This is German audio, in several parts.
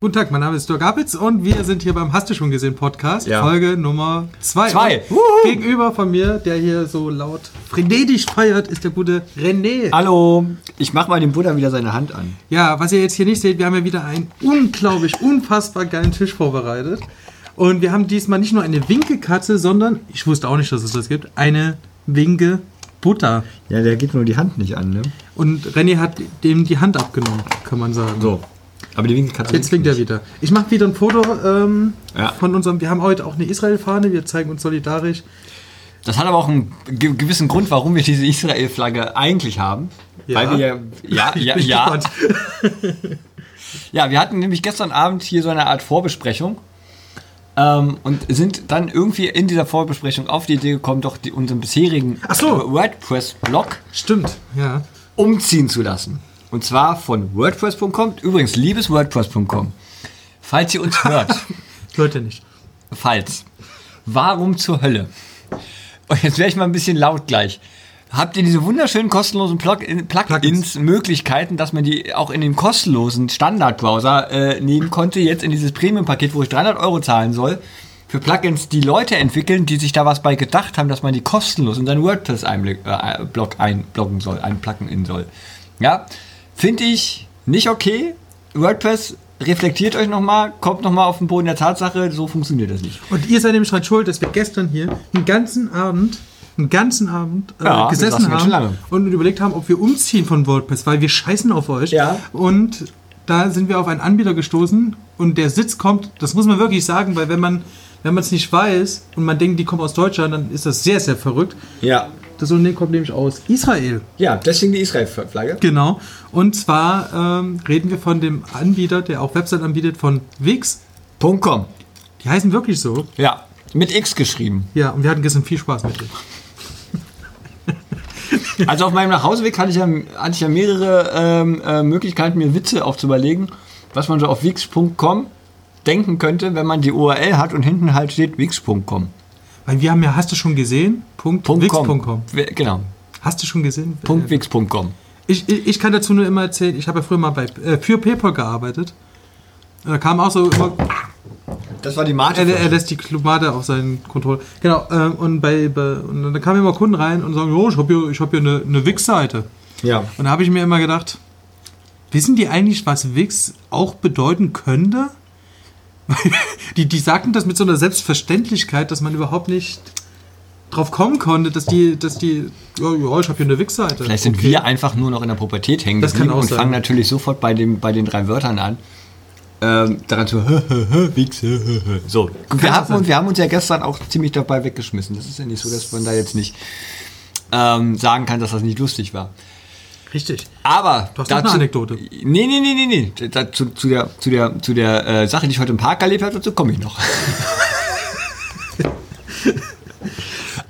Guten Tag, mein Name ist Dirk Apitz und wir sind hier beim Hast du schon gesehen Podcast, Ja. Folge Nummer 2. Zwei. Gegenüber von mir, der hier so laut frenetisch feiert, ist der gute René. Hallo, ich mach mal dem Buddha wieder seine Hand an. Ja, was ihr jetzt hier nicht seht, wir haben ja wieder einen unglaublich, unfassbar geilen Tisch vorbereitet. Und wir haben diesmal nicht nur eine Winkekatze, sondern, ich wusste auch nicht, dass es das gibt, eine Winke Butter. Ja, der geht nur die Hand nicht an, ne? Und René hat dem die Hand abgenommen, kann man sagen. So. Aber die Winkelkatze. Jetzt winkt er wieder. Ich mache wieder ein Foto ähm, Ja. von unserem. Wir haben heute auch eine Israel-Fahne. Wir zeigen uns solidarisch. Das hat aber auch einen ge gewissen Grund, warum wir diese Israel-Flagge eigentlich haben. Ja. Weil wir, ja, ja, Bin ja. Ja, wir hatten nämlich gestern Abend hier so eine Art Vorbesprechung. Ähm, und sind dann irgendwie in dieser Vorbesprechung auf die Idee gekommen, doch die, unseren bisherigen so. WordPress-Blog Stimmt, ja. umziehen zu lassen. Und zwar von WordPress.com. Übrigens, liebes WordPress.com. Falls ihr uns hört, Leute nicht. falls, warum zur Hölle? Und jetzt wäre ich mal ein bisschen laut gleich. Habt ihr diese wunderschönen kostenlosen Plugin- Plugins. Möglichkeiten, dass man die auch in den kostenlosen Standardbrowser äh, nehmen konnte, jetzt in dieses Premium-Paket, wo ich 300 Euro zahlen soll, für Plugins, die Leute entwickeln, die sich da was bei gedacht haben, dass man die kostenlos in seinen WordPress-Blog einbloggen soll, einplacken in soll. Ja, finde ich nicht okay. WordPress, reflektiert euch nochmal, kommt nochmal auf den Boden der Tatsache, so funktioniert das nicht. Und ihr seid nämlich dran schuld, dass wir gestern hier einen ganzen Abend, einen ganzen Abend äh, Ja, gesessen haben und überlegt haben, ob wir umziehen von WordPress, weil wir scheißen auf euch. Ja. Und da sind wir auf einen Anbieter gestoßen und der Sitz kommt, das muss man wirklich sagen, weil wenn man wenn man es nicht weiß und man denkt, die kommen aus Deutschland, dann ist das sehr, sehr verrückt. Ja. Das Unternehmen kommt nämlich aus Israel. Ja, deswegen die Israel-Flagge. Genau. Und zwar ähm, reden wir von dem Anbieter, der auch Website anbietet, von Wix. .com. Die heißen wirklich so. Ja, mit X geschrieben. Ja, und wir hatten gestern viel Spaß mit denen. Also auf meinem Nachhauseweg hatte ich ja, hatte ich ja mehrere ähm, äh, Möglichkeiten, mir Witze auch zu überlegen, was man so auf wix.com denken könnte, wenn man die URL hat und hinten halt steht wix.com. Weil wir haben ja, hast du schon gesehen? Wix.com. Genau, Hast du schon gesehen? Punkt wix.com. Ich, ich, ich kann dazu nur immer erzählen, ich habe ja früher mal bei, äh, für PayPal gearbeitet. Und Da kam auch so immer, Das war die Mate. er, er lässt die Klumate auf seinen Kontrolle. Genau, ähm, und, bei, bei, und dann kamen immer Kunden rein und sagen, oh, ich habe hier, ich hab hier eine, eine Wix-Seite. ja. Und da habe ich mir immer gedacht, wissen die eigentlich, was Wix auch bedeuten könnte? die, die sagten das mit so einer Selbstverständlichkeit, dass man überhaupt nicht drauf kommen konnte, dass die, dass die, ja, ja ich habe hier eine Wix-Seite. Vielleicht sind Okay. wir einfach nur noch in der Pubertät hängen Das kann auch und sein. fangen natürlich sofort bei, dem, bei den drei Wörtern an. Ähm, daran zu Wix. So, wir haben, und wir haben uns ja gestern auch ziemlich dabei weggeschmissen. Das ist ja nicht so, dass man da jetzt nicht ähm, sagen kann, dass das nicht lustig war. Richtig. Aber Du hast noch eine Anekdote. Nee, nee, nee, nee, nee. Da, zu, der, zu der, zu der äh, Sache, die ich heute im Park erlebt habe, dazu komme ich noch.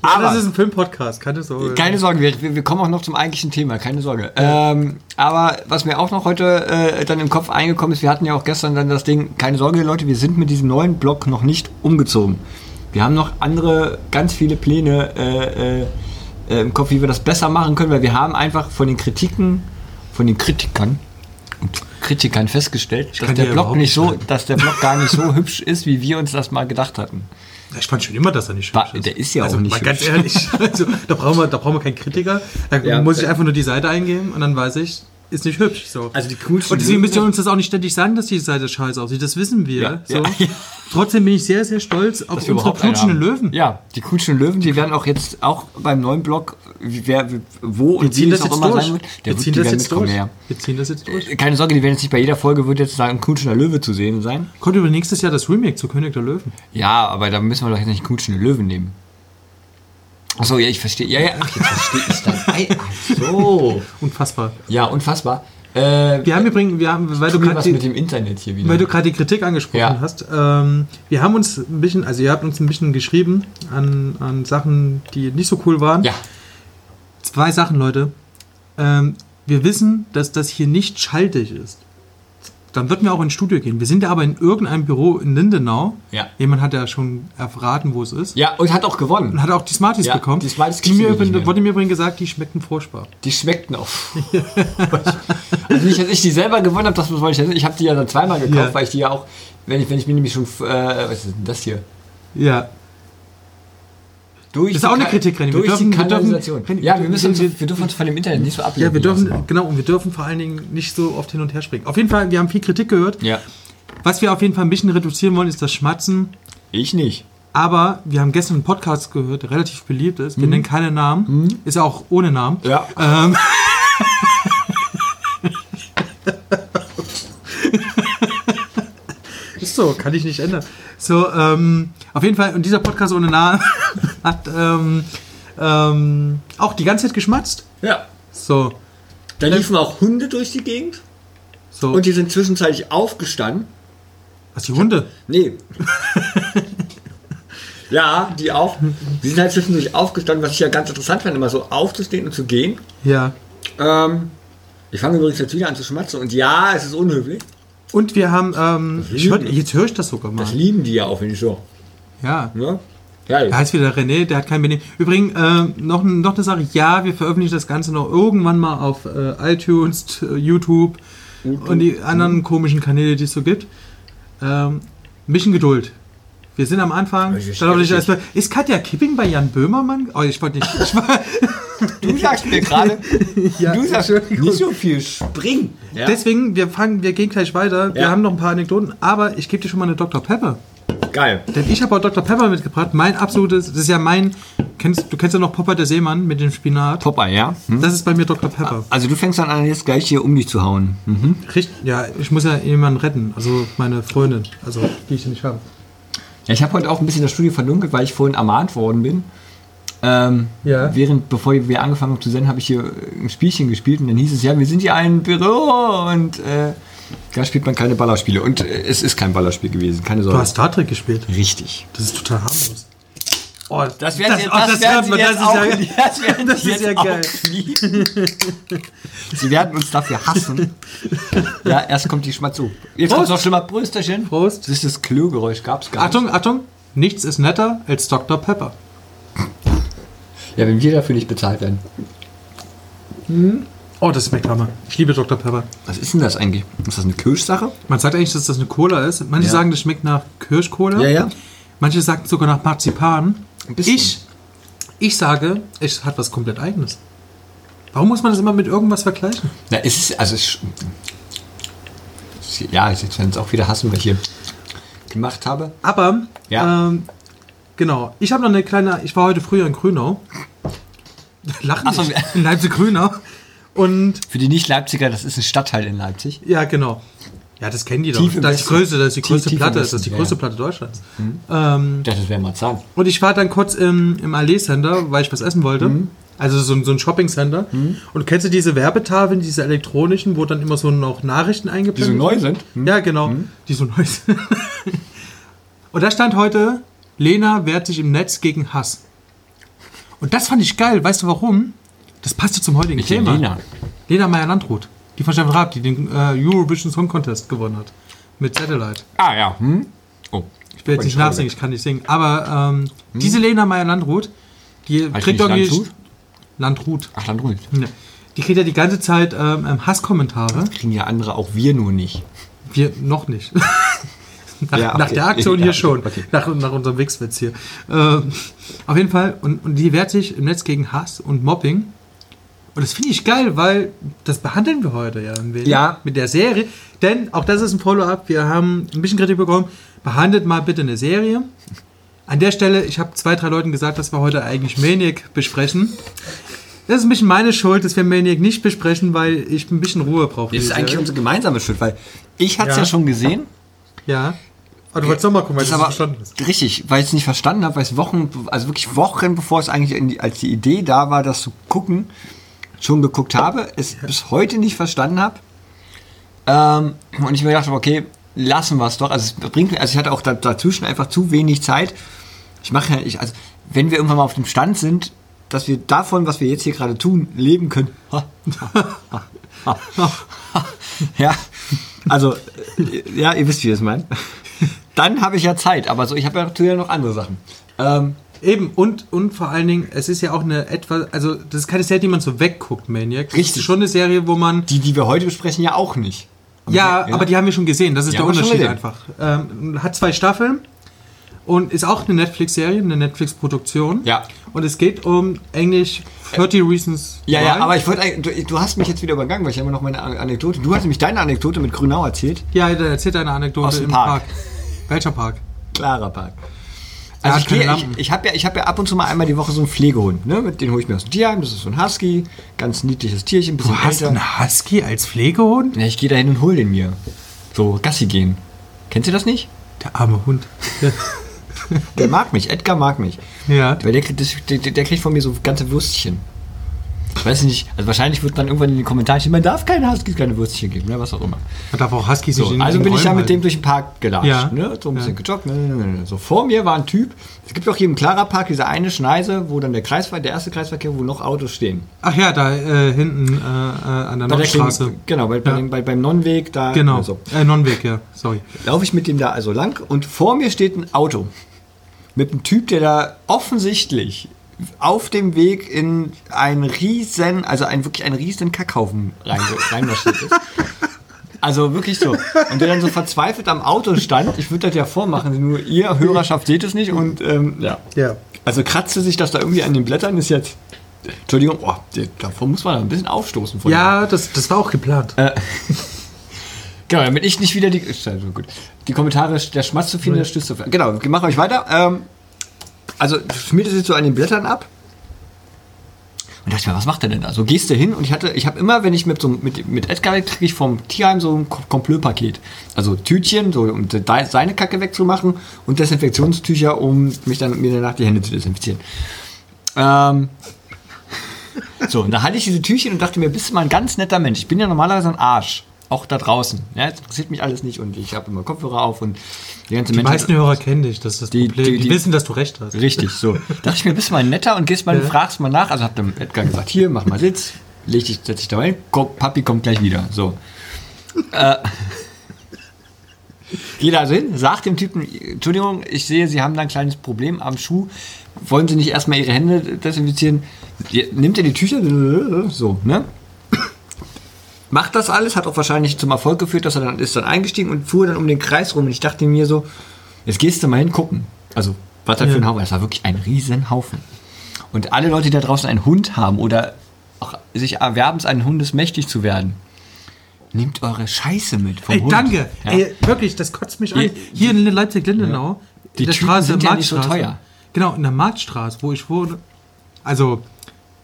Aber das ist ein Filmpodcast, keine Sorge. Keine Sorge, wir, wir kommen auch noch zum eigentlichen Thema, keine Sorge. Ähm, aber was mir auch noch heute äh, dann im Kopf eingekommen ist, wir hatten ja auch gestern dann das Ding, keine Sorge Leute, wir sind mit diesem neuen Blog noch nicht umgezogen. Wir haben noch andere, ganz viele Pläne äh, äh, äh, im Kopf, wie wir das besser machen können, weil wir haben einfach von den Kritiken, von den Kritikern und Kritikern festgestellt, dass der Blog nicht so, dass der Blog gar nicht so hübsch ist, wie wir uns das mal gedacht hatten. Ich fand schon immer, dass er nicht hübsch ist. der ist ja also, auch nicht mal ganz hübsch. ehrlich, also, da, brauchen wir, da brauchen wir keinen Kritiker. Da Ja. muss ich einfach nur die Seite eingeben und dann weiß ich, ist nicht hübsch. So. Also die coolsten und deswegen müsst ihr uns das auch nicht ständig sagen, dass die Seite scheiße aussieht. Das wissen wir. Ja, so. ja, ja. Trotzdem bin ich sehr, sehr stolz auf dass unsere knutschenden. Löwen. Ja, die knutschenden Löwen, die werden auch jetzt auch beim neuen Blog, wer, wo und wie das auch jetzt immer durch. sein wird, der Wir ziehen das jetzt durch. Wir ziehen das jetzt durch. Keine Sorge, die werden jetzt nicht bei jeder Folge wird jetzt sagen, ein knutschender Löwe zu sehen sein. Kommt über nächstes Jahr das Remake zu König der Löwen. Ja, aber da müssen wir doch jetzt nicht knutschende Löwen nehmen. Achso, ja, ich verstehe. Ja, ja, ach, jetzt verstehe ich das. Ei, Ach so. Unfassbar. Ja, unfassbar. Äh, Wir haben übrigens, wir haben, weil du gerade mit dem Internet hier wieder. Weil du gerade die Kritik angesprochen Ja. hast. Ähm, wir haben uns ein bisschen, also ihr habt uns ein bisschen geschrieben an, an Sachen, die nicht so cool waren. ja, Zwei Sachen, Leute. Ähm, wir wissen, dass das hier nicht schaltig ist. Dann würden wir auch ins Studio gehen. Wir sind ja aber in irgendeinem Büro in Lindenau. Ja. Jemand hat ja schon erraten, wo es ist. Ja, und hat auch gewonnen. Und hat auch die Smarties Ja, bekommen. die Smarties die mir, übrigens- wurde mir übrigens gesagt, die schmeckten furchtbar. Die schmeckten auch. also nicht, dass ich die selber gewonnen habe, das wollte ich nicht. Ich habe die ja dann zweimal gekauft, Ja. weil ich die ja auch, wenn ich, wenn ich mir nämlich schon, äh, was ist denn das hier? Ja. Durch Das ist die auch eine Kritik, René. Wir Durch dürfen- die wir dürfen- Kanalisation. René, ja, wir, müssen uns, wir- wir dürfen uns von dem Internet nicht so ablenken Ja, wir dürfen, lassen. genau, und wir dürfen vor allen Dingen nicht so oft hin und her springen. Auf jeden Fall, wir haben viel Kritik gehört. Ja, Was wir auf jeden Fall ein bisschen reduzieren wollen, ist das Schmatzen. ich nicht. Aber wir haben gestern einen Podcast gehört, der relativ beliebt ist. Wir nennen keine Namen. Ist ja auch ohne Namen. Ja. Ähm. Ist so, kann ich nicht ändern. So, ähm, auf jeden Fall, und dieser Podcast ohne Namen hat ähm, ähm, auch die ganze Zeit geschmatzt. Ja. So, Da liefen auch Hunde durch die Gegend so. und die sind zwischenzeitlich aufgestanden. was, die Hunde? Nee. ja, die auch. Die sind halt zwischendurch aufgestanden, was ich ja ganz interessant fand, immer so aufzustehen und zu gehen. Ja. Ähm, ich fange übrigens jetzt wieder an zu schmatzen und ja, es ist unhöflich. Und wir haben, ähm, ich hör, jetzt höre ich das sogar mal. Das lieben die ja auch, wenn ich so. Ja. Ne? Ja, Da ist wieder René, der hat kein Benehmen. Übrigens, äh, noch, noch eine Sache, ja, wir veröffentlichen das Ganze noch irgendwann mal auf äh, iTunes, t- YouTube, und die anderen komischen Kanäle, die es so gibt. Ähm, ein bisschen Geduld. Wir sind am Anfang. Ich erst mal- ist Katja Kipping bei Jan Böhmermann? Oh, ich wollte nicht. Ich war, du sagst mir gerade, ja, du sagst nicht so viel springen. Ja? Deswegen, wir fangen, wir gehen gleich weiter. Wir Ja. haben noch ein paar Anekdoten, aber ich gebe dir schon mal eine Dr. Pepper. Geil. Denn ich habe auch Dr. Pepper mitgebracht. Mein absolutes, das ist ja mein, kennst, du kennst ja noch Popper der Seemann mit dem Spinat. Popeye, ja? Hm? Das ist bei mir Dr. Pepper. Also du fängst dann an, jetzt gleich hier um dich zu hauen. Mhm. Richtig, ja, ich muss ja jemanden retten. Also meine Freundin, also die ich nicht habe. Ja, ich habe heute auch ein bisschen das Studio verdunkelt, weil ich vorhin ermahnt worden bin. Ähm, Ja. Während, bevor wir angefangen haben zu senden, habe ich hier ein Spielchen gespielt und dann hieß es, ja, wir sind hier ein Büro und äh, da spielt man keine Ballerspiele. Und äh, es ist kein Ballerspiel gewesen, keine Du Sorge. hast Star Trek gespielt. Richtig. Das ist total harmlos. Oh, Das werden Sie, oh, das werden Sie man, jetzt das auch, ist ja, das werden das ist jetzt ja auch geil. Sie werden uns dafür hassen. Ja, erst kommt die Schmatzu. Jetzt kommt noch schlimmer. Prösterchen. Prost. Das ist das Klögeräusch, gab's gar nicht. Achtung, Achtung, nichts ist netter als Dr. Pepper. Ja, wenn wir dafür nicht bezahlt werden. Oh, das schmeckt Hammer. Ich liebe Dr. Pepper. Was ist denn das eigentlich? Ist das eine Kirschsache? Man sagt eigentlich, dass das eine Cola ist. Manche Ja. sagen, das schmeckt nach Kirschcola. Ja, ja. Manche sagen sogar nach Marzipan. Ein bisschen. Ich, ich sage, es hat was komplett Eigenes. Warum muss man das immer mit irgendwas vergleichen? Na, es ist, also es, ja, jetzt werden es auch wieder hassen, was ich hier gemacht habe. Aber, Ja. ähm, genau. Ich habe noch eine kleine, ich war heute früher in Grünau. Lachen Ach so. In Leipzig-Grünau. Und, Für die Nicht-Leipziger, das ist ein Stadtteil in Leipzig. ja, genau. Ja, das kennen die doch. Das ist die größte, das ist die Tief- größte Platte, das ist die ja, größte. Platte Deutschlands. Ähm, Das wäre mal sagen. Und ich war dann kurz im, im Allee Center, weil ich was essen wollte. Mhm. Also so, ein- so ein Shopping Center. Und kennst du diese Werbetafeln, diese elektronischen, wo dann immer so noch Nachrichten eingeblendet Die so neu sind? sind? Ja, genau. Die so neu sind. Und da stand heute, Lena wehrt sich im Netz gegen Hass. Und das fand ich geil. Weißt du warum? Das passte zum heutigen Welche Thema. Lena? Lena Meyer-Landrut. Die von Steffen Raab, die den äh, Eurovision Song Contest gewonnen hat. Mit Satellite. Ah, ja. Hm? Oh. Ich will jetzt nicht nachsingen, ich kann nicht singen. Aber ähm, diese Lena Meyer-Landrut, die Heißt kriegt irgendwie... Landshut? Landrut. Ach, ruhig. Ja. Die kriegt ja die ganze Zeit ähm, ähm, Hasskommentare. Kriegen ja andere, auch wir nur nicht. Wir noch nicht. nach, Ja, okay. nach der Aktion Ja, hier schon. okay. Nach, nach unserem Wichswitz hier. Ähm, auf jeden Fall. Und, und die wehrt sich im Netz gegen Hass und Mobbing. Und das finde ich geil, weil das behandeln wir heute ja ein wenig Ja. mit der Serie. Denn auch das ist ein Follow-up. Wir haben ein bisschen Kritik bekommen. Behandelt mal bitte eine Serie. An der Stelle, ich habe zwei, drei Leuten gesagt, dass wir heute eigentlich Maniac besprechen. Das ist ein bisschen meine Schuld, dass wir Maniac nicht besprechen, weil ich ein bisschen Ruhe brauche. Das ist eigentlich Serie. unsere gemeinsame Schuld, weil ich hatte es Ja. ja. schon gesehen. Ja. Aber du wolltest doch mal gucken, weil Das du ist es aber verstanden hast. richtig, weil ich es nicht verstanden habe, weil es Wochen, also wirklich Wochen bevor es eigentlich in die, als die Idee da war, das zu gucken, schon geguckt habe, es bis heute nicht verstanden habe. Ähm, und ich mir gedacht habe, okay, lassen wir es doch. Also es bringt mir, also ich hatte auch da, dazwischen einfach zu wenig Zeit. Ich mache ja, ich, also wenn wir irgendwann mal auf dem Stand sind, dass wir davon, was wir jetzt hier gerade tun, leben können. Ja, also, ja, ihr wisst, wie ich es meine. Dann habe ich ja Zeit, aber so, ich habe ja natürlich noch andere Sachen. Ähm, Eben, und, und vor allen Dingen, es ist ja auch eine etwas, also das ist keine Serie, die man so wegguckt, Maniac. Das Richtig. ist schon eine Serie, wo man. die, die wir heute besprechen, ja auch nicht. Ja, aber die haben wir schon gesehen, das ist der haben wir Unterschied einfach. Ähm, hat zwei Staffeln und ist auch eine Netflix-Serie, eine Netflix-Produktion. Ja. Und es geht um Englisch 30 Reasons Ja, ja, aber ich wollte eigentlich- du, du hast mich jetzt wieder übergangen, weil ich immer noch meine An- Anekdote. Du hast nämlich deine Anekdote mit Grünau erzählt. Ja, da erzählt eine Anekdote Aus dem im Park. Park. Welcher Park? Klarer Park. Ja, Also ich, gehe- ich, ich habe ja, ich hab ja ab und zu mal einmal die Woche so einen Pflegehund. Ne? Mit den hole ich mir aus dem Tierheim. Das ist so ein Husky. Ganz niedliches Tierchen. Du hast älter. einen Husky als Pflegehund? Ja, ich gehe da hin und hole den mir. So, Gassi gehen. Kennst du das nicht? Der arme Hund. Der mag mich. Edgar mag mich. ja. Weil der, der, der kriegt von mir so ganze Würstchen. Ich weiß nicht, also wahrscheinlich wird dann irgendwann in den Kommentaren stehen, man darf keine Huskies keine Würstchen geben, ne, was auch immer. Man darf auch Huskies So, also in bin ich ja mit dem durch den Park gelatscht, Ja. ne? so ein bisschen Ja. gejoggt. Ne, ne, ne, ne. So vor mir war ein Typ, es gibt auch hier im Clara Park diese eine Schneise, wo dann der Kreisverkehr, der erste Kreisverkehr, wo noch Autos stehen. Ach ja, da äh, hinten äh, äh, an der Nordstraße. Genau, bei, bei, Ja. bei, beim Nonnweg, da Genau. so. Äh, Nonnweg, ja. Sorry. laufe ich mit dem da also lang und vor mir steht ein Auto mit einem Typ, der da offensichtlich auf dem Weg in einen riesen, also ein wirklich einen riesen Kackhaufen rein, reinmarschiert ist. Also wirklich so. Und der dann so verzweifelt am Auto stand. Ich würde das ja vormachen, nur ihr Hörerschaft seht es nicht. Und ähm, ja. Ja. Also kratzte sich das da irgendwie an den Blättern, ist jetzt. Entschuldigung, oh, davor muss man ein bisschen aufstoßen. Von Ja, das, das war auch geplant. Genau, damit ich nicht wieder die. Also gut. Die Kommentare, der schmatzt zu viel, der stößt zu viel. Genau, wir machen euch weiter. Ähm, also schmiert es jetzt so an den Blättern ab. Und dachte ich mir, was macht er denn da? So gehst du hin und ich hatte, ich habe immer, wenn ich mit so mit, mit Edgar weg, kriege ich vom Tierheim so ein Kom- Komplett-Paket. Also Tütchen, so um seine Kacke wegzumachen und Desinfektionstücher, um mich dann mir danach die Hände zu desinfizieren. Ähm, so, und da hatte ich diese Tütchen und dachte mir, bist du mal ein ganz netter Mensch. Ich bin ja normalerweise ein Arsch. Auch da draußen. Ja, das interessiert mich alles nicht und ich habe immer Kopfhörer auf und die ganze Die Menschheit- meisten Hörer kennen dich, das ist das Die- Problem. die- Die, die- wissen, dass du recht hast. Richtig, so. Dachte ich mir, bist du mal netter und gehst mal, Ja. fragst mal nach. Also hab dem Edgar gesagt, hier, mach mal Sitz, leg dich, setz dich da rein, Komm, Papi kommt gleich wieder. So. äh, Geht also hin, sagt dem Typen, Entschuldigung, ich sehe, Sie haben da ein kleines Problem am Schuh. Wollen Sie nicht erstmal Ihre Hände desinfizieren? Nimmt er die Tücher? So, ne? Macht das alles, hat auch wahrscheinlich zum Erfolg geführt, dass er dann ist dann eingestiegen und fuhr dann um den Kreis rum. Und ich dachte mir so, jetzt gehst du mal hingucken. Also, was da für ein Ja. Haufen? Das war wirklich ein riesen Haufen. Und alle Leute, die da draußen einen Hund haben oder auch sich erwerben, einen Hundes mächtig zu werden, nehmt eure Scheiße mit. Vom Ey, Hund. danke. Ja. Ey, wirklich, das kotzt mich an. Hier in Leipzig-Lindenau, Die in der Typen Straße, sind ja nicht so teuer. Genau, in der Marktstraße, wo ich wohne. Also,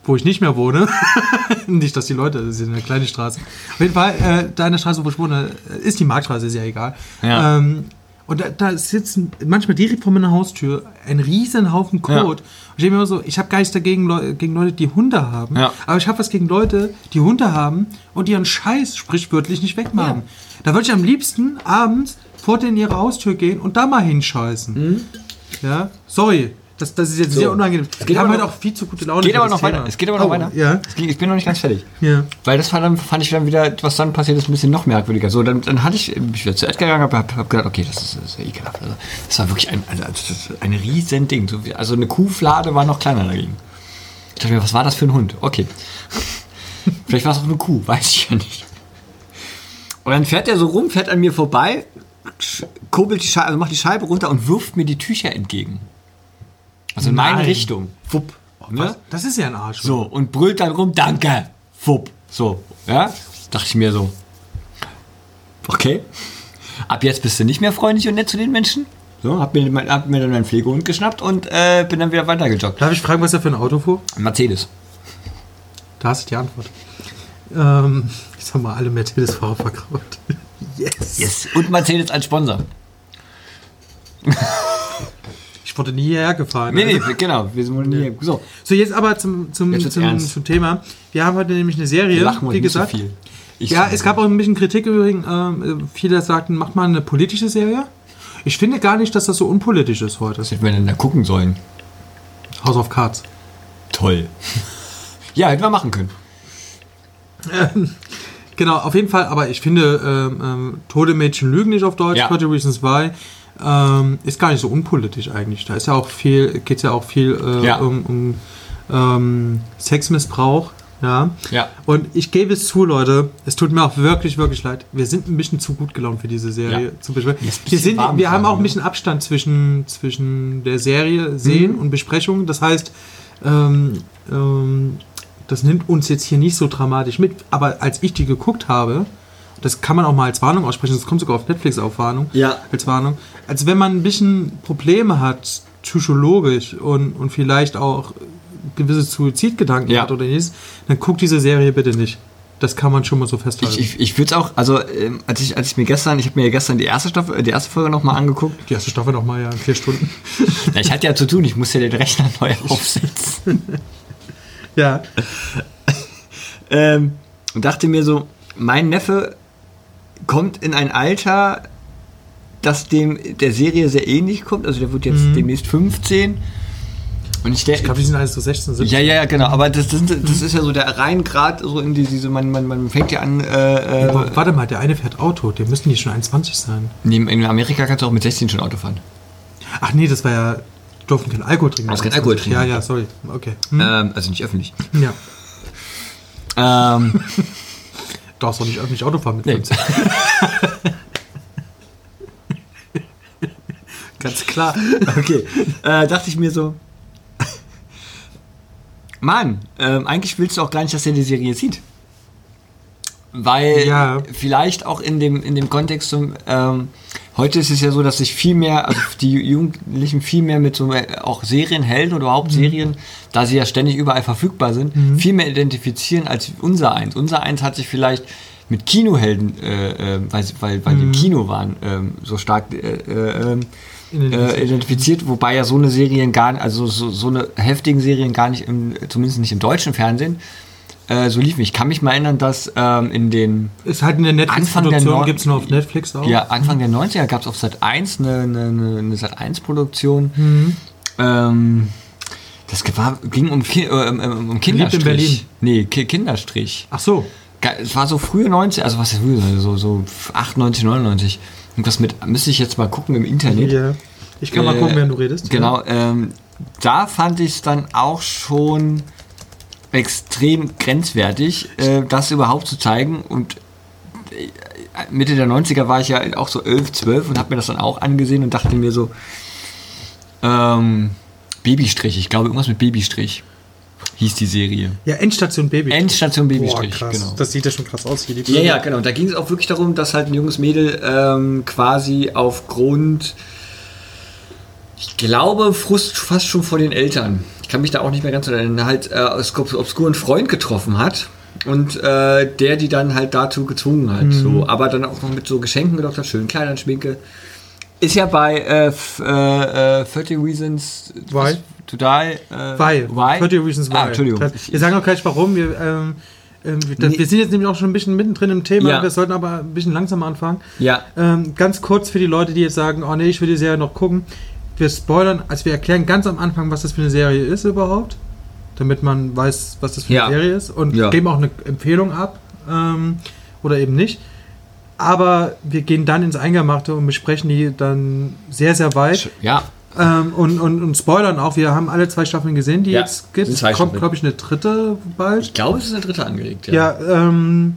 wo ich nicht mehr wohne. nicht, dass die Leute, das ist eine kleine Straße. Auf jeden Fall, äh, da in der Straße, wo ich wohne, äh, ist die Marktstraße, ist ja egal. Ja. Ähm, und da, da sitzen manchmal direkt vor meiner Haustür ein riesen Haufen Kot. Ja. Und ich denke mir immer so, ich habe gar nichts dagegen, Leu gegen Leute, die Hunde haben. Ja. Aber ich habe was gegen Leute, die Hunde haben und ihren Scheiß sprichwörtlich nicht wegmachen. Da würde ich am liebsten abends vor denen ihre Haustür gehen und da mal hinscheißen. Ja, sorry. Das, das ist jetzt. So. sehr unangenehm. geht Wir haben aber heute noch- auch viel zu gute Laune. Geht aber noch Thema. weiter. Es geht aber noch Oh, weiter. Ja. Es ging- Ich bin noch nicht ganz fertig. Ja. Weil das dann, fand ich dann wieder, was dann passiert ist, ein bisschen noch merkwürdiger. So, dann, dann hatte ich, bin ich wieder zu Edgar gegangen, habe hab, hab gedacht, okay, das ist, das ist ja ekelhaft. Also, das war wirklich ein, also, ein riesen Ding. Also eine Kuhflade war noch kleiner dagegen. Ich dachte mir, was war das für ein Hund? Okay. Vielleicht war es auch eine Kuh, weiß ich ja nicht. Und dann fährt er so rum, fährt an mir vorbei, kurbelt die Scheibe, also macht die Scheibe runter und wirft mir die Tücher entgegen. Also in meine Nein. Richtung. Wupp. Ne? Was? Das ist ja ein Arsch. So, und brüllt dann rum, danke, wupp. So, ja, dachte ich mir so, okay, ab jetzt bist du nicht mehr freundlich und nett zu den Menschen. So, hab mir, mein- hab mir dann meinen Pflegehund geschnappt und äh, bin dann wieder weitergejoggt. Darf ich fragen, was er für ein Auto fuhr? Mercedes. Da hast du die Antwort. Ähm, ich sag mal, alle Mercedes-Fahrer verkauft. Yes. Yes. Und Mercedes als Sponsor. Ich wurde nie hierher gefahren. Nee, nee, Also- genau. Wir sind wohl nie. So, So, jetzt aber zum, zum, zum, zum Thema. Wir haben heute nämlich eine Serie, lachen wie nicht so gesagt. viel. Ich Ja, es gab auch ein bisschen Kritik übrigens. Ähm, viele sagten, mach mal eine politische Serie. Ich finde gar nicht, dass das so unpolitisch ist heute. Was hätten wir denn da gucken sollen? House of Cards. Toll. ja, hätten wir machen können. Genau, auf jeden Fall, aber ich finde, ähm, ähm, Tode Mädchen lügen nicht auf Deutsch, Ja. 30 Reasons Why, ähm, ist gar nicht so unpolitisch eigentlich. Da ist ja auch viel, geht ja auch viel äh, Ja. um, um ähm, Sexmissbrauch. Ja. Ja. Und ich gebe es zu, Leute, es tut mir auch wirklich, wirklich leid. Wir sind ein bisschen zu gut gelaunt für diese Serie Ja. Wir, sind, wir haben auch ein ne? bisschen Abstand zwischen, zwischen der Serie sehen und Besprechung. Das heißt, ähm, ähm, das nimmt uns jetzt hier nicht so dramatisch mit. Aber als ich die geguckt habe, das kann man auch mal als Warnung aussprechen, das kommt sogar auf Netflix auf Warnung, Ja. als Warnung. Also wenn man ein bisschen Probleme hat, psychologisch und, und vielleicht auch gewisse Suizidgedanken Ja. hat oder nicht, dann guckt diese Serie bitte nicht. Das kann man schon mal so festhalten. Ich, ich, ich würde es auch, also ähm, als ich, als ich mir gestern, ich habe mir ja gestern die erste Staffel, die erste Folge nochmal angeguckt. die erste Staffel noch mal ja in vier Stunden. Ja, ich hatte ja zu tun, ich musste ja den Rechner neu aufsetzen. ja. ähm, und dachte mir so, mein Neffe kommt in ein Alter, das dem der Serie sehr ähnlich kommt. Also der wird jetzt demnächst 15. Und ich, Ich glaube, die sind alles so 16, 17. ja, ja, ja, genau. Aber das, das, das ist ja so der rein Grad so in die, diese, man, man, man fängt ja an, äh, äh, Aber Warte mal, der eine fährt Auto, der müssten die schon 21 sein. neben- in Amerika kannst du auch mit 16 schon Auto fahren. Ach nee, das war ja. Durften kein Alkohol trinken. Darfst kein Alkohol trinken. Ja, ja, sorry. Okay. Hm? Ähm, also nicht öffentlich. Ja. Ähm, Darfst doch nicht öffentlich Auto fahren mit Nee. 15. Ganz klar. okay. Äh, dachte ich mir so, Mann, ähm, eigentlich willst du auch gar nicht, dass er die Serie sieht. Weil Ja. vielleicht auch in dem, in dem Kontext zum, ähm, heute ist es ja so, dass sich viel mehr, also die Jugendlichen viel mehr mit so äh, auch Serienhelden oder überhaupt Serien, da sie ja ständig überall verfügbar sind, viel mehr identifizieren als unser eins. Unser eins hat sich vielleicht mit Kinohelden, äh, äh, weil, weil, weil die im Kino waren, ähm, so stark äh, äh, ähm, äh, identifiziert, wobei ja so eine Serien gar nicht, also so, so eine heftigen Serien gar nicht, im, zumindest nicht im deutschen Fernsehen, äh, so liefen. Ich kann mich mal erinnern, dass ähm, in den Ist halt eine Anfang der Netflix-Produktion, gibt es nur auf Netflix auch. ja, Anfang der 90er gab es auf Sat 1 eine, eine, eine, Sat 1 Produktion. Mhm. Ähm, das war, ging um, Ki äh, um, um in Kinderstrich. Berlin. Nee, Ki Kinderstrich. Ach so. Es war so frühe 90, also was ist früher, so, so 98, 99. Irgendwas mit, müsste ich jetzt mal gucken im Internet. Ja. Ich kann mal Äh, gucken, während du redest. Genau, ähm, da fand ich es dann auch schon extrem grenzwertig, äh, das überhaupt zu zeigen. Und äh, Mitte der 90er war ich ja auch so 11, 12 und habe mir das dann auch angesehen und dachte mir so, ähm, Babystrich, ich glaube irgendwas mit Babystrich hieß die Serie. Ja, Endstation Baby. Endstation Boah, Babystrich, krass. genau. Das sieht ja schon krass aus hier. Die Ja, ja, genau. Da ging es auch wirklich darum, dass halt ein junges Mädel ähm, quasi aufgrund, ich glaube, Frust fast schon vor den Eltern, ich kann mich da auch nicht mehr ganz erinnern, halt äh, obs- obskuren Freund getroffen hat und äh, der die dann halt dazu gezwungen hat. So, aber dann auch noch mit so Geschenken gedacht hat, schönen Kleidern, Schminke. Ist ja bei äh, f- äh, äh, 30 Reasons Why? to Die. Äh, Why? why? 30 Reasons Why. Ah, Entschuldigung. Wir sagen auch gleich warum. Wir, ähm, ähm, wir, Nee. sind jetzt nämlich auch schon ein bisschen mittendrin im Thema. Ja. Wir sollten aber ein bisschen langsamer anfangen. Ja. Ähm, ganz kurz für die Leute, die jetzt sagen, oh nee, ich will die Serie noch gucken. Wir spoilern, also wir erklären ganz am Anfang, was das für eine Serie ist überhaupt, damit man weiß, was das für Ja. eine Serie ist und Ja. geben auch eine Empfehlung ab ähm, oder eben nicht. Aber wir gehen dann ins Eingemachte und besprechen die dann sehr, sehr weit Ja. ähm, und, und, und spoilern auch. Wir haben alle zwei Staffeln gesehen, die Ja, jetzt gibt. Es kommt, glaube ich, eine dritte bald. Ich glaube, es ist eine dritte angelegt. Ja, ähm,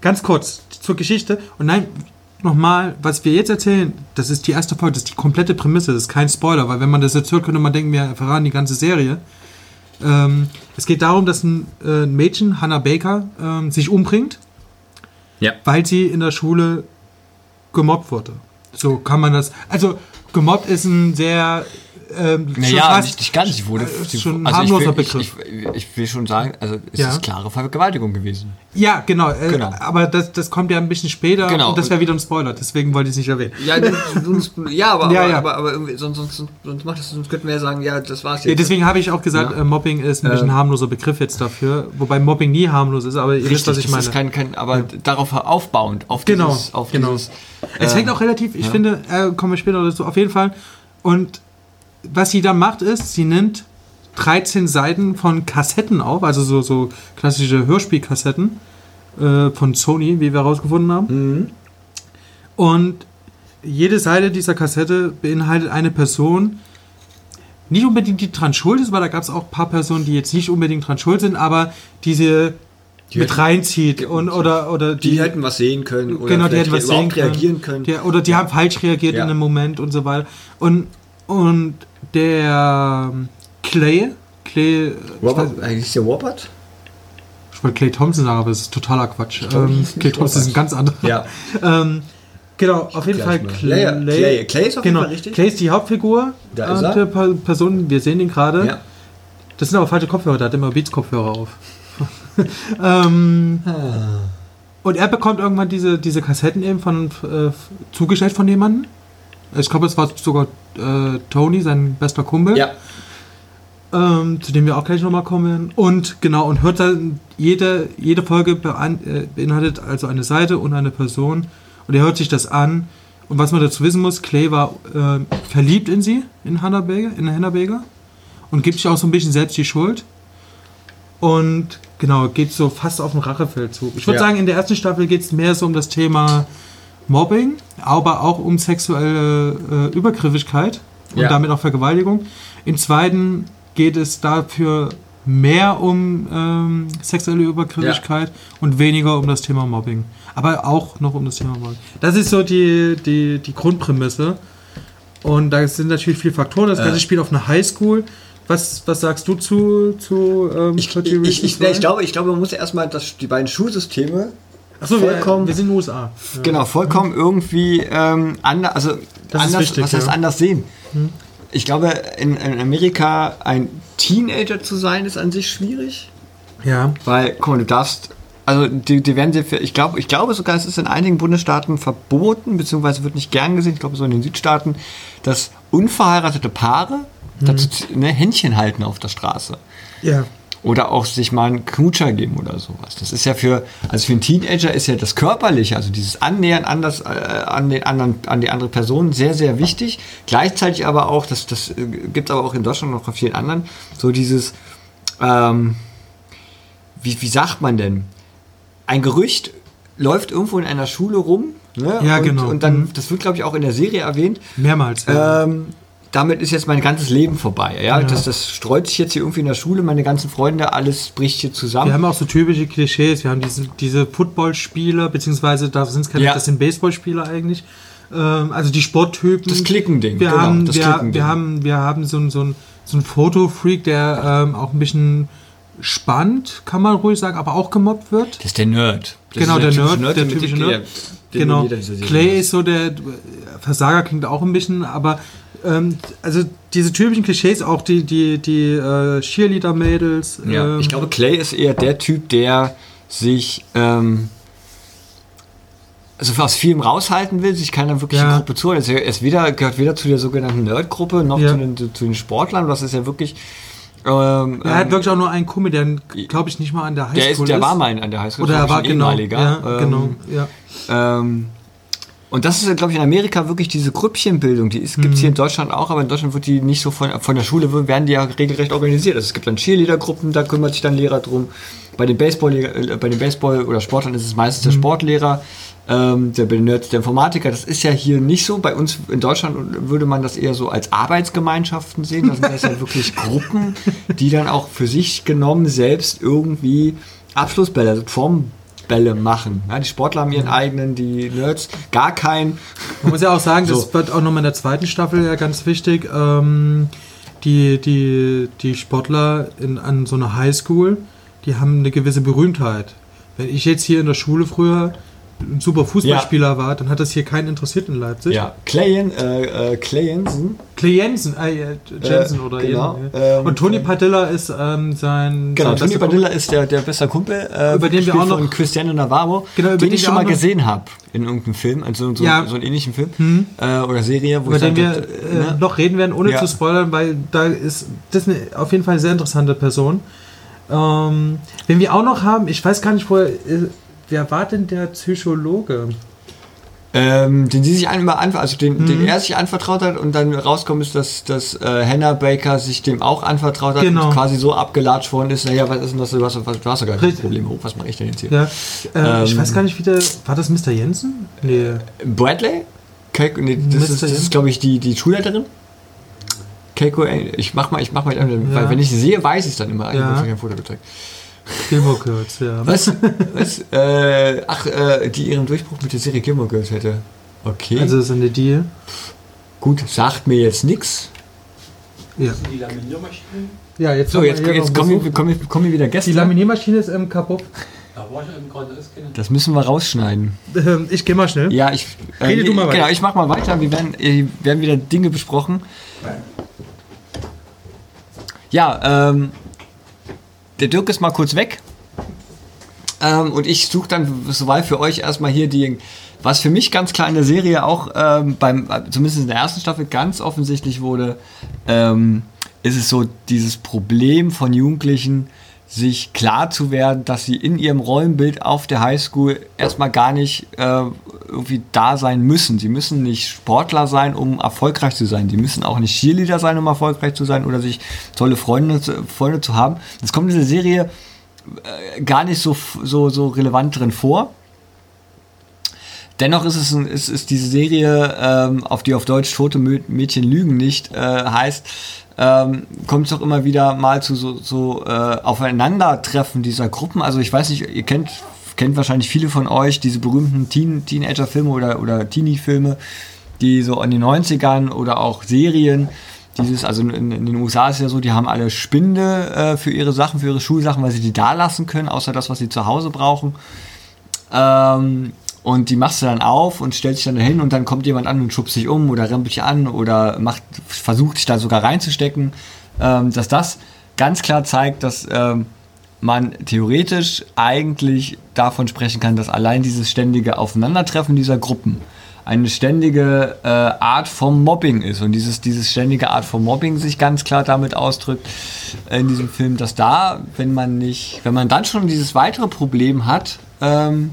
ganz kurz zur Geschichte. Und nein, nochmal, was wir jetzt erzählen, das ist die erste Folge, das ist die komplette Prämisse, das ist kein Spoiler, weil wenn man das jetzt hört, könnte man denken, wir verraten die ganze Serie. Ähm, es geht darum, dass ein, äh, ein Mädchen, Hannah Baker, ähm, sich umbringt, Ja. weil sie in der Schule gemobbt wurde. So kann man das. Also, gemobbt ist ein sehr. Ähm, schon Naja, fast- nicht, nicht ganz. Sie wurde, äh, sie, schon also ich harmloser will, Begriff. Ich, ich, ich will schon sagen, also es Ja. ist klare Vergewaltigung gewesen. Ja, genau. Äh, Genau. Aber das, das kommt ja ein bisschen später Genau. und das wäre wieder ein Spoiler, deswegen wollte ich es nicht erwähnen. Ja, ja, aber, Ja, aber, ja. aber, aber irgendwie, sonst, sonst, sonst, macht das, sonst könnten wir ja sagen, ja, das war's Ja, jetzt. deswegen habe ich auch gesagt, Ja. äh, Mobbing ist ein bisschen Ähm. harmloser Begriff jetzt dafür, wobei Mobbing nie harmlos ist, aber ihr Richtig, wisst, was ich meine. ist kein, kein, aber darauf aufbauend, auf Genau, dieses, auf genau. dieses, es äh, fängt auch relativ, ich finde, äh, kommen wir später dazu, auf jeden Fall. Und was sie dann macht, ist, sie nimmt 13 Seiten von Kassetten auf, also so, so klassische Hörspielkassetten, äh, von Sony, wie wir herausgefunden haben. Mhm. Und jede Seite dieser Kassette beinhaltet eine Person, nicht unbedingt die dran schuld ist, weil da gab es auch ein paar Personen, die jetzt nicht unbedingt dran schuld sind, aber diese Die mit hätten- reinzieht und oder oder Die, hätten was sehen können oder genau, die hätten was sehen können. reagieren können. Die, oder die haben falsch reagiert Ja. in einem Moment und so weiter. Und, und der ähm, Clay, Clay, Robert, eigentlich ist der Robert? ich wollte Clay Thompson sagen, aber das ist totaler Quatsch. Ähm, Clay Thompson ist ein ganz anderer. Ja. Ähm, genau, auf jeden Fall. Ja, ja, Clay. Clay ist auf jeden genau, Fall richtig. Clay ist die Hauptfigur Da ist äh, er. der Person, wir sehen ihn gerade. Ja. Das sind aber falsche Kopfhörer, der hat immer Beats-Kopfhörer auf. ähm, Ah. und er bekommt irgendwann diese, diese Kassetten eben von, äh, zugestellt von jemandem. Ich glaube, es war sogar äh, Tony, sein bester Kumpel, Ja. ähm, zu dem wir auch gleich nochmal kommen. Und genau, und hört dann, jede, jede Folge äh, beinhaltet also eine Seite und eine Person. Und er hört sich das an. Und was man dazu wissen muss, Clay war äh, verliebt in sie, in Hannah Baker, in Hannah Baker. Und gibt sich auch so ein bisschen selbst die Schuld. Und genau, geht so fast auf den Rachefeldzug. Ich würde Ja. sagen, in der ersten Staffel geht es mehr so um das Thema Mobbing, aber auch um sexuelle äh, Übergriffigkeit und Ja. damit auch Vergewaltigung. Im zweiten geht es dafür mehr um ähm, sexuelle Übergriffigkeit und weniger um das Thema Mobbing. Aber auch noch um das Thema Mobbing. Das ist so die, die, die Grundprämisse. Und da sind natürlich viele Faktoren. Das Ganze Äh. spielt auf einer Highschool. Was, was sagst du zu, zu ähm, Ich, 30 ich, ich, ich, glaube, ich glaube, man muss erstmal das, die beiden Schulsysteme Achso, wir, vollkommen- wir sind in den USA. Ja. Genau, vollkommen irgendwie ähm, anders, also Das ist anders, wichtig, was heißt ja. Anders sehen? Ich glaube, in, in Amerika ein Teenager zu sein, ist an sich schwierig, Ja. weil, guck mal, du darfst, also die, die werden dir für, ich glaube, ich glaube sogar, es ist in einigen Bundesstaaten verboten, beziehungsweise wird nicht gern gesehen, ich glaube so in den Südstaaten, dass unverheiratete Paare Hm. dazu ne, Händchen halten auf der Straße. Ja. Oder auch sich mal einen Knutscher geben oder sowas. Das ist ja für, also für einen Teenager ist ja das Körperliche, also dieses Annähern an, das, äh, an, den anderen, an die andere Person sehr, sehr wichtig. Gleichzeitig aber auch, das, das gibt es aber auch in Deutschland und noch auf vielen anderen, so dieses, ähm, wie, wie sagt man denn? Ein Gerücht läuft irgendwo in einer Schule rum. Ne? Ja, und, genau. Und dann, Mhm. das wird, glaube ich, auch in der Serie erwähnt. Mehrmals. Ja. Ähm, damit ist jetzt mein ganzes Leben vorbei. Ja? Ja. Das, das streut sich jetzt hier irgendwie in der Schule, meine ganzen Freunde, alles bricht hier wir zusammen. haben auch so typische Klischees. Wir haben diese, diese Footballspieler, beziehungsweise da sind es keine, Ja. das sind Baseballspieler eigentlich. Ähm, also die Sporttypen. Das Klickending, Wir genau, haben, das wir, Klickending. wir haben, wir haben so einen so einen- so einen Fotofreak, der ähm, auch ein bisschen spannend, kann man ruhig sagen, aber auch gemobbt wird. Das ist der Nerd. Das Genau, ist der typische Nerd, der typische Nerd. Genau. Clay ist so der Versager klingt auch ein bisschen, aber ähm, also diese typischen Klischees, auch die die die äh, Cheerleader-Mädels. Ja, ähm, ich glaube, Clay ist eher der Typ, der sich ähm, also aus vielem raushalten will, sich keiner wirklichen Ja. Gruppe zu. Er ist, er ist weder, gehört weder zu der sogenannten Nerd-Gruppe noch Ja. zu, den, zu den Sportlern. Das ist ja wirklich. Ähm, er hat ähm, wirklich auch nur einen Kumpel, der glaube ich nicht mal an der Highschool der, ist, der war mal an der Highschool. oder er war genau, ehemaliger. ja, Ähm, genau, ja. Ähm, und das ist, glaube ich, in Amerika wirklich diese Grüppchenbildung. Die gibt Mhm. es hier in Deutschland auch, aber in Deutschland wird die nicht so von, von der Schule, werden die ja regelrecht organisiert. Also es gibt dann Cheerleader-Gruppen, da kümmert sich dann Lehrer drum. Bei den Baseball, äh, bei den Baseball oder Sportlern ist es meistens Mhm. der Sportlehrer, ähm, der, Nerds der Informatiker. Das ist ja hier nicht so. Bei uns in Deutschland würde man das eher so als Arbeitsgemeinschaften sehen. Da sind das ja wirklich Gruppen, die dann auch für sich genommen selbst irgendwie Abschlussbälle, also Formbälle machen. Ja, die Sportler haben ihren eigenen, die Nerds gar keinen. Man muss ja auch sagen, das So. wird auch nochmal in der zweiten Staffel ja ganz wichtig. Ähm, die, die, die Sportler in, an so einer Highschool, die haben eine gewisse Berühmtheit. Wenn ich jetzt hier in der Schule früher ein super Fußballspieler war, dann hat das hier keinen interessiert in Leipzig. Ja, Clayen, äh, äh, Clay Jensen. Clay Jensen, äh, Jensen Äh, oder genau, jeden, ja. ähm, Und Tony Padilla ist ähm, sein. Genau, sein Tony bester Padilla ist der, der beste Kumpel, äh, Über den wir auch noch- von Cristiano Navarro, Genau, über den ich schon mal gesehen habe in irgendeinem Film, also so, Ja. so einen ähnlichen Film äh, oder Serie, wo über den wir äh, ne? noch reden werden, ohne Ja. zu spoilern, weil da ist das ist eine, auf jeden Fall eine sehr interessante Person. Ähm, wenn wir auch noch haben, ich weiß gar nicht, wo er, äh, wer war denn der Psychologe? Ähm, den sie sich einmal also den, Mhm. den er sich anvertraut hat und dann rauskommt ist, dass, dass äh, Hannah Baker sich dem auch anvertraut hat Genau. und quasi so abgelatscht worden ist, naja, was ist denn das, du hast, doch- was, du hast doch gar. Probleme, oh, was mache ich denn jetzt hier? Ja. Äh, ich Ähm, weiß gar nicht, wie der. War das Mr. Jensen? Nee. Bradley? Keiko, nee, das Mr. ist, das ist glaube ich, die, die Schulleiterin. Keiko, äh, ich mach mal, ich mach mal, weil Ja. wenn ich sie sehe, weiß ich es dann immer. Ich Ja. habe kein Foto gezeigt. Gilmore Girls, ja. Was? was? Äh, ach, äh, die ihren Durchbruch mit der Serie Gilmore Girls hätte. Okay. Also, das ist eine die. Gut, sagt mir jetzt nichts. Ja. Die Laminiermaschine, Ja, jetzt, So, jetzt, jetzt kommen, wir, wir, kommen wir wieder Gäste. Die Laminiermaschine ist ähm, kaputt. da war ich eben gerade auskennen. Das müssen wir rausschneiden. Ähm, ich gehe mal schnell. Ja, ich. Äh, Rede du mal Genau, weiter. ich mach mal weiter. Wir werden, äh, werden wieder Dinge besprochen. Ja, ähm. Der Dirk ist mal kurz weg. Ähm, und ich suche dann soweit für euch erstmal hier die. Was für mich ganz klar in der Serie auch ähm, beim, zumindest in der ersten Staffel ganz offensichtlich wurde, ähm, ist es so dieses Problem von Jugendlichen, sich klar zu werden, dass sie in ihrem Rollenbild auf der Highschool erstmal gar nicht äh, irgendwie da sein müssen. Sie müssen nicht Sportler sein, um erfolgreich zu sein. Sie müssen auch nicht Cheerleader sein, um erfolgreich zu sein oder sich tolle Freunde, Freunde zu haben. Das kommt in dieser Serie äh, gar nicht so, so, so relevant drin vor. Dennoch ist es ist, ist diese Serie, ähm, auf die auf Deutsch Tote Mädchen lügen nicht äh, heißt, ähm, kommt es doch immer wieder mal zu so, so äh, Aufeinandertreffen dieser Gruppen. Also ich weiß nicht, ihr kennt, kennt wahrscheinlich viele von euch diese berühmten Teen, Teenager-Filme oder, oder Teenie-Filme, die so in den 90ern oder auch Serien, dieses, also in, in den USA ist ja so, die haben alle Spinde äh, für ihre Sachen, für ihre Schulsachen, weil sie die da lassen können, außer das, was sie zu Hause brauchen. Ähm, und die machst du dann auf und stellst dich dann dahin und dann kommt jemand an und schubst dich um oder rempelt dich an oder macht, versucht dich da sogar reinzustecken. Ähm, dass das ganz klar zeigt, dass ähm, man theoretisch eigentlich davon sprechen kann, dass allein dieses ständige Aufeinandertreffen dieser Gruppen eine ständige äh, Art vom Mobbing ist und dieses, dieses ständige Art vom Mobbing sich ganz klar damit ausdrückt äh, in diesem Film, dass da, wenn man nicht, wenn man dann schon dieses weitere Problem hat ähm,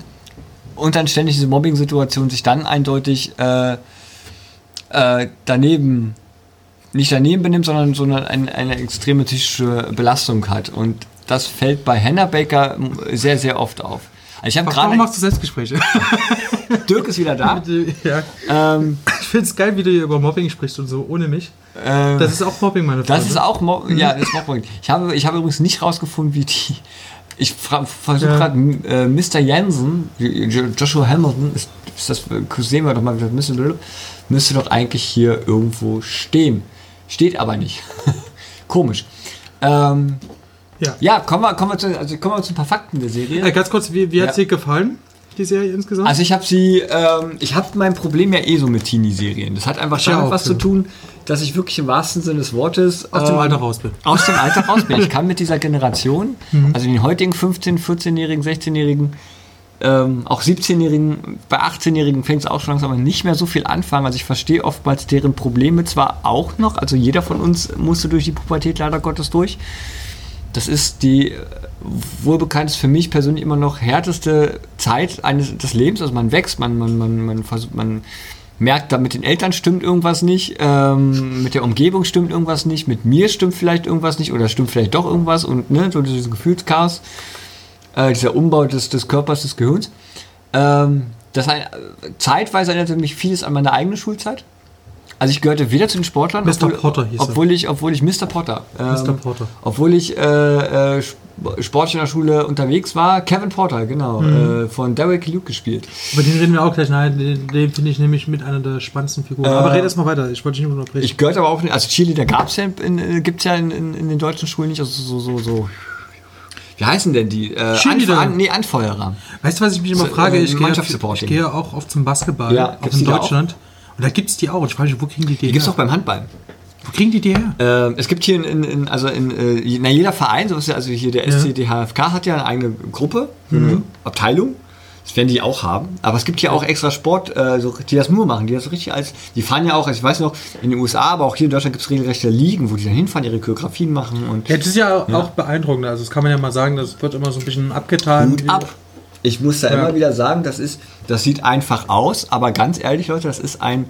und dann ständig diese Mobbing-Situation sich dann eindeutig äh, äh, daneben nicht daneben benimmt, sondern, sondern eine, eine extreme psychische Belastung hat. Und das fällt bei Hannah Baker sehr, sehr oft auf. Also ich habe Warum gerade. machst du Selbstgespräche? Dirk ist wieder da. ja. Ähm, Ich finde es geil, wie du hier über Mobbing sprichst und so, ohne mich. ähm, Das ist auch Mobbing, meine Freunde. Das ist auch Mo ja, das ist Mobbing. Ich habe, ich habe übrigens nicht rausgefunden, wie die. Ich versuche Ja. gerade äh, Mr. Jensen, Jo- Joshua Hamilton, ist, ist das sehen wir doch mal, das müsste, müsste doch eigentlich hier irgendwo stehen. Steht aber nicht. Komisch. Ähm, Ja. ja, kommen wir, kommen wir zu, also kommen wir zu ein paar Fakten der Serie. Äh, ganz kurz, wie, wie hat Ja. dir gefallen, die Serie insgesamt? Also ich habe sie, ähm, ich habe mein Problem ja eh so mit Teenie-Serien. Das hat einfach Ich damit was zu tun, dass ich wirklich im wahrsten Sinne des Wortes Aus dem ähm, Alter raus bin. aus dem Alter raus bin. Ich kann mit dieser Generation, also den heutigen 15-, 14-Jährigen, 16-Jährigen, ähm, auch 17-Jährigen, bei 18-Jährigen fängt es auch schon langsam an, nicht mehr so viel anfangen. Also ich verstehe oftmals deren Probleme zwar auch noch, also jeder von uns musste durch die Pubertät leider Gottes durch. Das ist die äh, wohlbekannt ist für mich persönlich immer noch härteste Zeit eines des Lebens. Also man wächst, man, man, man, man versucht, man merkt, da mit den Eltern stimmt irgendwas nicht, ähm, mit der Umgebung stimmt irgendwas nicht, mit mir stimmt vielleicht irgendwas nicht oder stimmt vielleicht doch irgendwas und ne, so dieses Gefühlschaos, äh, dieser Umbau des, des Körpers, des Gehirns. Ähm, das ein, zeitweise erinnerte mich vieles an meine eigene Schulzeit. Also ich gehörte weder zu den Sportlern, Mr. obwohl, Potter hieß obwohl ich, obwohl ich Mr. Potter, Mr. ähm, Porter. obwohl ich äh, äh, Sp- sportlich in der Schule unterwegs war, Kevin Porter, genau, Mhm. äh, von Derek Luke gespielt. Über den reden wir auch gleich. Nein, den, den finde ich nämlich mit einer der spannendsten Figuren. Äh, Aber red erst mal weiter. Ich wollte dich nicht unterbrechen. Ich gehörte aber auch nicht, also Cheerleader gab es ja, in, gibt's ja in, in, in den deutschen Schulen nicht, also so, so, so. Wie heißen denn die? Äh, Cheerleader. Anf an, nee, Anfeuerer. weißt du, was ich mich immer So, frage? äh, Ich gehe, ich gehe auch oft zum Basketball, Ja, auch in Deutschland. Und da gibt es die auch. Ich frage mich, wo kriegen die die Die gibt es auch beim Handball. Wo kriegen die die her? Ähm, es gibt hier in, in, in also in äh, na, jeder Verein, so ist ja, also hier der Ja. SCDHFK hat ja eine eigene Gruppe, so eine Abteilung. Das werden die auch haben. Aber es gibt hier auch extra Sport, äh, so, die das nur machen, die das so richtig als, die fahren ja auch, ich weiß noch, in den USA, aber auch hier in Deutschland gibt es regelrechte Ligen, wo die dann hinfahren, ihre Choreografien machen und Ja, das ist ja, auch beeindruckend. Also, das kann man ja mal sagen, das wird immer so ein bisschen abgetan. Hut ab. Ich muss da Ja. immer wieder sagen, das ist, das sieht einfach aus, aber ganz ehrlich, Leute, das ist ein,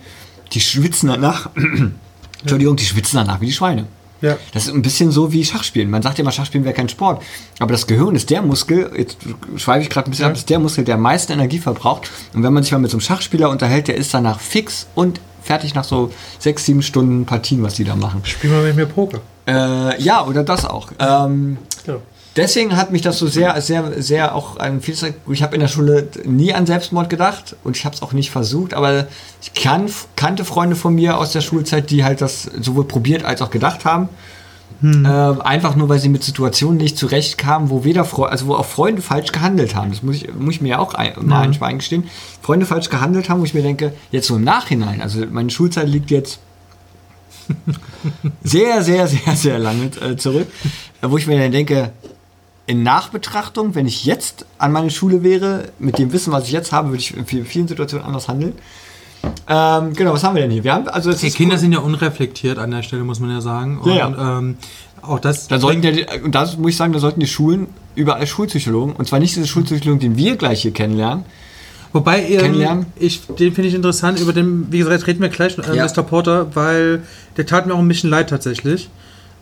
die schwitzen danach, Entschuldigung, die schwitzen danach wie die Schweine. Ja. Das ist ein bisschen so wie Schachspielen. Man sagt ja immer, Schachspielen wäre kein Sport. Aber das Gehirn ist der Muskel, jetzt schweife ich gerade ein bisschen Ja. ab, ist der Muskel, der am meisten Energie verbraucht. Und wenn man sich mal mit so einem Schachspieler unterhält, der ist danach fix und fertig nach so sechs, sieben Stunden Partien, was die da machen. Spiel mal mit mir Poker. Äh, ja, oder das auch. Ähm, Ja. Deswegen hat mich das so sehr, sehr, sehr auch an vieles. Ich habe in der Schule nie an Selbstmord gedacht und ich habe es auch nicht versucht, aber ich kann, kannte Freunde von mir aus der Schulzeit, die halt das sowohl probiert als auch gedacht haben. Hm. Ähm, einfach nur, weil sie mit Situationen nicht zurechtkamen, wo weder Fre also wo auch Freunde falsch gehandelt haben. Das muss ich, muss ich mir ja auch ein, mal Ja. eingestehen. Freunde falsch gehandelt haben, wo ich mir denke, jetzt so im Nachhinein, also meine Schulzeit liegt jetzt sehr, sehr, sehr, sehr lange äh, zurück, äh, wo ich mir dann denke, in Nachbetrachtung, wenn ich jetzt an meine Schule wäre, mit dem Wissen, was ich jetzt habe, würde ich in vielen Situationen anders handeln. Ähm, genau, was haben wir denn hier? Wir haben, also es Die ist Kinder cool. sind ja unreflektiert an der Stelle, muss man ja sagen. Und, Ja, Ähm, auch das. Da sollten ja, die- und das muss ich sagen, da sollten die Schulen überall Schulpsychologen, und zwar nicht diese Schulpsychologen, den wir gleich hier kennenlernen. Wobei, ähm, Kennenlernen. ich, den finde ich interessant. Über den, wie gesagt, reden wir gleich, äh, Ja. Mr. Porter, weil der tat mir auch ein bisschen leid tatsächlich.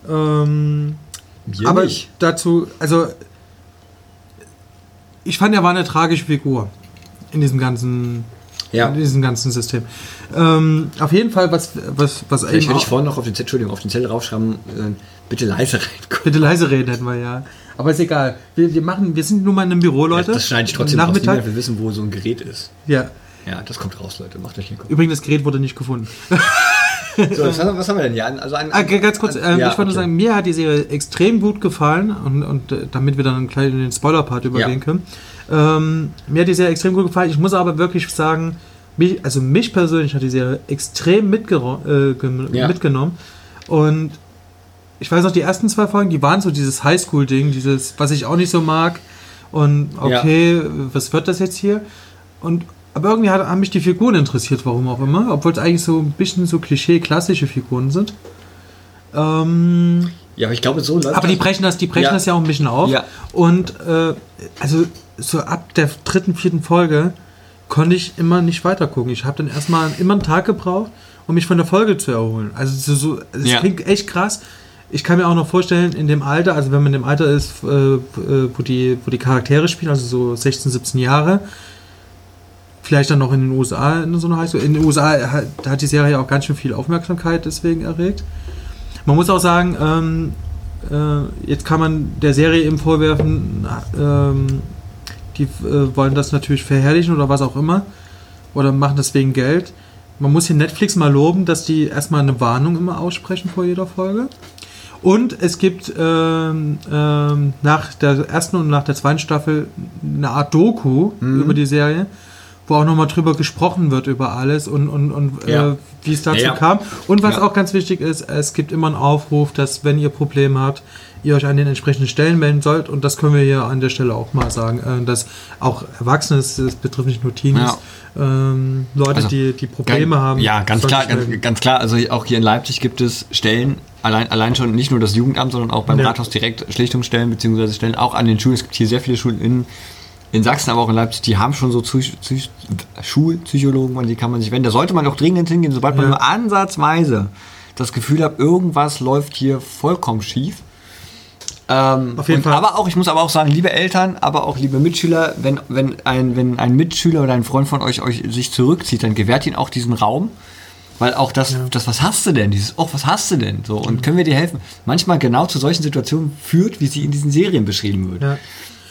Ähm, Wir aber nicht. dazu, also ich fand, er war eine tragische Figur in diesem ganzen, Ja. in diesem ganzen System. Ähm, auf jeden Fall, was, was, was Vielleicht hätte ich vorhin noch auf den Zettel, Entschuldigung, auf den Zettel raufschreiben, äh, bitte leise reinkommen. bitte leise reden hätten wir ja. Aber ist egal. Wir, wir machen, wir sind nur mal in einem Büro, Leute. das schneide ich trotzdem raus. Nachmittag. Niemand will wissen, wo so ein Gerät ist. Ja. Ja, das kommt raus, Leute. Macht euch nicht Übrigens, das Gerät wurde nicht gefunden. So, was haben, wir- was haben wir denn hier? Also ein, Ah, ganz kurz, ähm, Ja, ich wollte nur okay. sagen, mir hat die Serie extrem gut gefallen und, und äh, damit wir dann gleich in den Spoiler-Part übergehen Ja. können. Ähm, mir hat die Serie extrem gut gefallen. Ich muss aber wirklich sagen, mich, also mich persönlich hat die Serie extrem äh, Ja. mitgenommen. Und ich weiß noch, die ersten zwei Folgen, die waren so dieses Highschool-Ding, dieses, was ich auch nicht so mag. Und okay, was wird das jetzt hier? Und aber irgendwie hat, haben mich die Figuren interessiert, warum auch immer, obwohl es eigentlich so ein bisschen so Klischee-klassische Figuren sind. Ähm, Ja, aber ich glaube, so läuft aber die das- brechen das, die brechen Ja. das ja auch ein bisschen auf. Ja. Und äh, also so ab der dritten, vierten Folge konnte ich immer nicht weiter gucken. Ich habe dann erstmal immer einen Tag gebraucht, um mich von der Folge zu erholen. Also so, so es Ja. klingt echt krass. Ich kann mir auch noch vorstellen, in dem Alter, also wenn man in dem Alter ist, äh, äh, wo, die, wo die Charaktere spielen, also so 16, 17 Jahre, vielleicht dann noch in den USA in so einer Highschool. In den USA hat, hat die Serie auch ganz schön viel Aufmerksamkeit deswegen erregt. Man muss auch sagen, ähm, äh, jetzt kann man der Serie eben vorwerfen, ähm, die äh, wollen das natürlich verherrlichen oder was auch immer. Oder machen das wegen Geld. Man muss hier Netflix mal loben, dass die erstmal eine Warnung immer aussprechen vor jeder Folge. Und es gibt ähm, ähm, nach der ersten und nach der zweiten Staffel eine Art Doku Mhm. über die Serie, wo auch nochmal drüber gesprochen wird über alles und, und, und Ja. äh, wie es dazu Ja, kam. Und was Ja. auch ganz wichtig ist, es gibt immer einen Aufruf, dass wenn ihr Probleme habt, ihr euch an den entsprechenden Stellen melden sollt. Und das können wir hier an der Stelle auch mal sagen, äh, dass auch Erwachsene, es betrifft nicht nur Teenies, ähm, Leute, Also, die, die Probleme haben. Ja, ganz klar, ganz, ganz klar. Also auch hier in Leipzig gibt es Stellen, allein, allein schon nicht nur das Jugendamt, sondern auch beim. Rathaus direkt Schlichtungsstellen, beziehungsweise Stellen auch an den Schulen. Es gibt hier sehr viele Schulen in, in Sachsen, aber auch in Leipzig, die haben schon so Psych Psych Schulpsychologen, an die kann man sich wenden. Da sollte man doch dringend hingehen, sobald man Ja. nur ansatzweise das Gefühl hat, irgendwas läuft hier vollkommen schief. Ähm, Auf jeden und Fall. Aber auch, ich muss aber auch sagen, liebe Eltern, aber auch liebe Mitschüler, wenn, wenn, ein, wenn ein Mitschüler oder ein Freund von euch, euch sich zurückzieht, dann gewährt ihn auch diesen Raum. Weil auch das, das, was hast du denn? Dieses, oh, was hast du denn? So, und können wir dir helfen? Manchmal genau zu solchen Situationen führt, wie sie in diesen Serien beschrieben wird. Ja.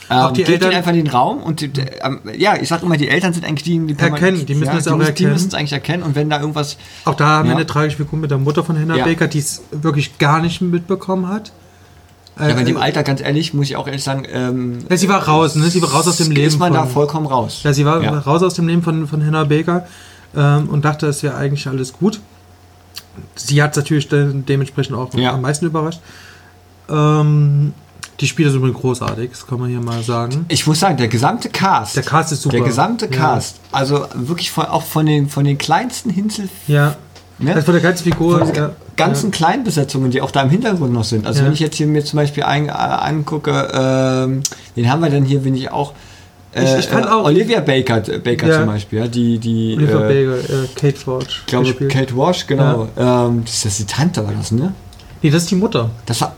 Ähm, Auch die Eltern- einfach den Raum und die, die, ähm, ja, ich sag immer, die Eltern sind eigentlich die, die Erkennen, die müssen das auch müssen, erkennen. Die müssen es eigentlich erkennen und wenn da irgendwas, Auch da haben wir Ja. eine tragische Figur mit der Mutter von Hannah Ja. Baker, die es wirklich gar nicht mitbekommen hat. Äh, ja, bei dem Alter, ganz ehrlich, muss ich auch ehrlich sagen, ähm, ja, sie war raus, ne? Sie war raus aus dem Leben. ist man da von- vollkommen raus. Ja, sie war Ja. raus aus dem Leben von, von Hannah Baker ähm, und dachte, es wäre eigentlich alles gut. Sie hat natürlich de dementsprechend auch Ja. am meisten überrascht. Ähm, die Spiele sind übrigens großartig, das kann man hier mal sagen. Ich muss sagen, der gesamte Cast. Der Cast ist super. Der gesamte Ja. Cast. Also wirklich von, auch von den, von den kleinsten Hinzel. Ja. Ne? Das von der ganzen Figur. Von ja, ganzen Kleinbesetzungen, die auch da im Hintergrund noch sind. Also Ja. wenn ich jetzt hier mir zum Beispiel ein, äh, angucke, ähm, den haben wir dann hier, wenn ich auch Äh, Ich- ich äh, auch- Olivia Baker, Baker Ja. zum Beispiel, ja, die, die Oliver äh, Baker, äh, Kate Forge. ich glaube. Kate Walsh, genau. Ähm, das ist die Tante, war das, ne? Nee, das ist die Mutter. Das war,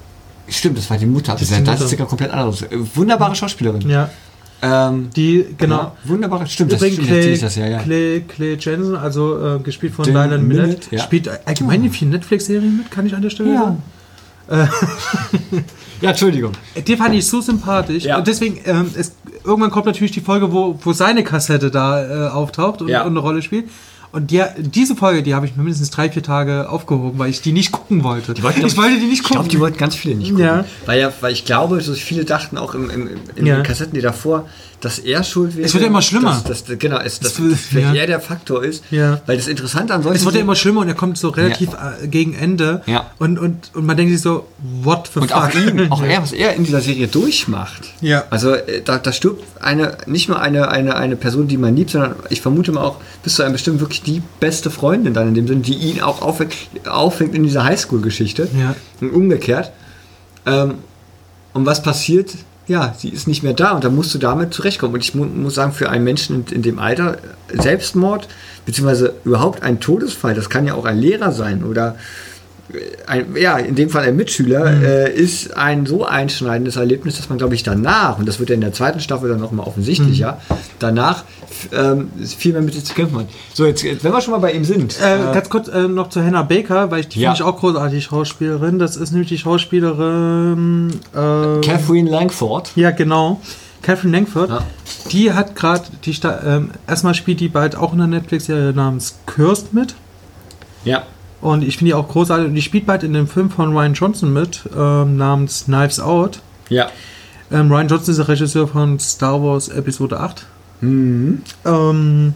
stimmt, das war die Mutter. Das, ist ist, die das Mutter. ist ja komplett anderes. Äh, Wunderbare Schauspielerin. Ja. Ähm, Die, genau. ja, wunderbare, stimmt, das stimmt, Clay, ich das ja, ja. Clay, Clay Jensen, also äh, gespielt von Dylan Millett, ja. spielt allgemein in vielen Netflix-Serien mit, kann ich an der Stelle Ja. sagen. Ja, Entschuldigung. Den fand ich so sympathisch. Ja. Und deswegen, ähm, es, irgendwann kommt natürlich die Folge, wo, wo seine Kassette da äh, auftaucht und, Ja. und eine Rolle spielt. Und die, diese Folge, die habe ich mir mindestens drei, vier Tage aufgehoben, weil ich die nicht gucken wollte. Die wollten, glaub ich wollte die nicht Ich glaube, gucken. die wollten ganz viele nicht gucken. Ja. Weil, ja, weil ich glaube, so viele dachten auch im, im, in Ja. den Kassetten, die davor, dass er schuld wäre. Es wird ja immer schlimmer. Dass, dass, genau, es, dass, wird- vielleicht ja. er der Faktor ist. Ja. Weil das Interessante an solchen es wird ja immer schlimmer und er kommt so relativ äh, gegen Ende. Ja. Und, und, und man denkt sich so, what the Und fuck? auch auch er, was er in dieser Serie durchmacht. Ja. Also äh, da, da stirbt eine, nicht nur eine, eine, eine Person, die man liebt, sondern ich vermute mal auch bis zu einem bestimmten wirklich die beste Freundin dann in dem Sinne, die ihn auch auffängt, auffängt in dieser Highschool-Geschichte. Ja. Und umgekehrt. Ähm, und was passiert? Ja, sie ist nicht mehr da und da musst du damit zurechtkommen. Und ich mu muss sagen, für einen Menschen in, in dem Alter, äh, Selbstmord, beziehungsweise überhaupt ein Todesfall, das kann ja auch ein Lehrer sein oder ein, ja, in dem Fall ein Mitschüler, äh, ist ein so einschneidendes Erlebnis, dass man, glaube ich, danach, und das wird ja in der zweiten Staffel dann nochmal offensichtlicher, danach f- ähm, viel mehr mit sich zu kämpfen hat. So, jetzt, wenn wir schon mal bei ihm sind. Äh, ganz kurz äh, noch zu Hannah Baker, weil ich die Ja. finde ich auch großartig, Schauspielerin. Das ist nämlich die Schauspielerin. Äh, Catherine Langford. ja, genau. Catherine Langford. Ja. Die hat gerade, die sta- ähm, erstmal spielt die bald auch in einer Netflix-Serie namens Cursed mit. Ja. Und ich finde die auch großartig. Und die spielt bald in dem Film von Ryan Johnson mit, ähm, namens Knives Out. Ja. Ähm, Ryan Johnson ist der Regisseur von Star Wars Episode 8. Mhm. Ähm,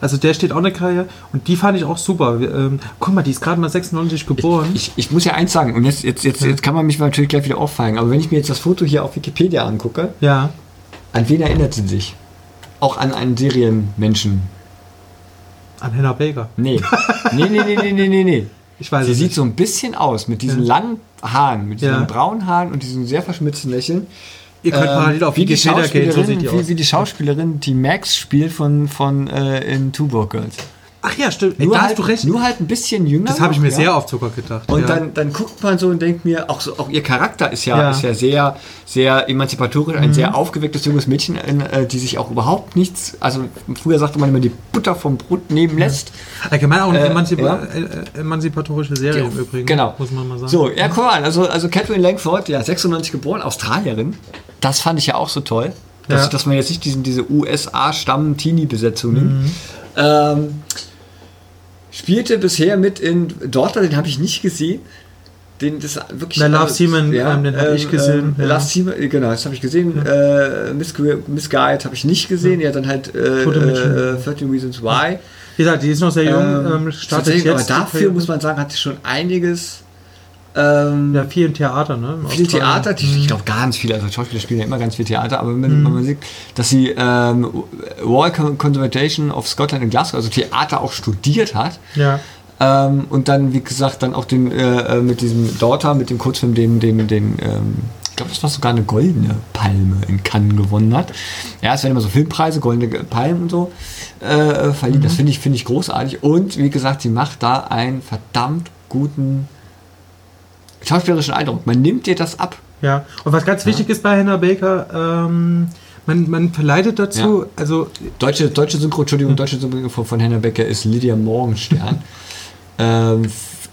also der steht auch in der Karriere. Und die fand ich auch super. Ähm, guck mal, die ist gerade mal 96 geboren. Ich, ich muss ja eins sagen, und jetzt, jetzt, jetzt, jetzt kann man mich natürlich gleich wieder auffallen, aber wenn ich mir jetzt das Foto hier auf Wikipedia angucke, ja. an wen erinnert sie sich? Auch an einen Serienmenschen. An Hannah Baker. Nee. Nee, nee, nee, nee, nee, nee, nee. Ich weiß Sie sieht nicht. so ein bisschen aus mit diesen Ja. langen Haaren, mit diesen Ja. braunen Haaren und diesem sehr verschmitzten Lächeln. Ihr könnt parallel auf Ähm, wie die Wikipedia gehen, so sieht die Schauspielerin, aus. wie, wie die Schauspielerin, die Max spielt von, von äh, in Two Broke Girls. Ach ja, stimmt. Ey, Nur, da halt, hast du recht. nur halt ein bisschen jünger. das habe ich mir ja. sehr auf Zucker gedacht. Und ja. dann, dann guckt man so und denkt mir, auch, so, auch ihr Charakter ist ja, Ja. ist ja sehr, sehr emanzipatorisch, Mhm. ein sehr aufgewecktes junges Mädchen, äh, die sich auch überhaupt nichts, also früher sagte man immer, die Butter vom Brot nehmen lässt. Allgemein auch eine Äh, emanzipa äh, äh, emanzipatorische Serie im Übrigen. Genau. Muss man mal sagen. So, ja, guck mal also, also Catherine Langford, ja, 96 geboren, Australierin. Das fand ich ja auch so toll, dass, dass man jetzt nicht diesen, diese USA-Stamm-Teenie-Besetzung nimmt. Mhm. Ähm, spielte bisher mit in Daughter, den habe ich nicht gesehen. Den, das wirklich, Na, Love äh, Seaman, ähm, den hab ich gesehen, Ähm, ja. Love Seaman, äh, genau, das habe ich gesehen. Äh, Miss, Miss Guide habe ich nicht gesehen. Ja, dann halt äh, äh, 13 Reasons Why. Wie gesagt, die ist noch sehr jung, Ähm, ähm, startet jetzt. aber dafür muss man sagen, hat sie schon einiges. Ähm, Ja, viel im Theater, ne? Im viel. Theater, die- Mhm. ich glaube ganz viel, also Schauspieler spielen ja immer ganz viel Theater, aber wenn, wenn man sieht, dass sie ähm, Royal Conservation of Scotland in Glasgow, also Theater auch studiert hat Ja. ähm, und dann, wie gesagt, dann auch den, äh, äh, mit diesem Daughter, mit dem Kurzfilm, den, den, den ähm, ich glaube, das war sogar eine goldene Palme in Cannes gewonnen hat. Ja, es werden immer so Filmpreise, goldene Palmen und so äh, verliehen. Das finde ich, finde ich großartig. Und wie gesagt, sie macht da einen verdammt guten schauspielerischen Eindruck. Man nimmt dir das ab. Ja, und was ganz wichtig ist bei Hannah Baker, ähm, man, man verleitet dazu, Ja. also Deutsche, deutsche Synchro, Entschuldigung, deutsche Synchro von, von Hannah Becker ist Lydia Morgenstern. ähm,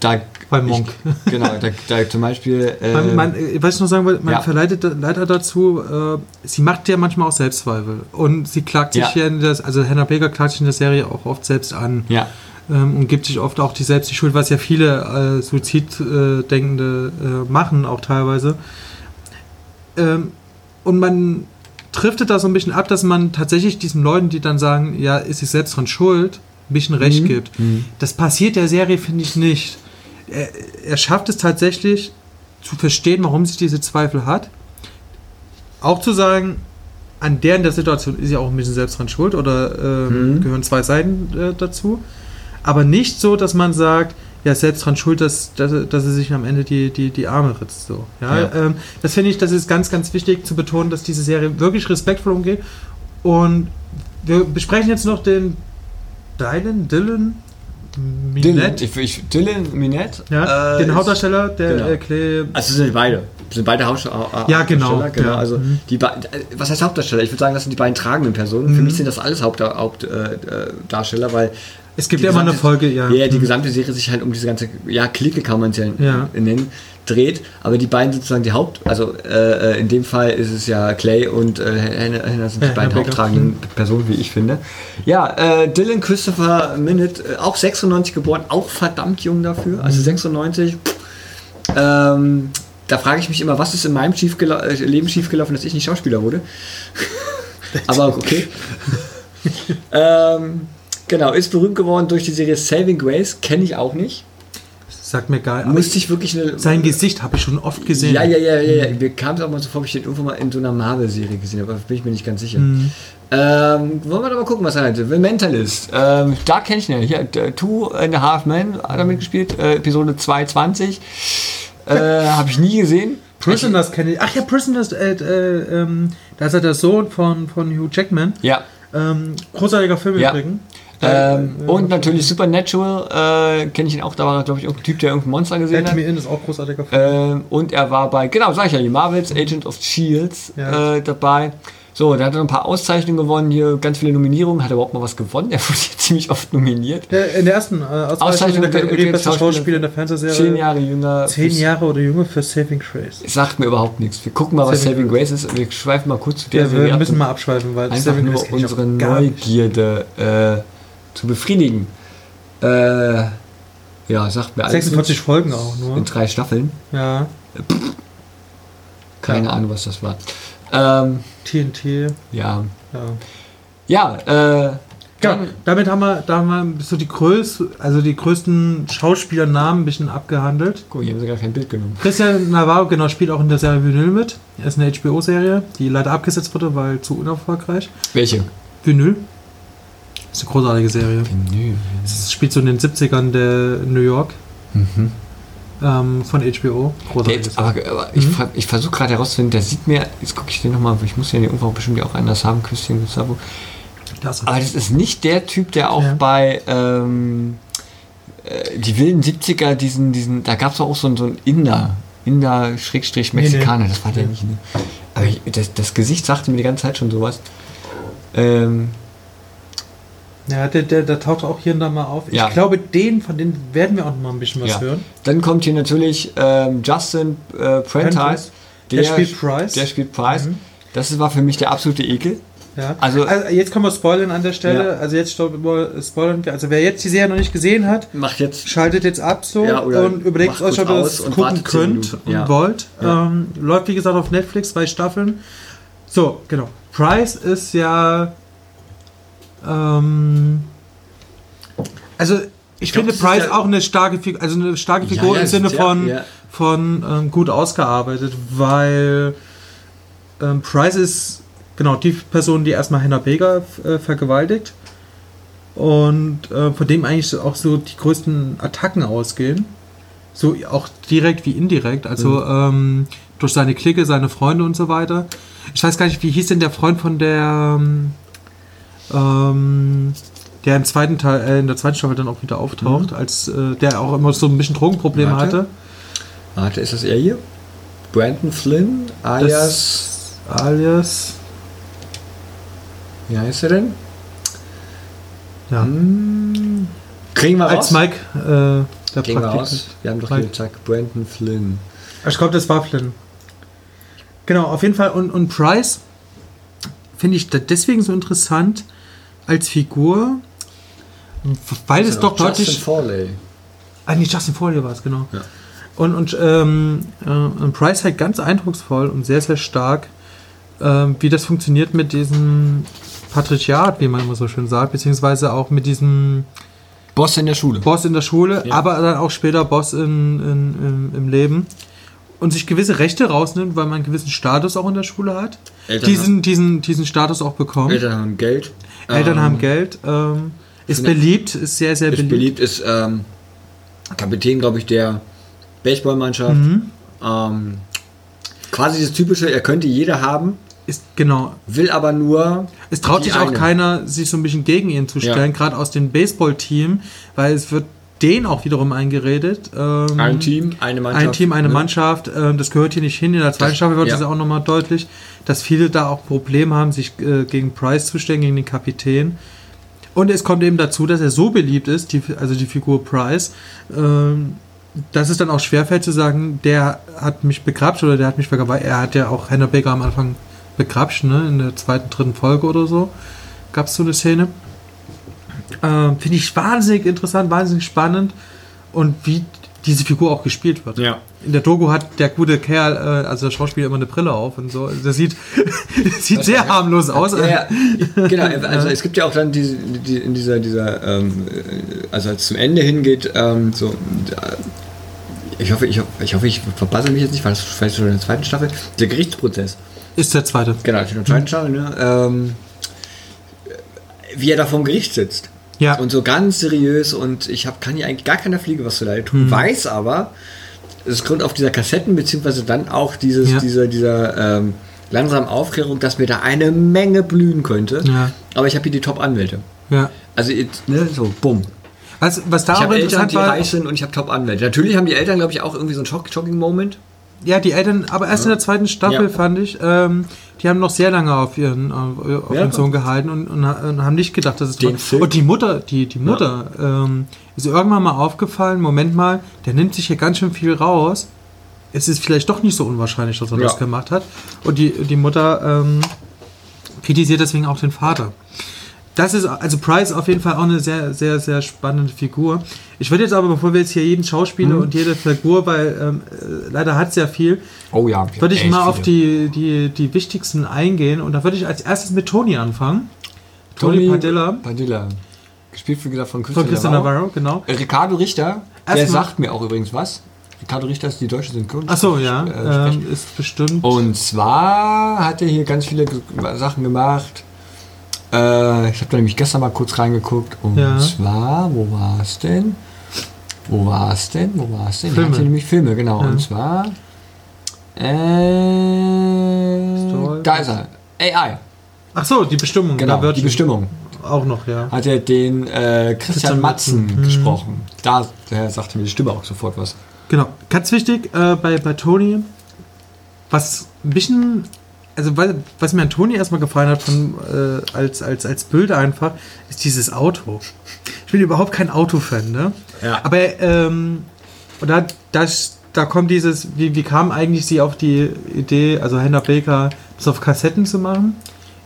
da, Bei Monk. Ich, genau, da, da zum Beispiel. Äh, man, man, äh, was ich noch sagen wollte, man ja. verleitet leider dazu, äh, sie macht ja manchmal auch Selbstzweifel und sie klagt sich Ja. ja in das, also Hannah Baker klagt sich in der Serie auch oft selbst an ja, ähm, und gibt sich oft auch die selbst die Schuld, was ja viele äh, Suiziddenkende äh, machen, auch teilweise. Ähm, und man driftet da so ein bisschen ab, dass man tatsächlich diesen Leuten, die dann sagen, ja, ist sich selbst dran schuld, ein bisschen Recht Mhm. gibt. Das passiert der Serie, finde ich, nicht. Er, er schafft es tatsächlich zu verstehen, warum sie diese Zweifel hat. Auch zu sagen, an der in der Situation ist ja auch ein bisschen selbst dran schuld oder ähm, Mhm. gehören zwei Seiten äh, dazu. Aber nicht so, dass man sagt, ja, selbst dran schuld, dass, dass, dass sie sich am Ende die, die, die Arme ritzt. So. Ja, Ja. Ähm, das finde ich, das ist ganz, ganz wichtig zu betonen, dass diese Serie wirklich respektvoll umgeht. Und wir besprechen jetzt noch den Dylan, Dylan, Dylan, Minette, ich, ich, Dylan Minette. ja, äh, den Hauptdarsteller, der genau. äh, Clay, Also sind beide. Sind beide Hauptsta- äh, Ja, genau, Hauptdarsteller. genau. ja. Also Mhm. die äh, was heißt Hauptdarsteller? Ich würde sagen, das sind die beiden tragenden Personen. Für Mhm. mich sind das alles Hauptdarsteller, Haupt, äh, äh, weil es gibt ja immer eine Folge, ja. ja, die Mhm. gesamte Serie sich halt um diese ganze ja Clique kann man es ja, Ja. nennen dreht, aber die beiden sozusagen die Haupt, also äh, äh, in dem Fall ist es ja Clay und äh, Hannah, sind die Ja, beiden haupttragenden Personen, wie ich finde. Ja, äh, Dylan Christopher Minute, äh, auch 96 geboren, auch verdammt jung dafür, also 96. Ähm, da frage ich mich immer, was ist in meinem schiefgela äh, Leben schiefgelaufen, dass ich nicht Schauspieler wurde. Aber okay. ähm, genau, ist berühmt geworden durch die Serie Saving Grace, kenne ich auch nicht. Sagt mir geil. Aber Musste ich wirklich eine. sein Gesicht habe ich schon oft gesehen. Ja, ja, ja, ja, ja. Mir kam es auch mal so vor, ich den irgendwo mal in so einer Marvel-Serie gesehen habe, aber bin ich mir nicht ganz sicher. Mhm. Ähm, wollen wir doch mal gucken, was er hatte. The Mentalist. Ähm, da kenne ich ihn ja. Hier, Two and a Half Men hat er mitgespielt. Äh, Episode 220. Äh, habe ich nie gesehen. Prisoners kenne ich. Ach ja, Prisoners, äh, äh, ähm, da ist er der Sohn von, von Hugh Jackman. Ja. Ähm, großartiger Film Ja. übrigens. Ähm, Äh, und natürlich Supernatural, äh, kenne ich ihn auch, da war, glaube ich, irgendein Typ, der irgendein Monster gesehen Let hat. Me In ist auch großartiger Film. Ähm, und er war bei, genau, sag ich ja, die Marvels, Agent of Shields Ja. äh, dabei. So, da hat noch ein paar Auszeichnungen gewonnen, hier ganz viele Nominierungen. Hat er überhaupt mal was gewonnen? Er wurde hier ziemlich oft nominiert. Der, in der ersten äh, Auszeichnung Auszeichnung der der- Kategorie der Bester Schauspieler- in der Fernsehserie. Zehn Jahre jünger. Zehn Jahre oder jünger für Saving Grace. Sagt mir überhaupt nichts. Wir gucken mal, was Saving Saving Grace ist. Wir schweifen mal kurz zu der Ja, Serie wir müssen mal abschweifen, weil einfach Saving nur Grace unsere. Neugierde äh, zu befriedigen. Äh, ja, sagt mir alles 46 Folgen auch in nur. drei Staffeln. Ja, Keine Ja. Ahnung, was das war. Ähm, TNT. ja. Ja. Ja, äh, Ja, dann, damit haben wir, da haben wir so die größten, also die größten Schauspielernamen ein bisschen abgehandelt. guck, hier haben sie gar kein Bild genommen. Christian Navarro, genau, spielt auch in der Serie Vinyl mit. Er ist eine HBO-Serie, die leider abgesetzt wurde, weil zu unerfolgreich. Welche? Vinyl. Ist eine großartige Serie. Nö. Es spielt so in den 70ern der New York Mhm. ähm, von HBO. Großartige Jetzt, aber, aber ich, ver- ich versuche gerade herauszufinden, der sieht mir, jetzt gucke ich den nochmal, ich muss ja irgendwo bestimmt ja auch anders haben, Christian Gustavo. Das Aber das ist nicht der Typ, der auch Ja. bei ähm, äh, die wilden 70er, diesen, diesen, da gab es auch so, einen- so einen Inder, Inder Schrägstrich Mexikaner, das war der Nee. nicht. Ne? Aber ich, das, das Gesicht sagte mir die ganze Zeit schon sowas. Ähm, ja, der, der, der taucht auch hier und da mal auf. Ja. Ich glaube, den, von denen werden wir auch noch mal ein bisschen was Ja. hören. dann kommt hier natürlich ähm, Justin äh, Prentice. Prentice. Der spielt Price. Der spielt Price. Mhm. Das war für mich der absolute Ekel. Ja. Also- Also, jetzt können wir spoilern an der Stelle. Ja. Also jetzt spoilern wir. Also wer jetzt die Serie noch nicht gesehen hat, Macht jetzt schaltet jetzt ab so Ja, und überlegt euch, ob ihr das und gucken könnt und Ja. wollt. Ja. Ähm, läuft wie gesagt auf Netflix, zwei Staffeln. So, genau. Price ist ja ähm, also ich, glaub, finde Price ja- auch eine starke Figur, also eine starke Ja, Figur ja, im Sinne ja, von, ja. von ähm, gut ausgearbeitet, weil ähm, Price ist genau die Person, die erstmal Hannah Baker äh, vergewaltigt und äh, von dem eigentlich auch so die größten Attacken ausgehen. So auch direkt wie indirekt, also ähm, durch seine Clique, seine Freunde und so weiter. Ich weiß gar nicht, wie hieß denn der Freund von der, ähm, der im zweiten Teil, äh, in der zweiten Staffel dann auch wieder auftaucht, als äh, der auch immer so ein bisschen Drogenprobleme Warte. hatte. Warte, ist das er hier? Brandon Flynn, alias. Das, alias. wie heißt er denn? Ja. Hm, kriegen wir Als raus? Mike, äh, der Kriegen wir raus? Wir haben doch Mike. hier, zack, Brandon Flynn. Ich glaube, das war Flynn. Genau, auf jeden Fall. Und, und Price finde ich deswegen so interessant als Figur, weil es doch Justin deutlich. Forley. Ah, nee, Justin Foley war es, genau. Ja. Und, und, ähm, äh, und Price halt ganz eindrucksvoll und sehr, sehr stark, ähm, wie das funktioniert mit diesem Patriarchat, wie man immer so schön sagt, beziehungsweise auch mit diesem Boss in der Schule. Boss in der Schule, Ja. aber dann auch später Boss in, in, im, im Leben und sich gewisse Rechte rausnimmt, weil man einen gewissen Status auch in der Schule hat. Eltern Diesen, diesen, diesen Status auch bekommt. Eltern, Eltern haben Geld. Ähm, haben Geld. Ähm, ist beliebt, ist sehr, sehr Ist beliebt. beliebt, ist ähm, Kapitän, glaube ich, der Baseballmannschaft. Mhm. Ähm, quasi das typische, er könnte jeder haben, Ist, genau. will aber nur. Es traut sich auch eine. keiner, sich so ein bisschen gegen ihn zu Ja. stellen, gerade aus dem Baseball-Team, weil es wird denen auch wiederum eingeredet. Ähm, Ein Team, eine Mannschaft. Ein Team, eine ne? Mannschaft, ähm, das gehört hier nicht hin. In der zweiten Das- Staffel wird es ja auch nochmal deutlich, dass viele da auch Probleme haben, sich äh, gegen Price zu stellen, gegen den Kapitän. Und es kommt eben dazu, dass er so beliebt ist, die, also die Figur Price, ähm, dass es dann auch schwerfällt zu sagen, der hat mich begrapscht oder der hat mich weil Er hat ja auch Hannah Baker am Anfang begrapscht, ne? in der zweiten, dritten Folge oder so gab es so eine Szene. Ähm, Finde ich wahnsinnig interessant, wahnsinnig spannend und wie diese Figur auch gespielt wird. Ja. In der Doku hat der gute Kerl, äh, also der Schauspieler, immer eine Brille auf und so. Das sieht, das sieht sehr harmlos aus. Ja, ja, genau. Also es gibt ja auch dann diese, die, in dieser, dieser ähm, äh, also als es zum Ende hingeht, ähm, so, äh, ich hoffe, ich, hoffe- ich hoffe, ich verpasse mich jetzt nicht, weil das vielleicht schon in der zweiten Staffel, der Gerichtsprozess. Ist der zweite. Genau, in der zweiten Staffel, ne? Ähm, wie er da vom Gericht sitzt. Ja. Und so ganz seriös und ich hab, kann hier eigentlich gar keiner Fliege was zu leid tun. Weiß aber, es ist Grund auf dieser Kassetten, beziehungsweise dann auch dieses, Ja. dieser, dieser ähm, langsamen Aufklärung, dass mir da eine Menge blühen könnte. Ja. Aber ich habe hier die Top-Anwälte. Ja. Also, ne, so, bumm. Was, was da Ich habe Eltern, die war, reich sind und ich habe Top-Anwälte. Natürlich haben die Eltern, glaube ich, auch irgendwie so einen Shock- Shocking-Moment. Ja, die Eltern, aber erst in der zweiten Staffel Ja. fand ich, ähm, die haben noch sehr lange auf ihren, auf, Ja. ihren Sohn gehalten und, und, und haben nicht gedacht, dass es Den toll- Und die Mutter, die, die Mutter, ähm, ist irgendwann mal aufgefallen, Moment mal, der nimmt sich hier ganz schön viel raus. Es ist vielleicht doch nicht so unwahrscheinlich, dass er Ja. das gemacht hat. Und die, die Mutter ähm, kritisiert deswegen auch den Vater. Das ist, also Price auf jeden Fall auch eine sehr, sehr, sehr spannende Figur. Ich würde jetzt aber, bevor wir jetzt hier jeden Schauspieler und jede Figur, weil ähm, äh, leider hat es ja viel, Oh ja. würde ich mal auf die, die, die wichtigsten eingehen. Und da würde ich als erstes mit Tony anfangen. Tony, Padilla Padilla. Gespielt wie gesagt von von Christian, Christian Navarro. Navarro, genau. Äh, Ricardo Richter, der Erstmal- sagt mir auch übrigens was. Ricardo Richter ist die deutsche Synchron. Achso, ja, Äh, ähm, ist bestimmt. Und zwar hat er hier ganz viele Sachen gemacht. Äh, ich habe da nämlich gestern mal kurz reingeguckt. Und Ja. zwar, wo war es denn? Wo war es denn? Wo war es denn? Filme. Er hatte nämlich Filme, genau. Ja. Und zwar. Äh, da ist er. AI. Achso, die Bestimmung. Genau, die Bestimmung. Auch noch, ja. Hat er den äh, Christian Christian Matzen Matzen. Mhm. gesprochen. Da der sagte mir die Stimme auch sofort was. Genau, ganz wichtig äh, bei, bei Tony, was ein bisschen, also weil, was mir an Tony erstmal gefallen hat von, äh, als, als, als Bild einfach, ist dieses Auto. Ich bin überhaupt kein Autofan, ne? Ja. Aber ähm, und da, das, da kommt dieses, wie, wie kam eigentlich sie auf die Idee, also Hannah Baker, das auf Kassetten zu machen?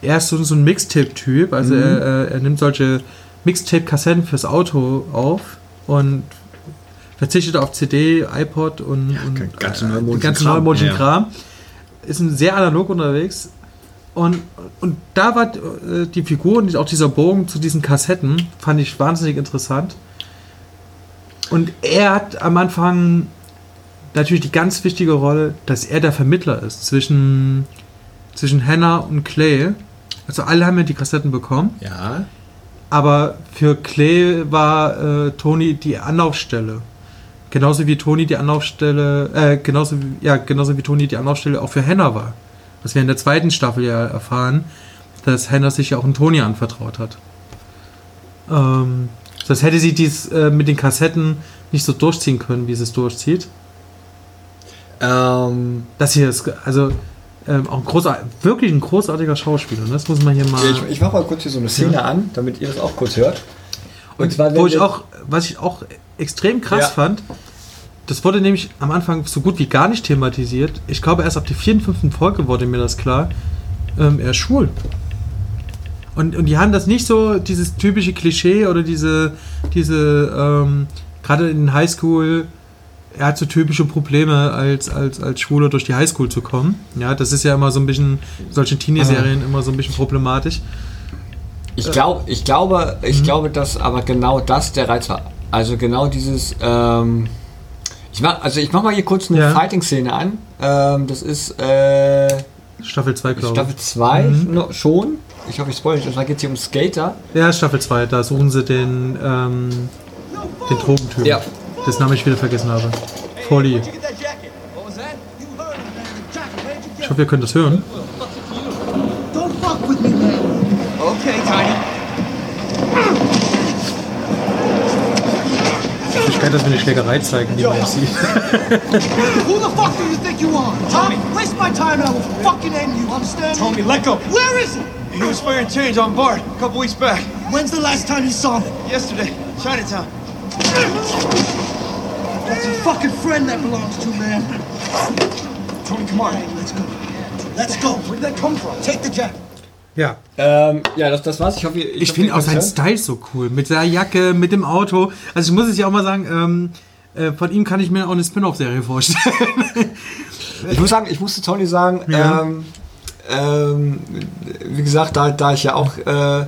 Er ist so, so ein Mixtape-Typ, also Mhm. er, er, nimmt solche Mixtape-Kassetten fürs Auto auf und verzichtet auf CD, iPod und, und ganzen äh, neumodischen Kram. Ja, ja. Kram. Ist sehr analog unterwegs. Und, und da war äh, die Figur und auch dieser Bogen zu diesen Kassetten, fand ich wahnsinnig interessant. Und er hat am Anfang natürlich die ganz wichtige Rolle, dass er der Vermittler ist zwischen, zwischen Hannah und Clay. Also alle haben ja die Kassetten bekommen. Ja. Aber für Clay war äh, Tony die Anlaufstelle. Genauso wie Tony die Anlaufstelle, äh, genauso wie, ja, genauso wie Tony die Anlaufstelle auch für Hannah war. Was wir in der zweiten Staffel ja erfahren, dass Hannah sich ja auch einen Tony anvertraut hat. Ähm, das hätte sie dies äh, mit den Kassetten nicht so durchziehen können, wie sie es durchzieht. Ähm, Das hier ist also ähm, auch ein großartig, wirklich ein großartiger Schauspieler. Ne? Das muss man hier mal. ich ich mache mal kurz hier so eine Szene an, damit ihr das auch kurz hört. Und zwar, wo ich auch, was ich auch extrem krass Ja. fand, das wurde nämlich am Anfang so gut wie gar nicht thematisiert. Ich glaube, erst ab der vierten, fünften Folge wurde mir das klar. Ähm, er ist schwul. Und, und die haben das nicht so, dieses typische Klischee oder diese, diese, ähm, gerade in Highschool, er hat so typische Probleme, als, als, als Schwuler durch die Highschool zu kommen. Ja, das ist ja immer so ein bisschen, solche Teenie-Serien immer so ein bisschen problematisch. Ich, glaub, ich, glaube, ich glaube, dass aber genau das der Reiz war. Also genau dieses. Ähm, ich mach, also ich mache mal hier kurz eine Ja. Fighting-Szene an. Ähm, das ist äh, Staffel 2, glaube ich. Staffel 2 Mhm. no, schon. Ich hoffe, ich spoilere nicht. Zwar geht es hier um Skater. Ja, Staffel 2, da suchen sie den, ähm, den Drogentypen. Ja. Das Name ich wieder vergessen habe. Get Ich hoffe, ihr könnt das hören. Möglichkeit, dass wir eine Schlägerei zeigen, die man sieht. Who the fuck do you think you are? Huh? Waste my time and I will fucking end you, understand? Tommy, let go. Where is he? He was firing change on Bart a couple weeks back. When's the last time you saw him? Yesterday, Chinatown. That's a fucking friend that belongs to, man. Tony, come on. Let's go. Let's go. Where did that come from? Take the jacket. Ja. Ähm, ja, das, das war's. Ich hoffe, Ich hoffe, finde auch seinen Style so cool. Mit der Jacke, mit dem Auto. Also ich muss es ja auch mal sagen, ähm, äh, von ihm kann ich mir auch eine Spin-off-Serie vorstellen. Ich muss sagen, ich musste Tony sagen, Ja. ähm, ähm, wie gesagt, da, da ich ja auch äh,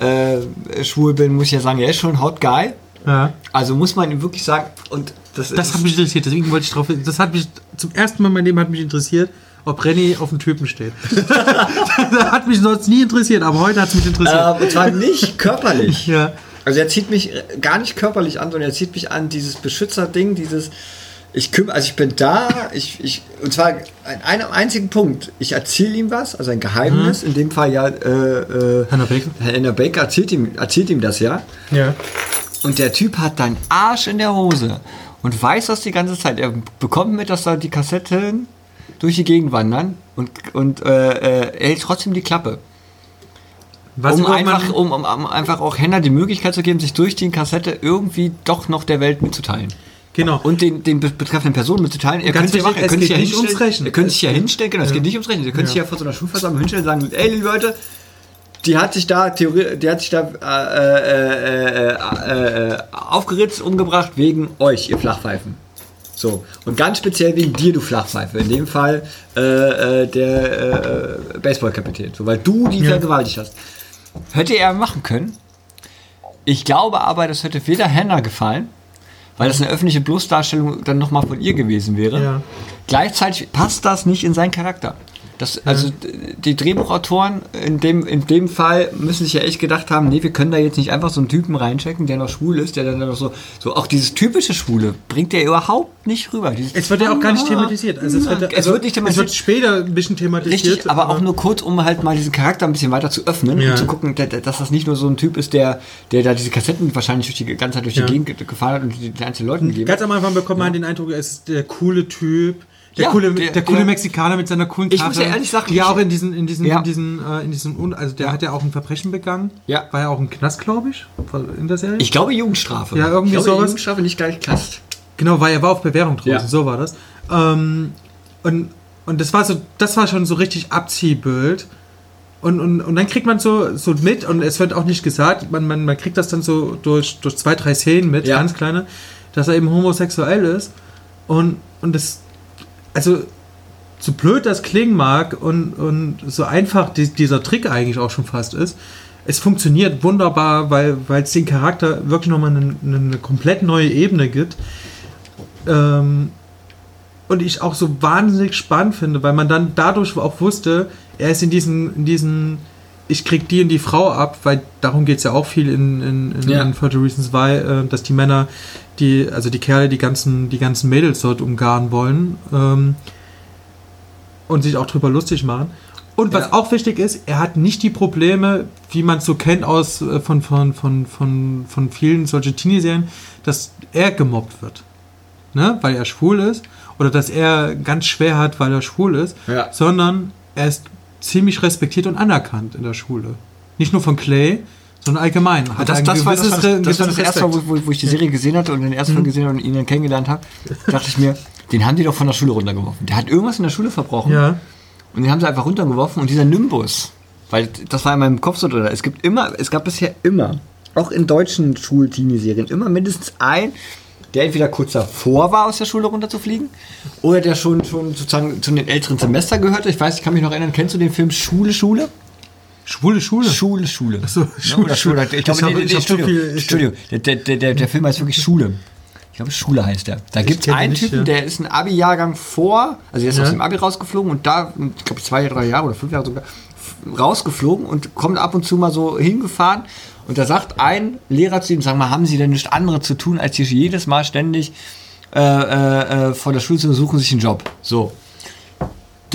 äh, schwul bin, muss ich ja sagen, er ist schon ein Hot Guy. ja. Also muss man ihm wirklich sagen, und das, Das hat mich interessiert, deswegen wollte ich drauf. Das hat mich zum ersten Mal in meinem Leben hat mich interessiert, ob Renny auf den Typen steht. das hat mich sonst nie interessiert, aber heute hat es mich interessiert. äh, und zwar nicht körperlich. ja. Also er zieht mich gar nicht körperlich an, sondern er zieht mich an dieses Beschützerding, dieses ich kümmere, also ich bin da, ich, ich und zwar an einem einzigen Punkt. Ich erzähle ihm was, also ein Geheimnis, in dem Fall ja äh, äh, Hannah Baker? Hannah Baker erzählt ihm, erzählt ihm das ja. Ja. Und der Typ hat deinen Arsch in der Hose und weiß das die ganze Zeit. Er bekommt mit, dass da die Kassetten durch die Gegend wandern und, und äh, äh, er hält trotzdem die Klappe. Was um, einfach, um, um, um einfach auch Henna die Möglichkeit zu geben, sich durch die Kassette irgendwie doch noch der Welt mitzuteilen. Genau. Und den, den be- betreffenden Personen mitzuteilen. Er könnte ja wichtig, machen, er es könnte sich ja nicht ums hinstellen, Rechnen. Er könnte sich ja hinstellen, genau, es geht nicht ums Rechnen. Er könnte sich ja vor so einer Schulversammlung hinstellen und sagen, ey, liebe Leute, die hat sich da, Theorie, die hat sich da äh, äh, äh, äh, äh, aufgeritzt, umgebracht wegen euch, ihr Flachpfeifen. So. Und ganz speziell wegen dir, du Flachpfeife. In dem Fall äh, äh, der äh, Baseballkapitän. So, weil du die Ja. vergewaltigt hast. Hätte er machen können. Ich glaube aber, das hätte weder Hannah gefallen, weil das eine öffentliche Bloßdarstellung dann nochmal von ihr gewesen wäre. Ja. Gleichzeitig passt das nicht in seinen Charakter. Das, also die Drehbuchautoren in dem, in dem Fall müssen sich ja echt gedacht haben, nee, wir können da jetzt nicht einfach so einen Typen reinchecken, der noch schwul ist, der dann noch so, so auch dieses typische Schwule bringt der überhaupt nicht rüber. Dieses, Es wird ja auch gar nicht thematisiert. Also es, wird, Es also wird nicht Es thematisiert. wird später ein bisschen thematisiert. Richtig, aber auch nur kurz, um halt mal diesen Charakter ein bisschen weiter zu öffnen Ja. und zu gucken, da- da- dass das nicht nur so ein Typ ist, der, der da diese Kassetten wahrscheinlich durch die ganze Zeit durch Ja. die Gegend ge- gefahren hat und die, die einzelnen Leuten gegeben Ganz am Anfang bekommt man den Eindruck, er ist der coole Typ. Der, Ja, coole, der- der, coole der- Mexikaner mit seiner coolen Ich Karre. muss ja ehrlich sagen, ja ich- auch in diesen, in diesen, Ja. in diesen, äh, in diesen, also der hat ja auch ein Verbrechen begangen. Ja. War ja auch im Knast, glaube ich, in der Serie. Ich glaube Jugendstrafe. Ja, irgendwie ich glaube, sowas. Jugendstrafe nicht gleich Knast. Genau, weil er war auf Bewährung draußen, Ja. so war das. Ähm, und, und das war so, das war schon so richtig Abziehbild. Und, und, und dann kriegt man so, so mit, und es wird auch nicht gesagt, man, man, man kriegt das dann so durch, durch zwei, drei Szenen mit, Ja. ganz kleine, dass er eben homosexuell ist. Und, und das, also so blöd das klingen mag und, und so einfach die, dieser Trick eigentlich auch schon fast ist, es funktioniert wunderbar, weil es den Charakter wirklich nochmal eine, eine komplett neue Ebene gibt. Ähm, und ich auch so wahnsinnig spannend finde, weil man dann dadurch auch wusste, er ist in diesen, in diesen ich krieg die und die Frau ab, weil darum geht es ja auch viel in, in, in, Ja. in 30 Reasons Why, äh, dass die Männer, die, also die Kerle, die ganzen, die ganzen Mädels dort umgarnen wollen ähm, und sich auch drüber lustig machen. Und was Ja. auch wichtig ist, er hat nicht die Probleme, wie man es so kennt aus äh, von, von, von, von, von vielen solche Teenie-Serien, dass er gemobbt wird. Ne? Weil er schwul ist. Oder dass er ganz schwer hat, weil er schwul ist. Ja. Sondern er ist ziemlich respektiert und anerkannt in der Schule. Nicht nur von Clay, sondern allgemein. Hat Das, das, war, das, gewisses war, das, war das gewisses erste Mal, wo, wo, wo ich die Serie gesehen hatte und den ersten Mal gesehen habe und ihn dann kennengelernt habe, dachte ich mir, den haben die doch von der Schule runtergeworfen. Der hat irgendwas in der Schule verbrochen Ja. und den haben sie einfach runtergeworfen und dieser Nimbus, weil das war in meinem Kopf so drin, es gibt immer, es gab bisher immer, auch in deutschen Schul-Teenie-Serien, immer mindestens ein, der entweder kurz davor war, aus der Schule runterzufliegen, oder der schon, schon sozusagen zu den älteren Semester gehörte. Ich weiß, ich kann mich noch erinnern, kennst du den Film Schule, Schule? Schwule Schule. Schule, Schule. so, Ja, Schule, oder Schule. Ich glaube, nee, nee, ich- Studio. Der, der, der, der Film heißt wirklich Schule. Ich glaube, Schule heißt der. Da gibt es einen nicht, Typen, ja. der ist ein Abi-Jahrgang vor, also der ist Ja. aus dem Abi rausgeflogen und da, ich glaube, zwei, drei Jahre oder fünf Jahre sogar, rausgeflogen und kommt ab und zu mal so hingefahren. Und da sagt ein Lehrer zu ihm, sag mal, haben Sie denn nichts anderes zu tun, als hier jedes Mal ständig äh, äh, äh, vor der Schule zu suchen, sich einen Job. So.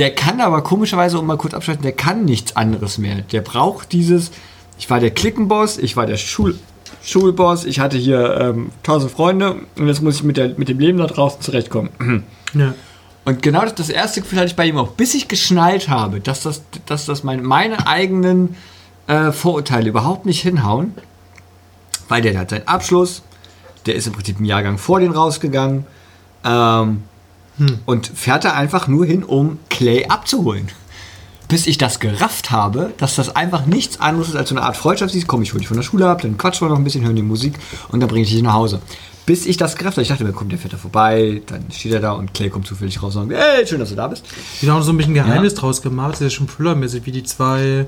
Der kann aber komischerweise, um mal kurz abschalten, der kann nichts anderes mehr. Der braucht dieses, ich war der Klickenboss, ich war der Schul, Schulboss, ich hatte hier ähm, tausend Freunde und jetzt muss ich mit, der, mit dem Leben da draußen zurechtkommen. Ja. Und genau das, das erste Gefühl hatte ich bei ihm auch, bis ich geschnallt habe, dass das, dass das mein, meine eigenen äh, Vorurteile überhaupt nicht hinhauen, weil der hat seinen Abschluss, der ist im Prinzip einen Jahrgang vor den rausgegangen ähm, und fährt da einfach nur hin, um Clay abzuholen. Bis ich das gerafft habe, dass das einfach nichts anderes ist als so eine Art Freundschaft. ist. Komm, ich hole dich von der Schule ab, dann quatschen wir noch ein bisschen, hören die Musik und dann bringe ich dich nach Hause. Bis ich das gerafft habe. Ich dachte mir, komm, der fährt da vorbei, dann steht er da und Clay kommt zufällig raus und sagt, hey, schön, dass du da bist. Die haben auch so ein bisschen Geheimnis draus gemacht. Das ist ja schon Thriller-mäßig, wie die zwei.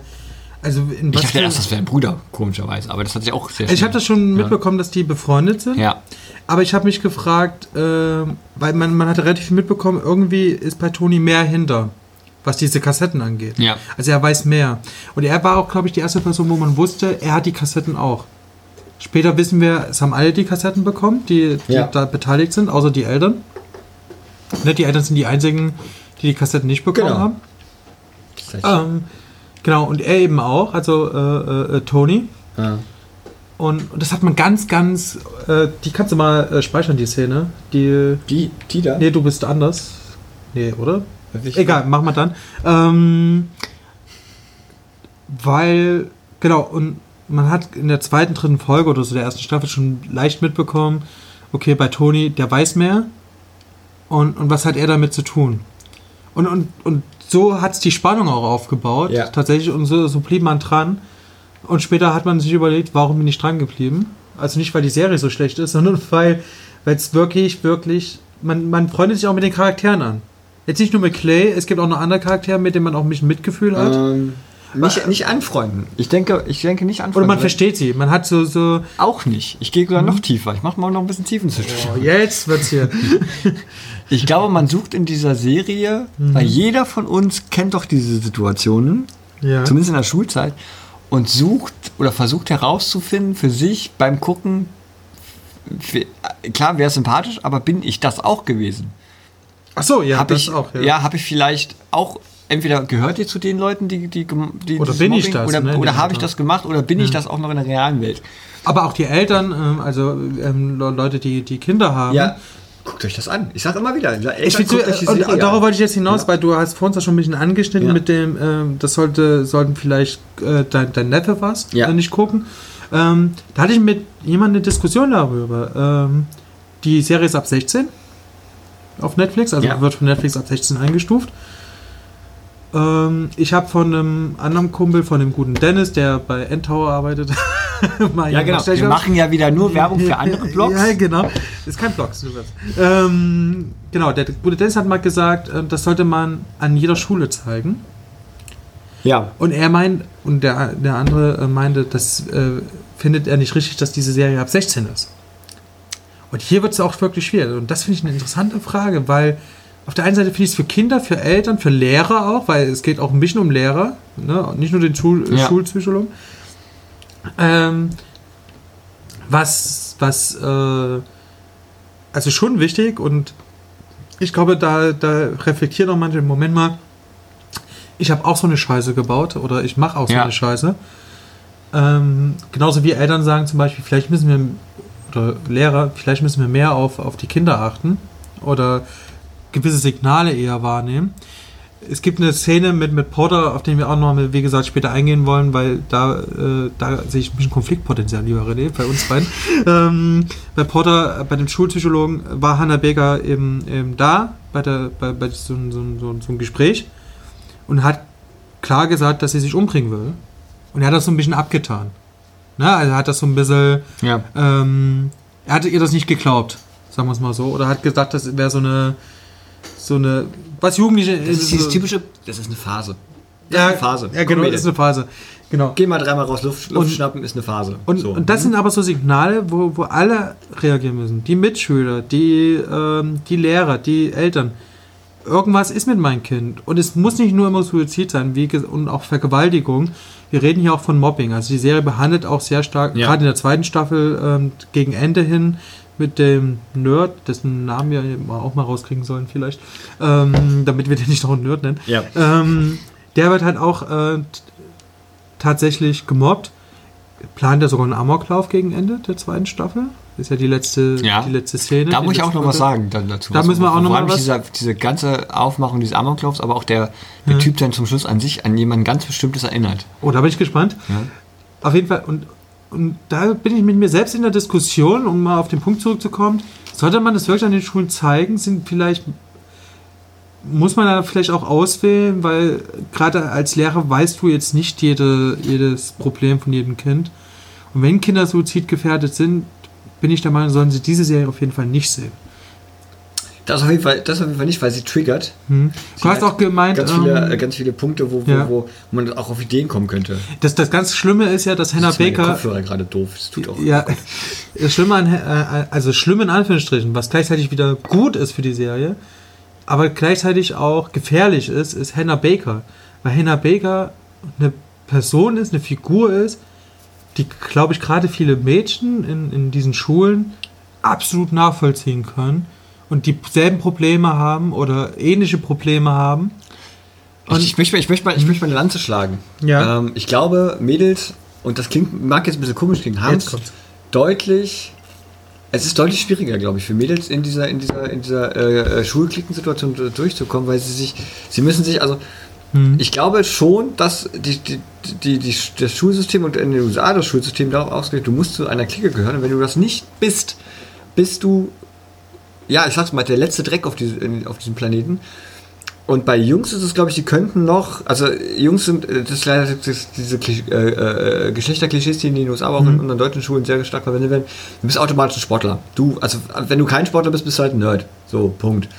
Also in Ich was dachte für- erst, das wäre ein Bruder, komischerweise, aber das hat sich auch sehr Also ich habe das schon Ja. mitbekommen, dass die befreundet sind. Ja. Aber ich habe mich gefragt, äh, weil man, man hatte relativ viel mitbekommen, irgendwie ist bei Toni mehr hinter, was diese Kassetten angeht. Ja. Also er weiß mehr. Und er war auch, glaube ich, die erste Person, wo man wusste, er hat die Kassetten auch. Später wissen wir, es haben alle die Kassetten bekommen, die, die Ja. da beteiligt sind, außer die Eltern. Ne, die Eltern sind die einzigen, die die Kassetten nicht bekommen Genau. haben. Das heißt, Ähm, genau, und er eben auch, also äh, äh, Tony. ja. Und, und das hat man ganz, ganz. Äh, die kannst du mal äh, speichern, die Szene. Die. Die, die da? Nee, du bist anders. Nee, oder? Ich- Egal, machen wir dann. Ähm, weil, genau, und man hat in der zweiten, dritten Folge oder so der ersten Staffel schon leicht mitbekommen, okay, bei Toni, der weiß mehr. Und, und was hat er damit zu tun? Und, und, und so hat es die Spannung auch aufgebaut, Ja. tatsächlich, und so, so blieb man dran. Und später hat man sich überlegt, warum bin ich dran geblieben? Also nicht, weil die Serie so schlecht ist, sondern weil es wirklich, wirklich, man, man freundet sich auch mit den Charakteren an. Jetzt nicht nur mit Clay, es gibt auch noch andere Charaktere, mit denen man auch ein bisschen Mitgefühl hat. Ähm, nicht, nicht anfreunden. Ich denke, ich denke nicht anfreunden. Oder man versteht sie. Man hat so, so, Auch nicht. Ich gehe sogar noch tiefer. Ich mache mal noch ein bisschen Tiefenzüge. oh, jetzt wird's hier. Ich glaube, man sucht in dieser Serie, weil jeder von uns kennt doch diese Situationen, Ja. zumindest in der Schulzeit, und sucht oder versucht herauszufinden für sich beim Gucken, klar, wäre sympathisch, aber bin ich das auch gewesen? Ach so, ja, das ich auch. ja, habe ich vielleicht auch entweder gehört ihr zu den Leuten, die die, die Oder bin ich Mobbing- das, oder, ne, oder habe ich das gemacht oder bin ich das auch noch in der realen Welt? Aber auch die Eltern, ähm, also ähm, Le- Leute, die, die Kinder haben. guckt euch das an. Ich sage immer wieder, Ich find, äh, und, und darauf wollte ich jetzt hinaus, Ja. weil du hast vorhin das schon ein bisschen angeschnitten Ja. mit dem, ähm, das sollte, sollten vielleicht äh, dein, dein Neffe was, Ja. nicht gucken. Ähm, da hatte ich mit jemandem eine Diskussion darüber. Ähm, die Serie ist ab 16 auf Netflix, also Ja. wird von Netflix ab 16 eingestuft. Ähm, ich habe von einem anderen Kumpel, von dem guten Dennis, der bei Endtower arbeitet, Ja, genau. Wir machen ja wieder nur Werbung für andere Blogs. Ja, genau. Ist kein Blog. Ähm, genau, der gute Dennis hat mal gesagt, äh, das sollte man an jeder Schule zeigen. Ja. Und er meint, und der, der andere äh, meinte, das äh, findet er nicht richtig, dass diese Serie ab 16 ist. Und hier wird es auch wirklich schwierig. Und das finde ich eine interessante Frage, weil auf der einen Seite finde ich es für Kinder, für Eltern, für Lehrer auch, weil es geht auch ein bisschen um Lehrer, ne? nicht nur den Schul Ja. Schulpsychologen. Ähm, was, was, äh, also schon wichtig und ich glaube, da, da reflektieren auch manche, Moment mal, ich habe auch so eine Scheiße gebaut oder ich mache auch so Ja. eine Scheiße. Ähm, genauso wie Eltern sagen zum Beispiel, vielleicht müssen wir, oder Lehrer, vielleicht müssen wir mehr auf, auf die Kinder achten oder gewisse Signale eher wahrnehmen. Es gibt eine Szene mit, mit Porter, auf den wir auch noch mal, wie gesagt, später eingehen wollen, weil da, äh, da sehe ich ein bisschen Konfliktpotenzial, lieber René, bei uns beiden. ähm, bei Porter, bei dem Schulpsychologen, war Hannah Baker eben, eben da, bei, der, bei, bei so, so, so, so einem Gespräch und hat klar gesagt, dass sie sich umbringen will. Und er hat das so ein bisschen abgetan. Ne? Also er hat das so ein bisschen, Ja. ähm, er hatte ihr das nicht geglaubt, sagen wir es mal so. Oder hat gesagt, das wäre so eine, so eine, was Jugendliche. Das ist dieses so- typische, das ist eine Phase. Das ja, ist eine Phase. Ja, genau, das ist eine Phase. Genau. Geh mal dreimal raus, Luft, Luft Und- schnappen ist eine Phase. Und, So. und das sind aber so Signale, wo, wo alle reagieren müssen. Die Mitschüler, die, ähm, die Lehrer, die Eltern. Irgendwas ist mit meinem Kind. Und es muss nicht nur immer Suizid sein, wie und auch Vergewaltigung. Wir reden hier auch von Mobbing. Also die Serie behandelt auch sehr stark, Ja. gerade in der zweiten Staffel, ähm, gegen Ende hin mit dem Nerd, dessen Namen wir auch mal rauskriegen sollen vielleicht, ähm, damit wir den nicht noch einen Nerd nennen. Ja. Ähm, der wird halt auch äh, tatsächlich gemobbt. plant er sogar einen Amoklauf gegen Ende der zweiten Staffel. Ist ja die letzte, Ja. die letzte Szene. Da muss ich auch noch was sagen dann dazu. Da Was- müssen wir auch noch vor mal allem was- Dieser, diese ganze Aufmachung dieses Amoklaufs, aber auch der, der Typ dann zum Schluss an sich an jemanden ganz Bestimmtes erinnert. Oh, da bin ich gespannt. Auf jeden Fall, und, und da bin ich mit mir selbst in der Diskussion, um mal auf den Punkt zurückzukommen. Sollte man das wirklich an den Schulen zeigen? Sind vielleicht, muss man da vielleicht auch auswählen, weil gerade als Lehrer weißt du jetzt nicht jede, jedes Problem von jedem Kind. Und wenn Kinder suizidgefährdet sind, bin ich der Meinung, sollen sie diese Serie auf jeden Fall nicht sehen. Das auf jeden Fall, das auf jeden Fall nicht, weil sie triggert. Du Sie hast hat auch gemeint, Ganz viele, ähm, äh, ganz viele Punkte, wo, wo, ja. wo man auch auf Ideen kommen könnte. das, das ganz Schlimme ist ja, dass Hannah Jetzt ist Baker Kopfhörer gerade doof. Das tut auch. Ja, das Schlimme an, äh, also schlimm in Anführungsstrichen, was gleichzeitig wieder gut ist für die Serie, aber gleichzeitig auch gefährlich ist, ist Hannah Baker. Weil Hannah Baker eine Person ist, eine Figur ist, die, glaube ich, gerade viele Mädchen in, in diesen Schulen absolut nachvollziehen können und dieselben Probleme haben oder ähnliche Probleme haben. Ich, ich, möchte, mal- ich, möchte mal, ich möchte mal eine Lanze schlagen. Ja. Ähm, ich glaube, Mädels, und das klingt, mag jetzt ein bisschen komisch klingen, haben es deutlich. Es ist deutlich schwieriger, glaube ich, für Mädels in dieser, in dieser, in dieser äh, äh, Schulklickensituation durchzukommen, weil sie sich, sie müssen sich, also Hm. ich glaube schon, dass die, die, die, die, das Schulsystem und in den USA das Schulsystem darauf ausgelegt, du musst zu einer Clique gehören und wenn du das nicht bist, bist du, ja, ich sag's mal, der letzte Dreck auf, diese, auf diesem Planeten. Und bei Jungs ist es, glaube ich, die könnten noch, also Jungs sind, äh, das ist leider das, diese äh, äh, Geschlechterklischees, die in den USA, aber auch in unseren deutschen Schulen sehr stark verwendet werden. Du bist automatisch ein Sportler. Du, also wenn du kein Sportler bist, bist du halt ein Nerd. So, Punkt.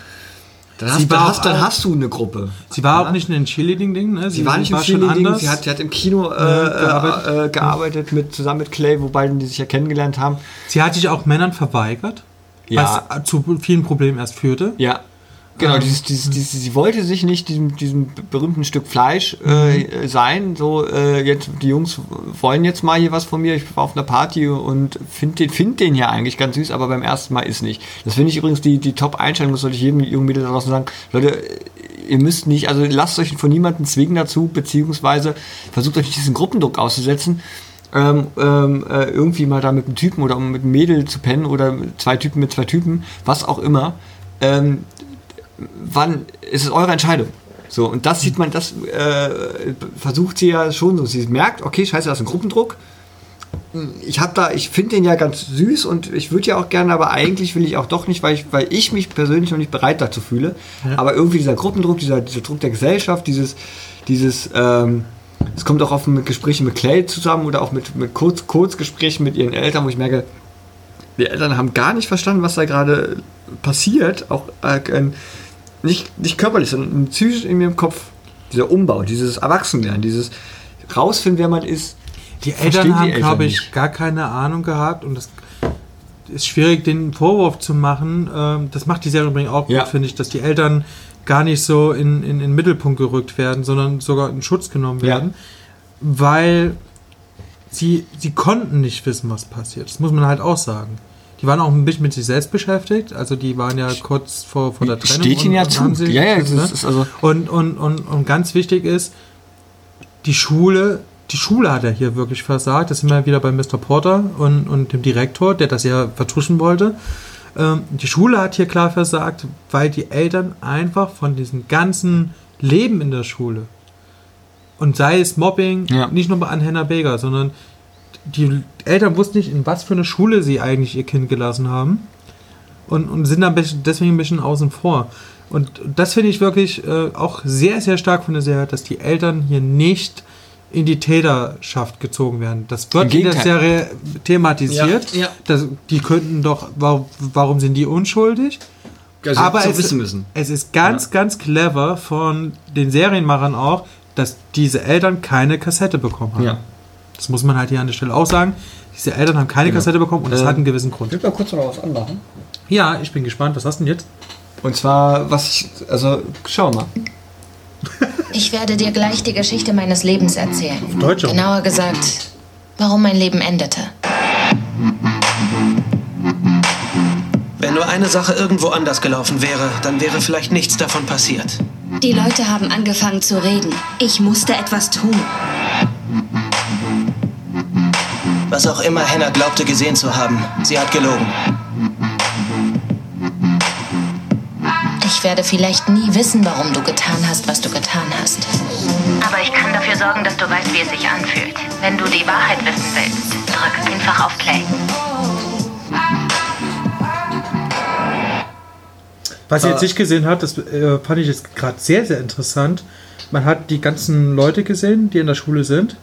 Dann Sie hast, dann war hast, dann hast du eine Gruppe. Sie war Ja? auch nicht in den Cheerleading-Ding, ne? Sie war nicht im schon Cheerleading, sie hat, sie hat im Kino äh, gearbeitet, gearbeitet. äh, gearbeitet mit, zusammen mit Clay, wobei die sich ja kennengelernt haben. Sie hat sich auch Männern verweigert, Ja. was zu vielen Problemen erst führte. Ja. Genau, Ähm, dieses, dieses, dieses, sie wollte sich nicht diesem, diesem berühmten Stück Fleisch äh, sein. So, äh, jetzt, die Jungs wollen jetzt mal hier was von mir. Ich war auf einer Party und finde den, find den ja eigentlich ganz süß, aber beim ersten Mal ist nicht. Das finde ich übrigens die, die Top-Einstellung, das sollte ich jedem jungen Mädel da draußen sagen. Leute, ihr müsst nicht, also lasst euch von niemandem zwingen dazu, beziehungsweise versucht euch nicht diesen Gruppendruck auszusetzen. Ähm, ähm, äh, irgendwie mal da mit einem Typen oder mit einem Mädel zu pennen oder zwei Typen mit zwei Typen, was auch immer. Ähm, wann ist es eure Entscheidung? So, und das sieht man, das äh, versucht sie ja schon so. Sie merkt, okay, scheiße, das ist ein Gruppendruck. Ich habe da, ich finde den ja ganz süß und ich würde ja auch gerne, aber eigentlich will ich auch doch nicht, weil ich, weil ich mich persönlich noch nicht bereit dazu fühle. Aber irgendwie dieser Gruppendruck, dieser, dieser Druck der Gesellschaft, dieses, dieses, ähm, es kommt auch auf mit Gesprächen mit Clay zusammen oder auch mit, mit Kurz, Kurzgesprächen mit ihren Eltern, wo ich merke, die Eltern haben gar nicht verstanden, was da gerade passiert, auch äh, äh, nicht, nicht körperlich, sondern psychisch in ihrem Kopf. Dieser Umbau, dieses Erwachsenwerden, dieses rausfinden, wer man ist. Die Verstehen die Eltern haben, Eltern glaube ich, nicht. gar keine Ahnung gehabt und das ist schwierig, den Vorwurf zu machen. Ähm, Das macht die Serie übrigens auch Ja. gut, finde ich, dass die Eltern gar nicht so in, in, in den Mittelpunkt gerückt werden, sondern sogar in Schutz genommen Ja. werden, weil sie, sie konnten nicht wissen, was passiert. Das muss man halt auch sagen. Die waren auch ein bisschen mit sich selbst beschäftigt, also die waren ja kurz vor, vor der Trennung. Steht ihnen ja und zu. sich- Ja, ja, das ne? ist also- und, und, und, und ganz wichtig ist, die Schule, die Schule hat ja hier wirklich versagt. Das sind wir wieder bei Mr. Porter und, und dem Direktor, der das ja vertuschen wollte. Ähm, die Schule hat hier klar versagt, weil die Eltern einfach von diesem ganzen Leben in der Schule und sei es Mobbing, Ja. nicht nur an Hannah Baker, sondern die Eltern wussten nicht, in was für eine Schule sie eigentlich ihr Kind gelassen haben und, und sind dann deswegen ein bisschen außen vor. Und das finde ich wirklich äh, auch sehr, sehr stark von der Serie, dass die Eltern hier nicht in die Täterschaft gezogen werden. Das wird in der. Serie thematisiert. Ja, ja. Das, die könnten doch, warum, warum sind die unschuldig? Also Aber es, wissen müssen. es ist ganz, ganz clever von den Serienmachern auch, dass diese Eltern keine Kassette bekommen haben. Ja. Das muss man halt hier an der Stelle auch sagen. Diese Eltern haben keine Genau. Kassette bekommen und das Äh, hat einen gewissen Grund. Ich will mal kurz noch was anmachen. Ja, ich bin gespannt. Was hast du denn jetzt? Und zwar, was ich, also, schau mal. Ich werde dir gleich die Geschichte meines Lebens erzählen. Deutsch auch. Genauer gesagt, warum mein Leben endete. Wenn nur eine Sache irgendwo anders gelaufen wäre, dann wäre vielleicht nichts davon passiert. Die Leute haben angefangen zu reden. Ich musste etwas tun. Was auch immer Hannah glaubte gesehen zu haben, sie hat gelogen. Ich werde vielleicht nie wissen, warum du getan hast, was du getan hast. Aber ich kann dafür sorgen, dass du weißt, wie es sich anfühlt. Wenn du die Wahrheit wissen willst, drück einfach auf Play. Was ihr jetzt nicht gesehen habt, das äh, fand ich jetzt gerade sehr, sehr interessant. Man hat die ganzen Leute gesehen, die in der Schule sind,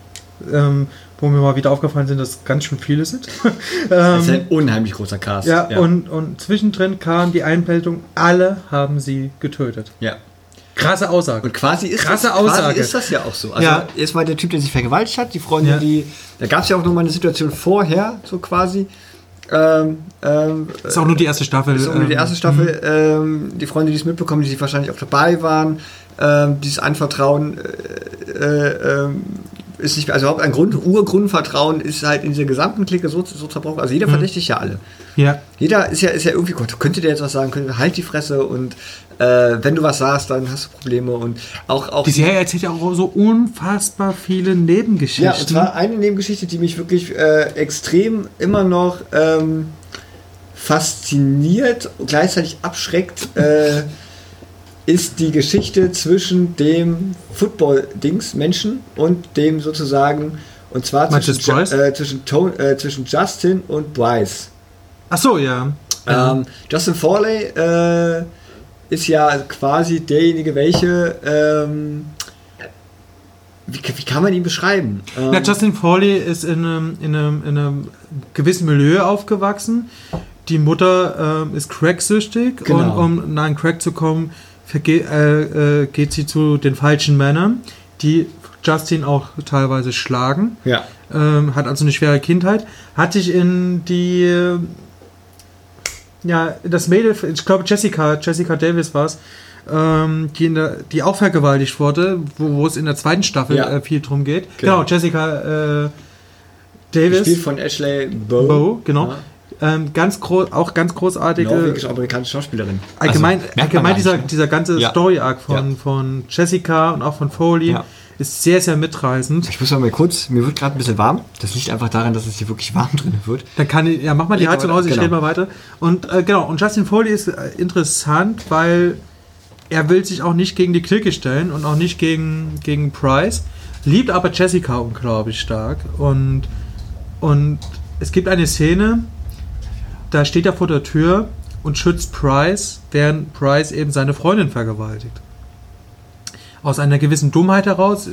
ähm, wo mir mal wieder aufgefallen sind, dass ganz schön viele sind. Das ist ähm, ein unheimlich großer Cast. ja, Und, und zwischendrin kam die Einblendung, alle haben sie getötet. ja. Krasse Aussage. Und quasi ist, Krasse das, Aussage. quasi ist das ja auch so. Also Ja. jetzt mal der Typ, der sich vergewaltigt hat, die Freundin, Ja. die. Da gab es ja auch noch mal eine Situation vorher, so quasi. Ähm, ähm, ist auch nur die erste Staffel. ist auch nur die ähm, erste Staffel. Ähm, die Freunde, die es mitbekommen, die sich wahrscheinlich auch dabei waren, ähm, dieses Anvertrauen äh, äh, ist nicht, also überhaupt ein Grund, Urgrundvertrauen ist halt in dieser gesamten Clique so, so zerbrochen. Also jeder verdächtigt ja alle. Ja. Jeder ist ja, ist ja irgendwie, Gott, könnte der jetzt was sagen, könnte, halt die Fresse und äh, wenn du was sagst, dann hast du Probleme und auch, auch Die Serie erzählt ja auch so unfassbar viele Nebengeschichten. ja, und zwar eine Nebengeschichte, die mich wirklich äh, extrem immer noch ähm, fasziniert und gleichzeitig abschreckt, äh, ist die Geschichte zwischen dem Football-Dings Menschen und dem sozusagen und zwar zwischen, äh, zwischen, äh, zwischen Justin und Bryce. Ach so, ja. Ähm, Justin Forley äh, ist ja quasi derjenige, welche. Ähm, wie, wie kann man ihn beschreiben? Ähm, Ja, Justin Foley ist in einem, in, einem, in einem gewissen Milieu aufgewachsen. Die Mutter ähm, ist cracksüchtig Genau. und um nach Crack zu kommen, verge äh, äh, geht sie zu den falschen Männern, die Justin auch teilweise schlagen. ja. Ähm, hat also eine schwere Kindheit. Hat sich in die ja, das Mädel, ich glaube Jessica, Jessica Davis war es, ähm, die, der, die auch vergewaltigt wurde, wo, wo es in der zweiten Staffel Ja. äh, viel drum geht. Genau. Genau, Jessica äh, Davis. Gespielt von Ashley Bow. Bo, genau. Ja. Ähm, ganz groß, auch ganz großartige. Norwegisch-amerikanische Schauspielerin. Allgemein, Also, allgemein dieser, nicht, ne? dieser ganze Ja. Story-Arc von, Ja. von Jessica und auch von Foley Ja. ist sehr, sehr mitreißend. Ich muss mal kurz, mir wird gerade ein bisschen warm. Das liegt einfach daran, dass es hier wirklich warm drin wird. Dann kann ich, ja, mach mal die Heizung aus, ich genau. rede mal weiter. Und äh, genau, und Justin Foley ist äh, interessant, weil er will sich auch nicht gegen die Clique stellen und auch nicht gegen, gegen Price, liebt aber Jessica unglaublich stark. Und, und es gibt eine Szene, da steht er vor der Tür und schützt Price, während Price eben seine Freundin vergewaltigt. Aus einer gewissen Dummheit heraus, äh,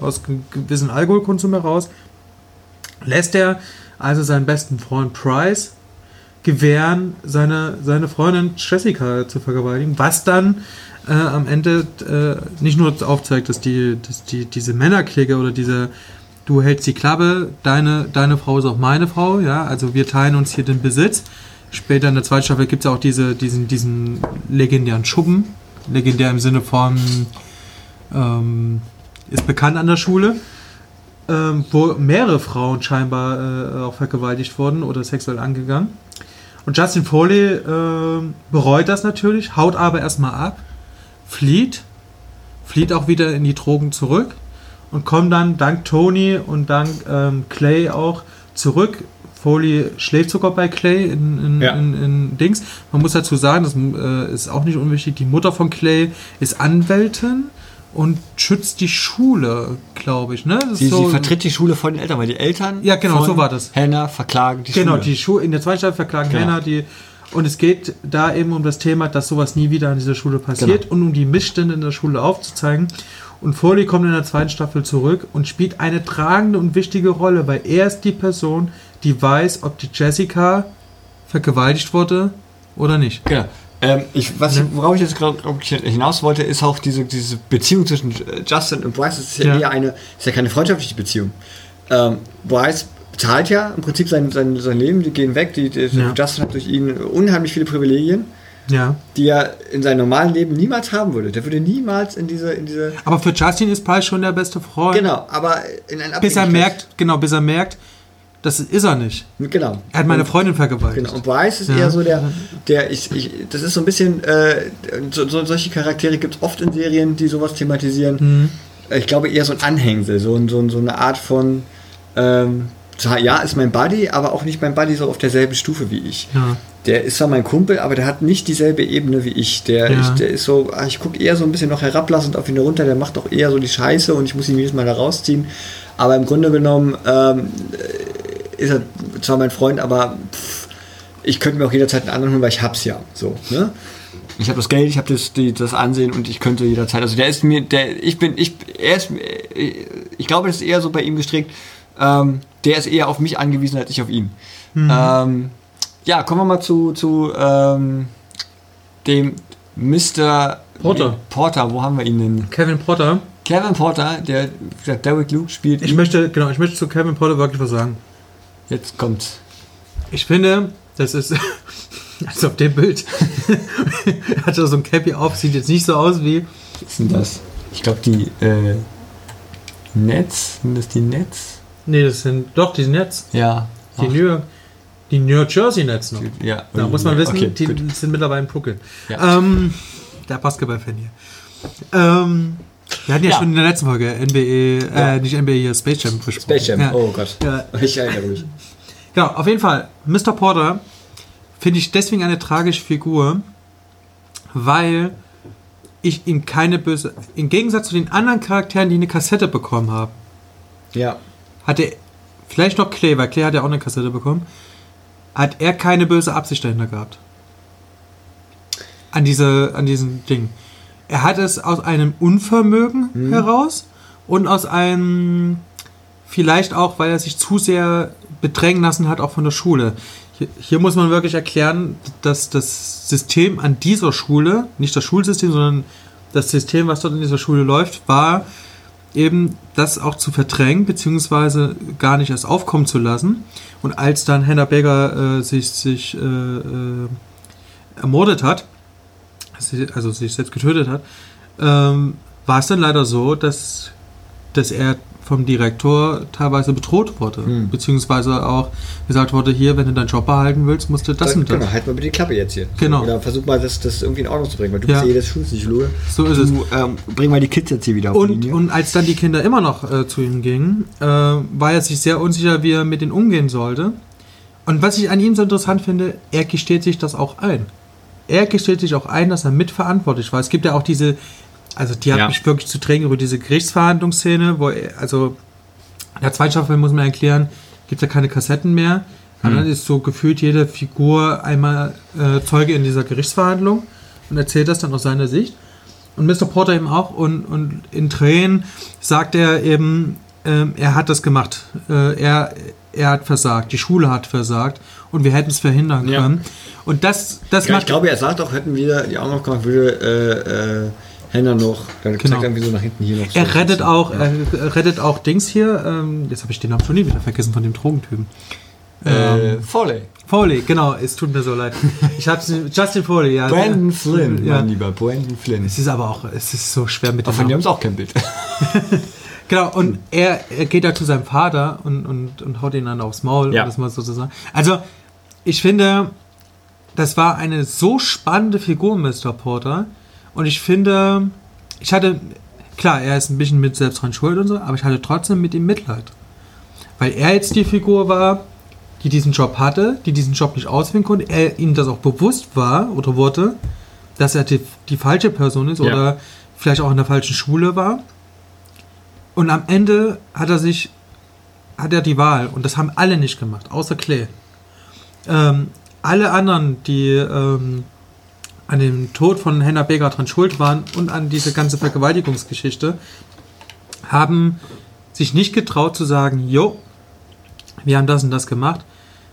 aus ge- gewissem Alkoholkonsum heraus, lässt er also seinen besten Freund Price gewähren, seine, seine Freundin Jessica zu vergewaltigen, was dann äh, am Ende äh, nicht nur aufzeigt, dass die, dass die diese Männerklicke oder diese du hältst die Klappe, deine, deine Frau ist auch meine Frau, ja, also wir teilen uns hier den Besitz. Später in der zweiten Staffel gibt es auch diese, diesen, diesen legendären Schuppen, legendär im Sinne von ähm, ist bekannt an der Schule, ähm, wo mehrere Frauen scheinbar äh, auch vergewaltigt wurden oder sexuell angegangen. Und Justin Foley äh, bereut das natürlich, haut aber erstmal ab, flieht, flieht auch wieder in die Drogen zurück und kommt dann dank Tony und dank ähm, Clay auch zurück. Foley schläft sogar bei Clay in, in, Ja. in, in Dings. Man muss dazu sagen, das äh, ist auch nicht unwichtig, die Mutter von Clay ist Anwältin und schützt die Schule, glaube ich. Ne? Sie, so- sie vertritt die Schule von den Eltern, weil die Eltern Ja, genau, so war das. Hannah verklagen die Genau, Schule. die Schule in der zweiten Staffel verklagen Genau. Hannah, die und es geht da eben um das Thema, dass sowas nie wieder an dieser Schule passiert Genau. und um die Missstände in der Schule aufzuzeigen. Und Foley kommt in der zweiten Staffel zurück und spielt eine tragende und wichtige Rolle, weil er ist die Person, die weiß, ob die Jessica vergewaltigt wurde oder nicht. Genau. Ähm, ich, was ich, worauf ich jetzt gerade hinaus wollte, ist auch diese, diese Beziehung zwischen äh, Justin und Bryce. Das ist ja, Ja. eher eine, ist ja keine freundschaftliche Beziehung. Ähm, Bryce zahlt ja im Prinzip sein, sein, sein Leben, die gehen weg. Die, die, Ja. Justin hat durch ihn unheimlich viele Privilegien, Ja. die er in seinem normalen Leben niemals haben würde. Der würde niemals in diese, in diese. Aber für Justin ist Price schon der beste Freund. Genau, aber in ein Bis er merkt, genau, bis er merkt, das ist er nicht. Genau. Er hat meine Und- Freundin vergewaltigt. Genau. Und Bryce ist Ja. eher so der, der ich, ich, das ist so ein bisschen, äh, so, so, solche Charaktere gibt es oft in Serien, die sowas thematisieren. Mhm. Ich glaube eher so ein Anhängsel, so, so, so eine Art von, ähm, ja, ist mein Buddy, aber auch nicht mein Buddy so auf derselben Stufe wie ich. Ja. Der ist zwar mein Kumpel, aber der hat nicht dieselbe Ebene wie ich. Der, Ja. ich, der ist so, ah, ich gucke eher so ein bisschen noch herablassend auf ihn runter, der macht auch eher so die Scheiße und ich muss ihn jedes Mal da rausziehen. Aber im Grunde genommen ähm, ist er zwar mein Freund, aber pff, ich könnte mir auch jederzeit einen anderen holen, weil ich hab's ja. So, ne? Ich habe das Geld, ich habe das, die, das Ansehen und ich könnte jederzeit. Also der ist mir, der, ich bin, ich, er ist, äh, ich glaube, das ist eher so bei ihm gestrickt. Ähm, der ist eher auf mich angewiesen als ich auf ihn. Ähm, ja, kommen wir mal zu, zu ähm, dem Mr. Porter. Porter, wo haben wir ihn denn? Kevin Potter. Kevin Porter, der, der Derek Luke spielt. Ich ihn. möchte, genau, ich möchte zu Kevin Potter wirklich was sagen. Jetzt kommt's. Ich finde, das ist, also auf dem Bild, hat er so ein Cappy auf, sieht jetzt nicht so aus wie, Was ist denn das? Ich glaube, die äh, Nets, sind das die Nets? nee, das sind doch die Nets, Ja. die New York, die New Jersey Nets noch. Ja, Da muss man wissen, Okay, die gut. sind mittlerweile in Brooklyn. Ja. Ähm, der Basketball-Fan hier. Ähm, wir hatten ja, Ja. schon in der letzten Folge NBA, Ja. äh, nicht NBA hier, Space Jam besprochen. Space Jam, Ja. oh Gott. Ja. Ich erinnere mich. Genau, auf jeden Fall. Mr. Porter finde ich deswegen eine tragische Figur, weil ich ihm keine böse. Im Gegensatz zu den anderen Charakteren, die eine Kassette bekommen haben, Ja. hatte vielleicht noch Clay, weil Clay hat ja auch eine Kassette bekommen, hat er keine böse Absicht dahinter gehabt. An, diese, an diesem Ding. Er hat es aus einem Unvermögen heraus und aus einem, vielleicht auch, weil er sich zu sehr bedrängen lassen hat, auch von der Schule. Hier, hier muss man wirklich erklären, dass das System an dieser Schule, nicht das Schulsystem, sondern das System, was dort in dieser Schule läuft, war eben das auch zu verdrängen, beziehungsweise gar nicht erst aufkommen zu lassen. Und als dann Hannah Baker äh, sich, sich äh, äh, ermordet hat, also sich selbst getötet hat, ähm, war es dann leider so, dass, dass er vom Direktor teilweise bedroht wurde, Hm. beziehungsweise auch gesagt wurde, hier, wenn du deinen Job behalten willst, musst du das Dann, und das. genau, halt mal bitte die Klappe jetzt hier. Genau. Oder versuch mal, das, das irgendwie in Ordnung zu bringen, weil du Ja. bist ja jedes Schulpsychologe. So ist es. Du, ähm, bring mal die Kids jetzt hier wieder auf Und, und als dann die Kinder immer noch äh, zu ihm gingen, äh, war er sich sehr unsicher, wie er mit ihnen umgehen sollte. Und was ich an ihm so interessant finde, er gesteht sich das auch ein. Er gesteht sich auch ein, dass er mitverantwortlich war. Es gibt ja auch diese, also die hat Ja. mich wirklich zu Tränen gerührt, diese Gerichtsverhandlungsszene, wo er, also in der zweiten Staffel muss man erklären, gibt es ja keine Kassetten mehr. Und Hm. dann ist so gefühlt jede Figur einmal äh, Zeuge in dieser Gerichtsverhandlung und erzählt das dann aus seiner Sicht. Und Mr. Porter eben auch. Und, und in Tränen sagt er eben, ähm, er hat das gemacht. Äh, er, er hat versagt. Die Schule hat versagt. Und wir hätten es verhindern Ja. können. Und das, das ja, ich macht. glaube, er sagt auch, hätten wir die Augen aufgemacht, würde äh, äh, Hannah noch, dann Genau. zeigt er irgendwie so nach hinten hier noch so. er rettet auch, Ja. er rettet auch Dings hier. Ähm, jetzt habe ich den Namen schon nie wieder vergessen von dem Drogentypen. äh, Foley. Foley, genau, es tut mir so leid. Ich habe Justin Foley, ja. Brandon Flynn, Ja. mein lieber, Brandon Flynn. Es ist aber auch, es ist so schwer mit Aber dem von dem Namen. haben sie auch kein Bild. Genau, und er, er geht da zu seinem Vater und, und, und haut ihn dann aufs Maul, Ja. um das mal so zu sagen. Also, ich finde, das war eine so spannende Figur, Mr. Porter. Und ich finde, ich hatte, klar, er ist ein bisschen mit selbst dran schuld und so, aber ich hatte trotzdem mit ihm Mitleid. Weil er jetzt die Figur war, die diesen Job hatte, die diesen Job nicht ausführen konnte, er ihm das auch bewusst war oder wurde, dass er die, die falsche Person ist Ja. oder vielleicht auch in der falschen Schule war. Und am Ende hat er sich, hat er die Wahl und das haben alle nicht gemacht, außer Clay. Ähm, alle anderen, die ähm, an dem Tod von Hannah Baker dran schuld waren und an diese ganze Vergewaltigungsgeschichte, haben sich nicht getraut zu sagen, jo, wir haben das und das gemacht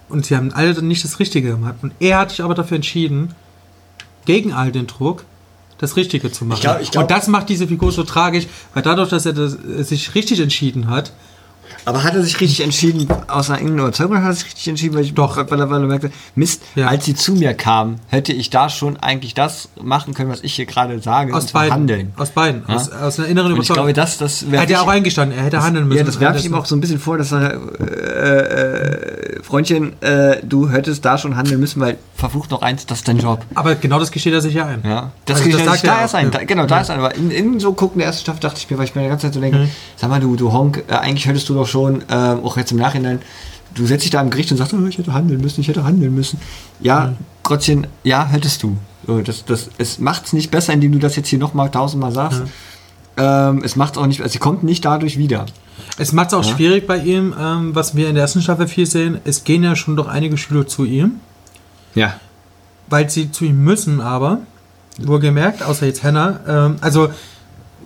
und sie haben alle nicht das Richtige gemacht. Und er hat sich aber dafür entschieden, gegen all den Druck, das Richtige zu machen. glaub- ich glaub- und das macht diese Figur so tragisch, weil dadurch, dass er das, äh, sich richtig entschieden hat, Aber hat er sich richtig entschieden, aus einer engen Überzeugung, hat er sich richtig entschieden, weil ich Doch. weil er, weil er merkte, Mist, Ja. als sie zu mir kam, hätte ich da schon eigentlich das machen können, was ich hier gerade sage, aus beiden, handeln. aus beiden, Ja? aus, aus einer inneren Und ich glaube, das, das er hat ja auch eingestanden, er hätte handeln müssen. Ja, das werfe ich ihm Das- auch so ein bisschen vor, dass er, äh, äh, Freundchen, äh, du hättest da schon handeln müssen, weil verflucht noch eins, das ist dein Job. Aber genau das gesteht er sich ja ein. Ja, das, Also also das er da erst ein. ja. Da, genau, da ist ein. Aber in, in so gucken der ersten Staffel dachte ich mir, weil ich mir die ganze Zeit so denke, sag mal, du, du Honk, äh, eigentlich hättest du doch schon, ähm, auch jetzt im Nachhinein, du setzt dich da am Gericht und sagst, oh, ich hätte handeln müssen, ich hätte handeln müssen. Ja, Gottchen, ja, hättest du. So, das, das, es macht es nicht besser, indem du das jetzt hier nochmal tausendmal sagst. Ähm, es macht auch nicht, also sie kommt nicht dadurch wieder. Es macht es auch Ja. schwierig bei ihm, ähm, was wir in der ersten Staffel viel sehen. Es gehen ja schon doch einige Schüler zu ihm, Ja. weil sie zu ihm müssen, aber, wohlgemerkt, außer jetzt Hannah, ähm, also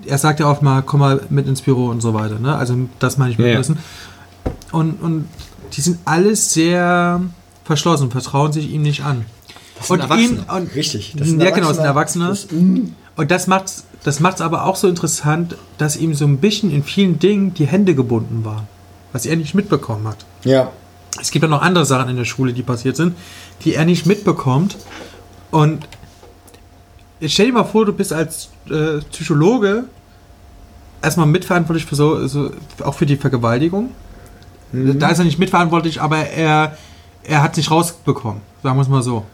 er sagt ja oft mal, komm mal mit ins Büro und so weiter, ne? Also das meine ich mit Ja, müssen. Und, und die sind alles sehr verschlossen, vertrauen sich ihm nicht an. und ihn, und, Richtig. ja, genau, das sind Erwachsene. Und das macht's, das macht's aber auch so interessant, dass ihm so ein bisschen in vielen Dingen die Hände gebunden waren, was er nicht mitbekommen hat. Ja. Es gibt ja noch andere Sachen in der Schule, die passiert sind, die er nicht mitbekommt. Und stell dir mal vor, du bist als äh, Psychologe erstmal mitverantwortlich für so, so auch für die Vergewaltigung. Da ist er nicht mitverantwortlich, aber er, er hat nicht rausbekommen, sagen wir es mal so.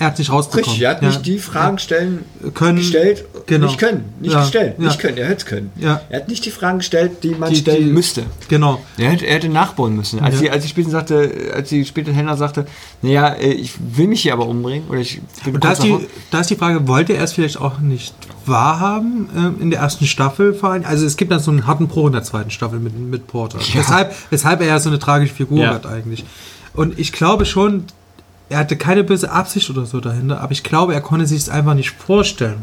Er hat nicht rausbekommen. Richtig, er hat Ja. nicht die Fragen stellen Können- gestellt, genau. nicht können, nicht Ja, gestellt, ja. nicht können, er hätte es können. Ja. Er hat nicht die Fragen gestellt, die man Die- stellen die- müsste. Genau. Er hätte, er hätte nachbauen müssen. Als, Ja. sie, als sie später sagte, als sie später Henna sagte, naja, äh, ich will mich hier aber umbringen oder ich bin Und da ist, die, da ist die Frage, wollte er es vielleicht auch nicht wahrhaben ähm, in der ersten Staffel? vor allem? Also es gibt dann so einen harten Bruch in der zweiten Staffel mit, mit Porter. Weshalb, weshalb er ja so eine tragische Figur Ja. hat eigentlich. Und ich glaube schon, er hatte keine böse Absicht oder so dahinter, aber ich glaube, er konnte sich es einfach nicht vorstellen,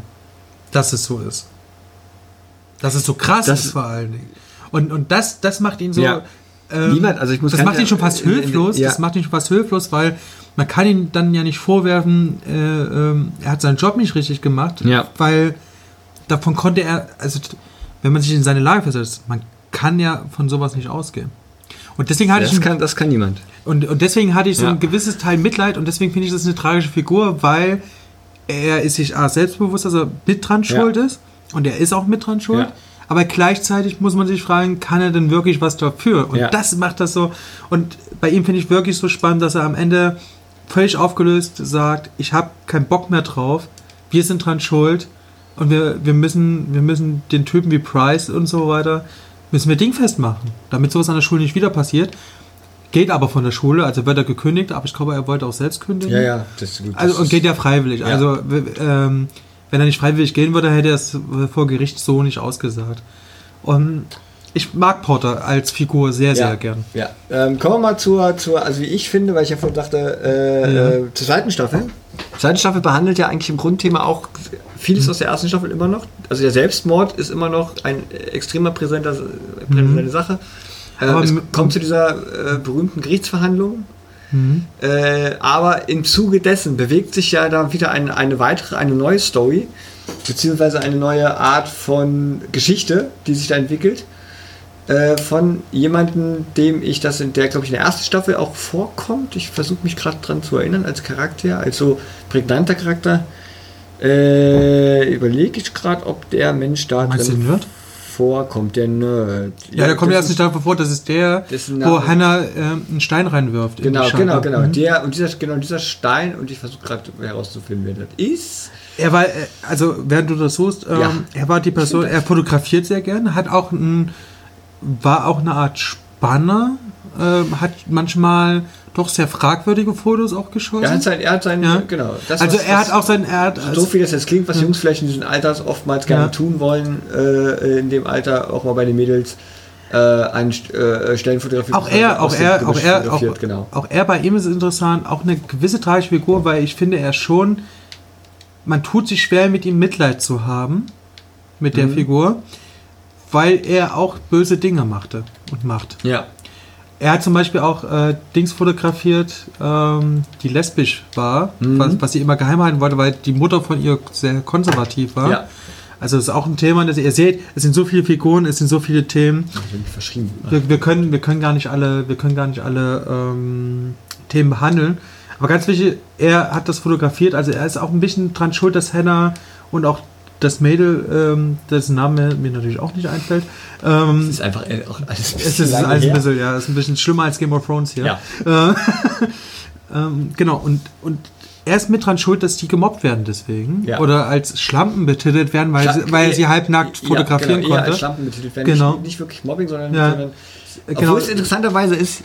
dass es so ist. Dass es so krass Das- ist vor allen Dingen. Und, und das, das macht ihn so... Ja. ähm, Niemand, also ich muss das macht ihn schon fast in- in- hilflos. ja. Das macht ihn schon fast hilflos, weil man kann ihn dann ja nicht vorwerfen, äh, ähm, er hat seinen Job nicht richtig gemacht, Ja. weil davon konnte er, also wenn man sich in seine Lage versetzt, man kann ja von sowas nicht ausgehen. Und deswegen hatte Das ich kann, das kann niemand. Und, und deswegen hatte ich so Ja. ein gewisses Teil Mitleid und deswegen finde ich das eine tragische Figur, weil er ist sich A, selbstbewusst, dass er mit dran schuld ist und er ist auch mit dran schuld. Ja. Aber gleichzeitig muss man sich fragen, kann er denn wirklich was dafür? Und Ja. das macht das so. Und bei ihm finde ich wirklich so spannend, dass er am Ende völlig aufgelöst sagt, ich habe keinen Bock mehr drauf, wir sind dran schuld und wir, wir, müssen, wir müssen den Typen wie Price und so weiter, müssen wir dingfest machen, damit sowas an der Schule nicht wieder passiert. Geht aber von der Schule, also wird er gekündigt, aber ich glaube, er wollte auch selbst kündigen. Ja, ja, das ist gut. Also Das und geht ja freiwillig. Also w- ähm, wenn er nicht freiwillig gehen würde, hätte er es vor Gericht so nicht ausgesagt. Und ich mag Potter als Figur sehr, sehr ja, gern. Ja. Ähm, kommen wir mal zur, zur, also wie ich finde, weil ich ja vorhin dachte, äh, Ja. äh, zur zweiten Staffel. Die zweite Staffel behandelt ja eigentlich im Grundthema auch vieles Mhm. aus der ersten Staffel immer noch. Also der Selbstmord ist immer noch ein extremer präsenter, präsente Sache. Mhm. Aber es kommt zu dieser äh, berühmten Gerichtsverhandlung. Mhm. Äh, aber im Zuge dessen bewegt sich ja da wieder eine, eine weitere, eine neue Story, beziehungsweise eine neue Art von Geschichte, die sich da entwickelt. Äh, von jemandem, dem ich das in der, glaube ich, in der ersten Staffel auch vorkommt. Ich versuche mich gerade dran zu erinnern, als Charakter, als so prägnanter Charakter. Äh, Überlege ich gerade, ob der Mensch da Meinst du den Nerd? Vorkommt, der Nerd. Ja, der kommt das erst nicht dafür vor, das ist der, wo Hannah ähm, einen Stein reinwirft. Genau, genau, genau. Mhm. Der und dieser, genau dieser Stein und ich versuche gerade herauszufinden, wer das ist. Er war, äh, also während du das suchst, ähm, Ja. er war die Person, er fotografiert sehr gerne, hat auch ein, war auch eine Art Spanner, ähm, hat manchmal doch sehr fragwürdige Fotos auch geschossen. Er hat sein, er hat sein, Ja. genau. Das, also was- er hat auch sein, er hat, so viel das jetzt klingt, was Jungs vielleicht in diesem Alter oftmals gerne Ja. tun wollen, äh, in dem Alter auch mal bei den Mädels äh, einen äh, Stellen fotografiert. auch er, auch er, auch er, auch, genau. auch er bei ihm ist es interessant, auch eine gewisse tragische Figur, weil ich finde, er schon, man tut sich schwer, mit ihm Mitleid zu haben, mit Mhm. der Figur, weil er auch böse Dinge machte und macht. Ja. Er hat zum Beispiel auch äh, Dings fotografiert, ähm, die lesbisch war, Mhm. was, was sie immer geheim halten wollte, weil die Mutter von ihr sehr konservativ war. Ja. Also das ist auch ein Thema, das ihr seht, es sind so viele Figuren, es sind so viele Themen. Verschrieben. Wir, wir, können, wir können gar nicht alle, wir können gar nicht alle ähm, Themen behandeln. Aber ganz wichtig, er hat das fotografiert, also er ist auch ein bisschen dran schuld, dass Hannah und auch das Mädel, ähm, dessen Name mir natürlich auch nicht einfällt. Ähm, Das ist einfach äh, auch alles ein es bisschen ist lange alles ein bisschen, ja, ist ein bisschen schlimmer als Game of Thrones hier. Ja. Äh, ähm, genau, und, und er ist mit dran schuld, dass die gemobbt werden deswegen. Ja. Oder als Schlampen betitelt werden, weil, Schla- sie, weil er sie halbnackt Ja, fotografieren genau, konnte. Als Schlampen betitelt werden. Genau. Nicht, nicht wirklich Mobbing, sondern, Ja. sondern Genau. Obwohl es interessanterweise ist,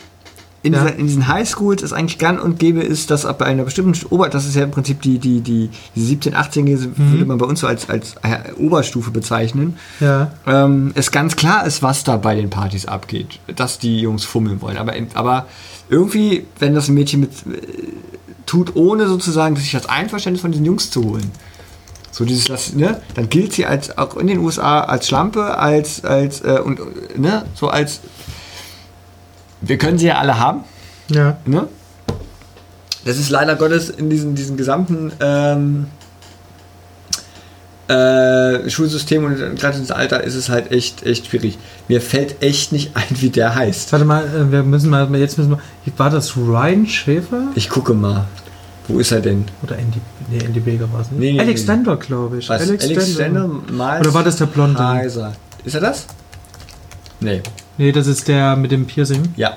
in, Ja. dieser, in diesen Highschools ist eigentlich gang und gäbe ist, dass ab einer bestimmten Ober, das ist ja im Prinzip die, die, die, die 17, 18 würde man bei uns so als, als äh, Oberstufe bezeichnen, Ja. ähm, es ganz klar ist, was da bei den Partys abgeht, dass die Jungs fummeln wollen. Aber, aber irgendwie, wenn das ein Mädchen mit äh, tut, ohne sozusagen sich das Einverständnis von diesen Jungs zu holen. So dieses, das, ne, dann gilt sie als auch in den USA als Schlampe, als, als, äh, und, äh, ne, so als, wir können sie ja alle haben, Ja. ne? Das ist leider Gottes in diesen, diesen gesamten ähm, äh, Schulsystem und gerade ins Alter ist es halt echt, echt schwierig. Mir fällt echt nicht ein, wie der heißt. Warte mal, äh, wir müssen mal, jetzt müssen wir, war das Ryan Schäfer? Ich gucke mal. Wo ist er denn? Oder Andy, nee, Andy Baker war es nicht. Nee, nee, Alex nee. Stender, glaube ich. Was? Alex, Stender, Miles Oder war das der Blonde? Heiser. Ist er das? Nee. Nee, das ist der mit dem Piercing. Ja,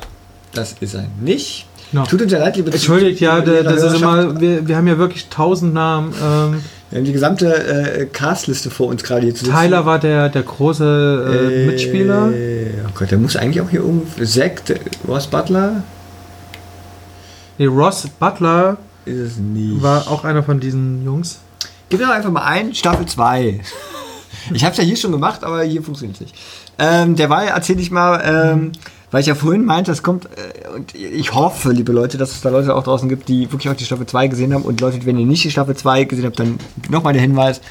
das ist er nicht. No. Tut uns ja leid, liebe Entschuldigt, ja, der, das ist immer, wir, wir haben ja wirklich tausend Namen. Ähm, Wir haben die gesamte äh, Castliste vor uns gerade hier zu sitzen. Tyler war der, der große äh, Mitspieler. Äh, oh Gott, der muss eigentlich auch hier irgendwie. Zack, Ross Butler? Nee, Ross Butler Ist es nicht. war auch einer von diesen Jungs. Gib mir doch einfach mal ein, Staffel 2. Ich habe es ja hier schon gemacht, aber hier funktioniert es nicht. Ähm, der war, erzähl ich mal, ähm, weil ich ja vorhin meinte, das kommt, äh, und ich hoffe, liebe Leute, dass es da Leute auch draußen gibt, die wirklich auch die Staffel 2 gesehen haben. Und Leute, wenn ihr nicht die Staffel 2 gesehen habt, dann nochmal der Hinweis,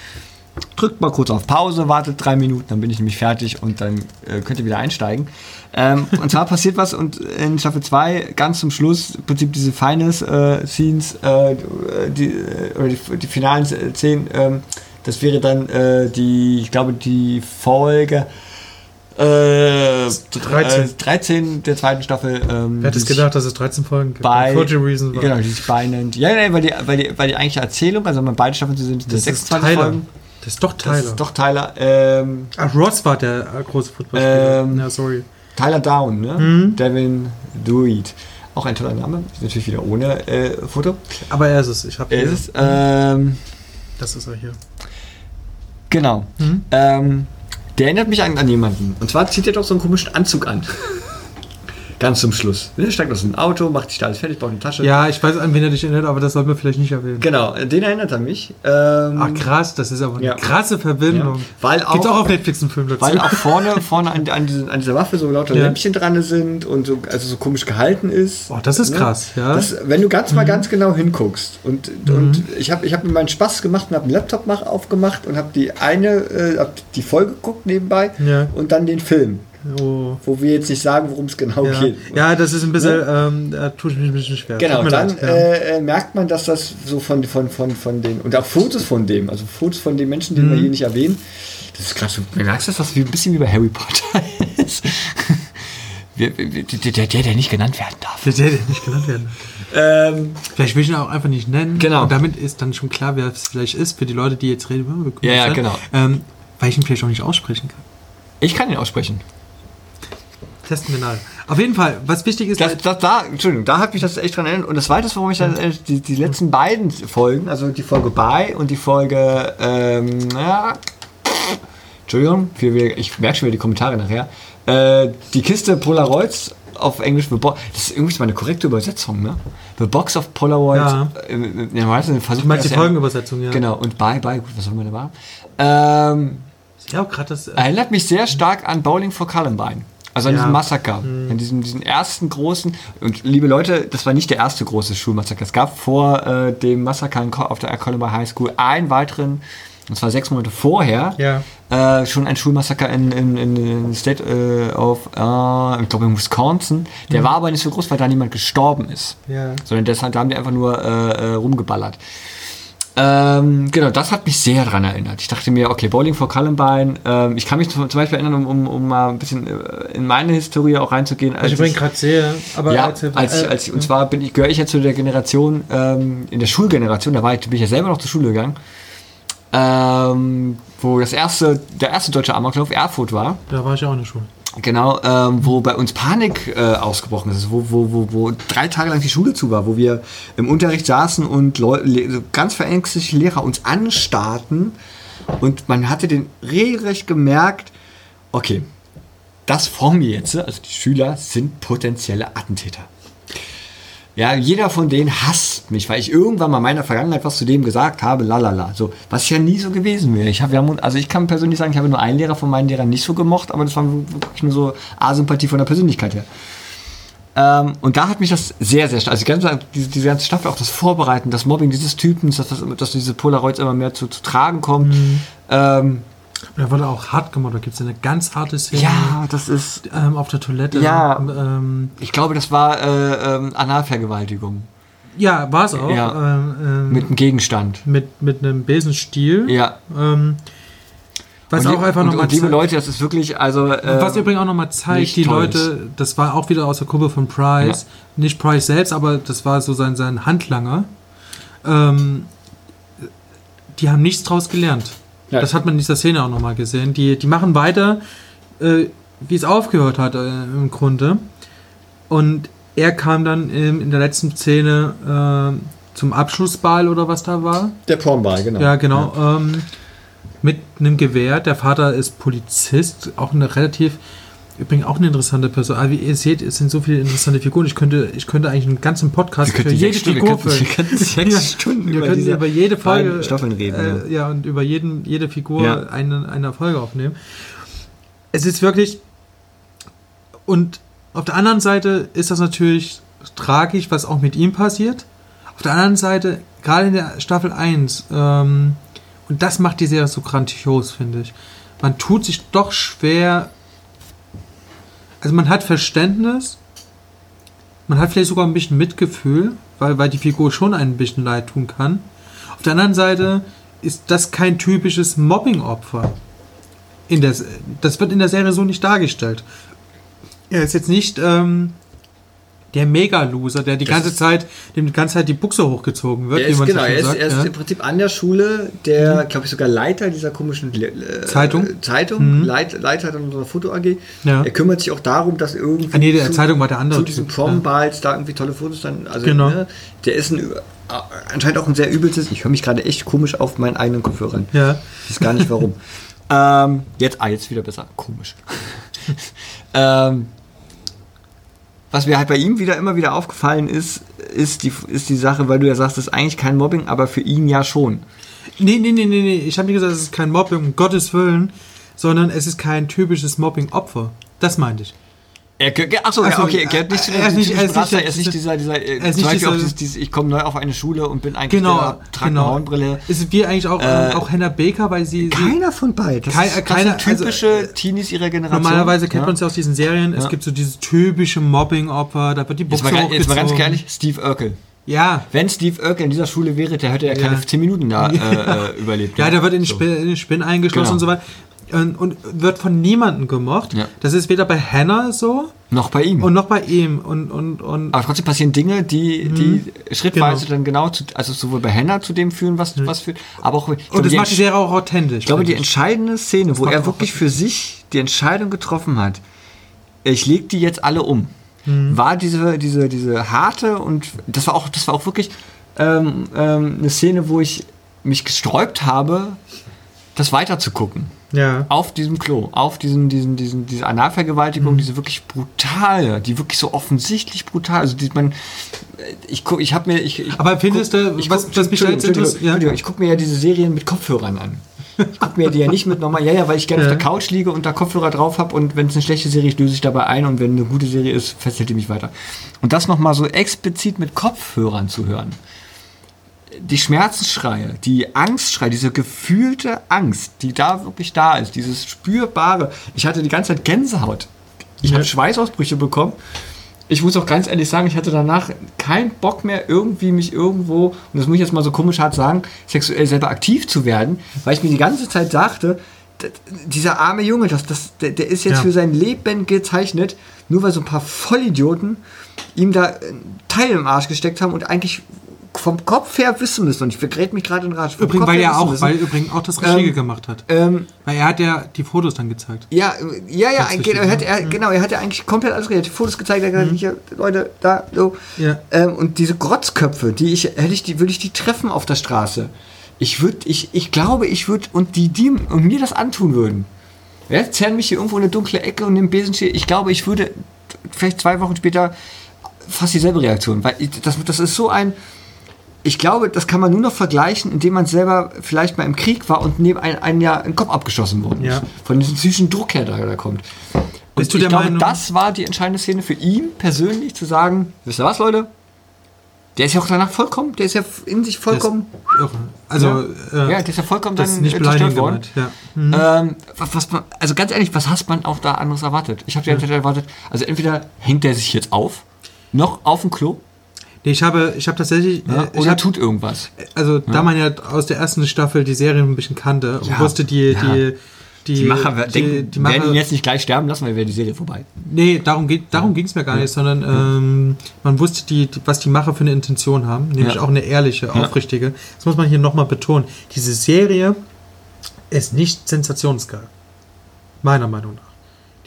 drückt mal kurz auf Pause, wartet drei Minuten, dann bin ich nämlich fertig und dann äh, könnt ihr wieder einsteigen. Ähm, und zwar passiert was und in Staffel 2 ganz zum Schluss, im Prinzip diese Finals äh, Scenes, äh, die, äh, oder die, die finalen äh, Szenen, ähm, das wäre dann die, ich glaube, die Folge äh, 13. Äh, 13 der zweiten Staffel. Ähm, Wer hätte es gedacht, dass es 13 Folgen gibt? bei 40 Reasons war. Genau, die sich bei nennt. Ja, nee, weil die, weil die, weil die eigentliche Erzählung, also wenn man beide Staffeln sind, Das das ist 26 Tyler. Folgen. Das ist doch Das Tyler. ist doch Tyler. Ähm, Ach, Ross war der äh, große Footballspieler. Ähm, ja, sorry. Tyler Down, ne? Mhm. Devin Dewitt. Auch ein toller Name. Ist natürlich wieder ohne äh, Foto. Aber er ist es. Ich habe Er ist es. Ähm, Das ist er hier. genau. Mhm. Ähm, der erinnert mich an, an jemanden. Und zwar zieht er doch so einen komischen Anzug an. Ganz zum Schluss. Ne? Steigt aus dem Auto, macht sich da alles fertig, baut eine Tasche. Ja, ich weiß, an wen er dich erinnert, aber das sollten wir vielleicht nicht erwähnen. Genau, den erinnert er mich. Ähm, Ach krass, das ist aber eine Ja. krasse Verbindung. Ja. Weil auch- Gibt's auch auf Netflix einen Film dazu. Weil auch vorne, vorne an, an, diesen, an dieser Waffe so lauter Ja. Lämpchen dran sind und so, also so komisch gehalten ist. Oh, das ist Ne? krass, ja. Das, wenn du ganz mal Mhm. ganz genau hinguckst und, und ich habe ich hab mir meinen Spaß gemacht und habe einen Laptop mach, aufgemacht und habe die eine, äh, hab die Folge geguckt nebenbei und dann den Film, oh. wo wir jetzt nicht sagen, worum es genau ja. geht. ja, das ist ein bisschen, ähm, da tue ich mich ein bisschen schwer. Genau, Tut dann leid, ja. äh, äh, merkt man, dass das so von, von, von, von den, und auch Fotos von dem, also Fotos von den Menschen, die wir Mhm. hier nicht erwähnen, das ist gerade so, du merkst das, was wie, ein bisschen wie bei Harry Potter ist. Wir- wir- Der, der, der, nicht genannt werden darf. Der, der, der nicht genannt werden. Ähm, Vielleicht will ich ihn auch einfach nicht nennen. Genau. Und damit ist dann schon klar, wer es vielleicht ist, für die Leute, die jetzt reden. wir Ja, ja, genau. Ähm, weil ich ihn vielleicht auch nicht aussprechen kann. ich kann ihn aussprechen. Testen wir nach. Auf jeden Fall, was wichtig ist, Das, das, da, Entschuldigung, da hat mich das echt dran erinnert. Und das Zweite, warum ich dann äh, die, die letzten beiden Folgen, also die Folge Bye und die Folge, ähm, ja, Entschuldigung, ich merke schon wieder die Kommentare nachher. Äh, die Kiste Polaroids auf Englisch, The Bo- das ist irgendwie mal eine korrekte Übersetzung, ne? The Box of Polaroids. Ja. Äh, äh, ja, versucht du meinst man die Folgenübersetzung, ja. Genau, und Bye, Bye, gut, was soll man da machen? Ähm, Ja, gerade das. Äh, Erinnert mich sehr stark an Bowling for Columbine. Also an Ja. diesen Massaker. An diesem, diesen ersten großen. Und liebe Leute, das war nicht der erste große Schulmassaker. Es gab vor äh, dem Massaker auf der Columbine High School einen weiteren, und zwar sechs Monate vorher, Ja. äh, schon ein Schulmassaker in, in, in, in State äh, of, äh, ich glaube in Wisconsin. Der war aber nicht so groß, weil da niemand gestorben ist. ja. Sondern deshalb, da haben die einfach nur äh, äh, rumgeballert. Ähm, genau, das hat mich sehr daran erinnert. Ich dachte mir, okay, Bowling for Columbine. Ähm, ich kann mich zum, Beispiel erinnern, um, um, um mal ein bisschen äh, in meine Historie auch reinzugehen. Also ich übrigens gerade sehe, aber ja, erzähl- als, äh, als, und zwar bin ich, gehöre ich ja zu der Generation, ähm, in der Schulgeneration, da war ich, bin ich ja selber noch zur Schule gegangen, ähm, wo das erste, der erste deutsche Amoklauf Erfurt war. Da war ich auch in der Schule. Genau, ähm, wo bei uns Panik äh, ausgebrochen ist, wo, wo, wo, wo drei Tage lang die Schule zu war, wo wir im Unterricht saßen und Leu ganz verängstigte Lehrer uns anstarrten und man hatte den regelrecht gemerkt, okay, das vor mir jetzt, also die Schüler sind potenzielle Attentäter. Ja, jeder von denen hasst mich, weil ich irgendwann mal in meiner Vergangenheit was zu dem gesagt habe, lalala. So, was ja nie so gewesen wäre. Ich habe also ich kann persönlich sagen, ich habe nur einen Lehrer von meinen Lehrern nicht so gemocht, aber das war wirklich nur so Asympathie von der Persönlichkeit her. Ähm, und da hat mich das sehr, sehr stark, also die ganze, diese, diese ganze Staffel, auch das Vorbereiten, das Mobbing dieses Typens, dass, das, dass diese Polaroids immer mehr zu, zu tragen kommt. Ähm, Und da wurde auch hart gemacht. Da gibt es eine ganz harte Szene ja, das ist, ähm, auf der Toilette. Ja. Ähm, ich glaube, das war äh, ähm, Analvergewaltigung. ja war es auch. Ja. Ähm, ähm, Mit einem Gegenstand. mit, mit einem Besenstiel. Ja. Ähm, was und, auch einfach nochmal und liebe Leute, das ist wirklich, also. äh, Was übrigens auch nochmal zeigt, die Leute, das war auch wieder aus der Gruppe von Price, Ja. nicht Price selbst, aber das war so sein, sein Handlanger. Die haben nichts draus gelernt. Ja. Das hat man in dieser Szene auch nochmal gesehen. Die, die machen weiter, äh, wie es aufgehört hat äh, im Grunde. Und er kam dann ähm, in der letzten Szene äh, zum Abschlussball oder was da war. der Pornball, genau. Ja, genau. Ähm, mit einem Gewehr. Der Vater ist Polizist, auch eine relativ, übrigens auch eine interessante Person. Aber wie ihr seht, es sind so viele interessante Figuren. Ich könnte, ich könnte eigentlich einen ganzen Podcast für jede Figur wir füllen. könnten sechs Ja, Stunden wir über diese über jede Folge Staffeln reden. Äh, ja, und über jeden, jede Figur Ja. eine, eine Folge aufnehmen. Es ist wirklich. Und auf der anderen Seite ist das natürlich tragisch, was auch mit ihm passiert. Auf der anderen Seite, gerade in der Staffel 1, ähm, und das macht die Serie so grandios, finde ich. Man tut sich doch schwer. Also man hat Verständnis, man hat vielleicht sogar ein bisschen Mitgefühl, weil, weil die Figur schon ein bisschen leid tun kann. Auf der anderen Seite ist das kein typisches Mobbing-Opfer. Das wird in der Serie so nicht dargestellt. Er ist jetzt nicht ähm, der Mega-Loser, der die ganze Zeit, dem die ganze Zeit die Buchse hochgezogen wird, Er ist, genau, so er ist, sagt. er ist ja. im Prinzip an der Schule, der, glaube ich, sogar Leiter dieser komischen äh, Zeitung? Zeitung, Leit, Leiter dann unserer Foto AG. Ja. Er kümmert sich auch darum, dass irgendwie. Ah, nee, der Zeitung war der andere Zu diesen Prom-Balls da irgendwie tolle Fotos dann. Also, Genau. ne, der ist ein, äh, anscheinend auch ein sehr übelstes. Ich höre mich gerade echt komisch auf meinen eigenen Kopfhörern. Ja. Ich weiß gar nicht warum. ähm, jetzt, ah, jetzt wieder besser. Komisch. ähm, was mir halt bei ihm wieder immer wieder aufgefallen ist, ist die, ist die Sache, weil du ja sagst, das ist eigentlich kein Mobbing, aber für ihn ja schon. Nee, nee, nee, nee, nee. Ich habe nicht gesagt, es ist kein Mobbing, um Gottes Willen, sondern es ist kein typisches Mobbing-Opfer. Das meinte ich. Er, ge- ge- achso, Also, ja, okay, er gehört nicht zu er ist den nicht- er ist nicht der- er ist nicht dieser, dieser, äh, er ist nicht dieser- dieses, dieses, ich komme neu auf eine Schule und bin eigentlich Genau, der, trage eine genau. Hornbrille. Ist wie eigentlich auch, Äh, auch Hannah Baker, weil sie, Keiner von beiden. Kein- das keiner- sind typische also, äh, Teenies ihrer Generation. Normalerweise kennt ja. man es ja aus diesen Serien. Es Ja. gibt so dieses typische Mobbing-Opfer, da wird die Jetzt Buchse mal, ganz- jetzt mal ganz ehrlich, Steve Urkel. Ja, Wenn Steve Urkel in dieser Schule wäre, der hätte ja keine Ja. 10 Minuten da äh, äh, überlebt. ja, der wird in den, So. Spin, den eingeschlossen Genau. und so weiter. Und, und wird von niemandem gemocht. Ja. Das ist weder bei Hannah so Noch bei ihm. und noch bei ihm. Und, und, und aber trotzdem passieren Dinge, die, die schrittweise Genau. dann genau, zu, also sowohl bei Hannah zu dem führen, was, was führt, aber auch. Und glaube, das macht die Serie auch authentisch. Ich glaube, die ich. entscheidende Szene, wo er wirklich für sich die Entscheidung getroffen hat, ich leg die jetzt alle um, Mhm. war diese, diese, diese harte und das war auch, das war auch wirklich ähm, ähm, eine Szene, wo ich mich gesträubt habe, das weiter zu gucken. Ja. Auf diesem Klo, auf diesen, diesen, diesen, diese Analvergewaltigung, Mhm. diese wirklich brutale, die wirklich so offensichtlich brutal, also die man, ich guck, ich habe mir, ich, ich Aber findest du, ich was, guck- was mich da jetzt interessiert? Ja? Ich gucke mir ja diese Serien mit Kopfhörern an. Ich gucke mir die ja nicht mit normal, ja, ja, weil ich gerne Ja. auf der Couch liege und da Kopfhörer drauf habe und wenn es eine schlechte Serie ist, löse ich dabei ein und wenn eine gute Serie ist, fesselt die mich weiter. Und das nochmal so explizit mit Kopfhörern zu hören. Die Schmerzensschreie, die Angstschreie, diese gefühlte Angst, die da wirklich da ist, dieses spürbare. Ich hatte die ganze Zeit Gänsehaut. Ich Ja. habe Schweißausbrüche bekommen. Ich muss auch ganz ehrlich sagen, ich hatte danach keinen Bock mehr, irgendwie mich irgendwo, und das muss ich jetzt mal so komisch hart sagen, sexuell selber aktiv zu werden, weil ich mir die ganze Zeit dachte, dieser arme Junge, das, das, der, der ist jetzt Ja. für sein Leben gezeichnet, nur weil so ein paar Vollidioten ihm da ein Teil im Arsch gesteckt haben und eigentlich vom Kopf her wissen müssen, und ich vergräte mich gerade in vom Übrigens, Kopf weil er auch, müssen. weil übrigens auch das Regie Ähm, gemacht hat. Ähm, Weil er hat ja die Fotos dann gezeigt. ja, äh, ja, ja, ein, er hat, ne? er, genau, er hat ja eigentlich komplett alles redet. Fotos gezeigt, er hat gesagt, hier, Leute, da, so. Ja. Ähm, und diese Grotzköpfe, die ich, hätte ich die, würde ich die treffen auf der Straße. Ich würde, ich, ich glaube, ich würde, und die, die und mir das antun würden. Ja, zerren mich hier irgendwo in eine dunkle Ecke und im Besenstiel. Ich glaube, ich würde vielleicht zwei Wochen später fast dieselbe Reaktion, weil ich, das, das ist so ein, ich glaube, das kann man nur noch vergleichen, indem man selber vielleicht mal im Krieg war und neben ein, ein Jahr im Kopf abgeschossen worden ist. Ja. Von diesem psychischen Druck her, der da kommt. Und Bist du ich der glaube, Meinung- das war die entscheidende Szene für ihn persönlich, zu sagen, wisst ihr was, Leute? Der ist ja auch danach vollkommen, der ist ja in sich vollkommen. Also, Ja. äh, ja, der ist ja vollkommen das dann nicht zerstört worden. Ja. Ähm, was, man, also ganz ehrlich, was hast man auch da anderes erwartet? Ich habe Zeit erwartet, also entweder hängt der sich jetzt auf, noch auf dem Klo, Nee, ich habe, ich habe tatsächlich, ja, äh, oder hab, tut irgendwas. also da man ja aus der ersten Staffel die Serie ein bisschen kannte und Ja, wusste die, die, die, Die Macher die, denken, die werden Macher, ihn jetzt nicht gleich sterben lassen, weil wäre die Serie vorbei. nee, darum geht, darum ging es mir gar nicht, sondern ähm, man wusste die, was die Macher für eine Intention haben, nämlich auch eine ehrliche, aufrichtige. Das muss man hier nochmal betonen. Diese Serie ist nicht sensationsgeil, meiner Meinung nach.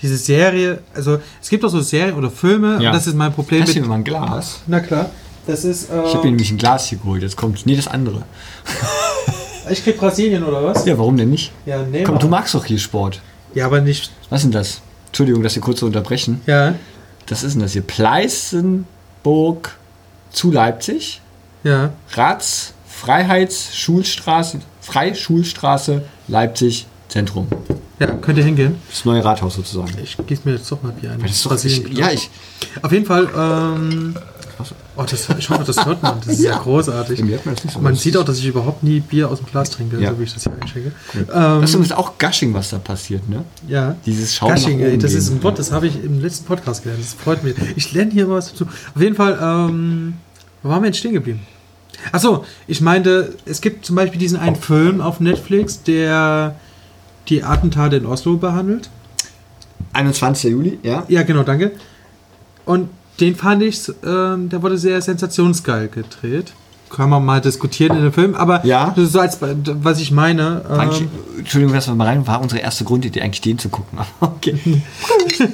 Diese Serie, also es gibt auch so Serien oder Filme, Ja. und das ist mein Problem Lass mit. mir mal ein Glas. Na klar, das ist. Äh, Ich habe mir nämlich ein Glas hier geholt, jetzt kommt. Nee, das andere. ich krieg Brasilien oder was? Ja, warum denn nicht? Ja, nee. Komm, du magst doch hier Sport. Ja, aber nicht. Was ist denn das? Entschuldigung, dass wir kurz so unterbrechen. Ja, Das ist denn das hier? Pleißenburg zu Leipzig. ja. Ratz, Freiheitsschulstraße, Freischulstraße, Leipzig, Zentrum. Ja, könnt ihr hingehen. Das neue Rathaus sozusagen. Ich gieße mir jetzt doch mal Bier ein. Das ist doch, ich, ja, ich. Auf jeden Fall, ähm, oh, das, ich hoffe, das hört man. Das ist ja, großartig. Das nicht so. Man sieht auch, dass ich überhaupt nie Bier aus dem Glas trinke, Ja. so wie ich das hier einschenke. Das ist auch Gushing, was da passiert, ne? Ja. Dieses Schaum Gushing, ey, das gehen. ist ein Wort, das habe ich im letzten Podcast gelernt. Das freut mich. Ich lerne hier was dazu. Auf jeden Fall, ähm, wo waren wir jetzt stehen geblieben? Achso, ich meinte, es gibt zum Beispiel diesen einen Film auf Netflix, der die Attentate in Oslo behandelt. 21. Juli, ja. Ja, genau, danke. Und den fand ich, ähm, der wurde sehr sensationsgeil gedreht. Kann man mal diskutieren in dem Film, aber Ja. das ist so als was ich meine. Eigentlich, Ähm, Entschuldigung, dass wir mal rein war unsere erste Grundidee eigentlich den zu gucken. Aber okay.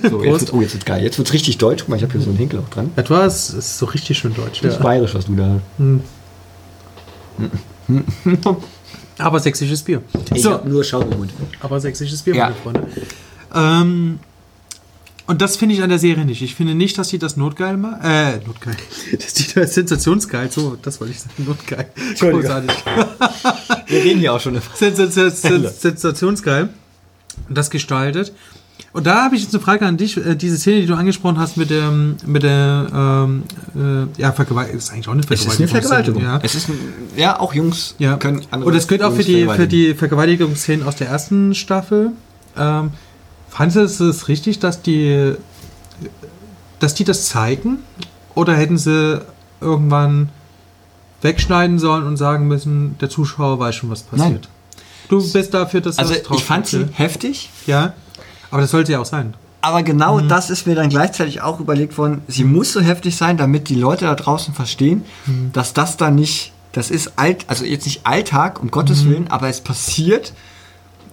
so, jetzt wird's, oh, jetzt wird's geil. Jetzt wird's richtig deutsch. Guck mal, ich habe hier so einen Hinkel auch dran. es ist so richtig schön deutsch. Das ist Ja. bayerisch, was du da. Aber sächsisches Bier. Ich So, hab nur Schaum im Mund. aber sächsisches Bier, Ja. meine Freunde. Ähm, und das finde ich an der Serie nicht. Ich finde nicht, dass die das notgeil machen. Äh, notgeil. Dass die das sensationsgeil. So, das wollte ich sagen. Notgeil. Großartig. Wir reden hier auch schon. Sensation- Sensationsgeil. Und das gestaltet. Und da habe ich jetzt eine Frage an dich. Äh, Diese Szene, die du angesprochen hast mit der, mit der ähm, äh, ja, Vergewaltigung, ist eigentlich auch eine Es Vergewaltigung. ist eine Vergewaltigung. Ja. Es ist ein, ja, auch Jungs Ja. können andere Und das gilt auch für die, für die Vergewaltigungsszenen aus der ersten Staffel. Ähm, fandest du es richtig, dass die, dass die das zeigen? Oder hätten sie irgendwann wegschneiden sollen und sagen müssen, der Zuschauer weiß schon, was passiert? Du bist dafür, dass Also das drauf ich fand sie heftig, ja? aber das sollte ja auch sein. aber genau Mhm. das ist mir dann gleichzeitig auch überlegt worden. Sie muss so heftig sein, damit die Leute da draußen verstehen, Mhm. dass das da nicht, das ist alt, also jetzt nicht Alltag, um Gottes Willen, aber es passiert.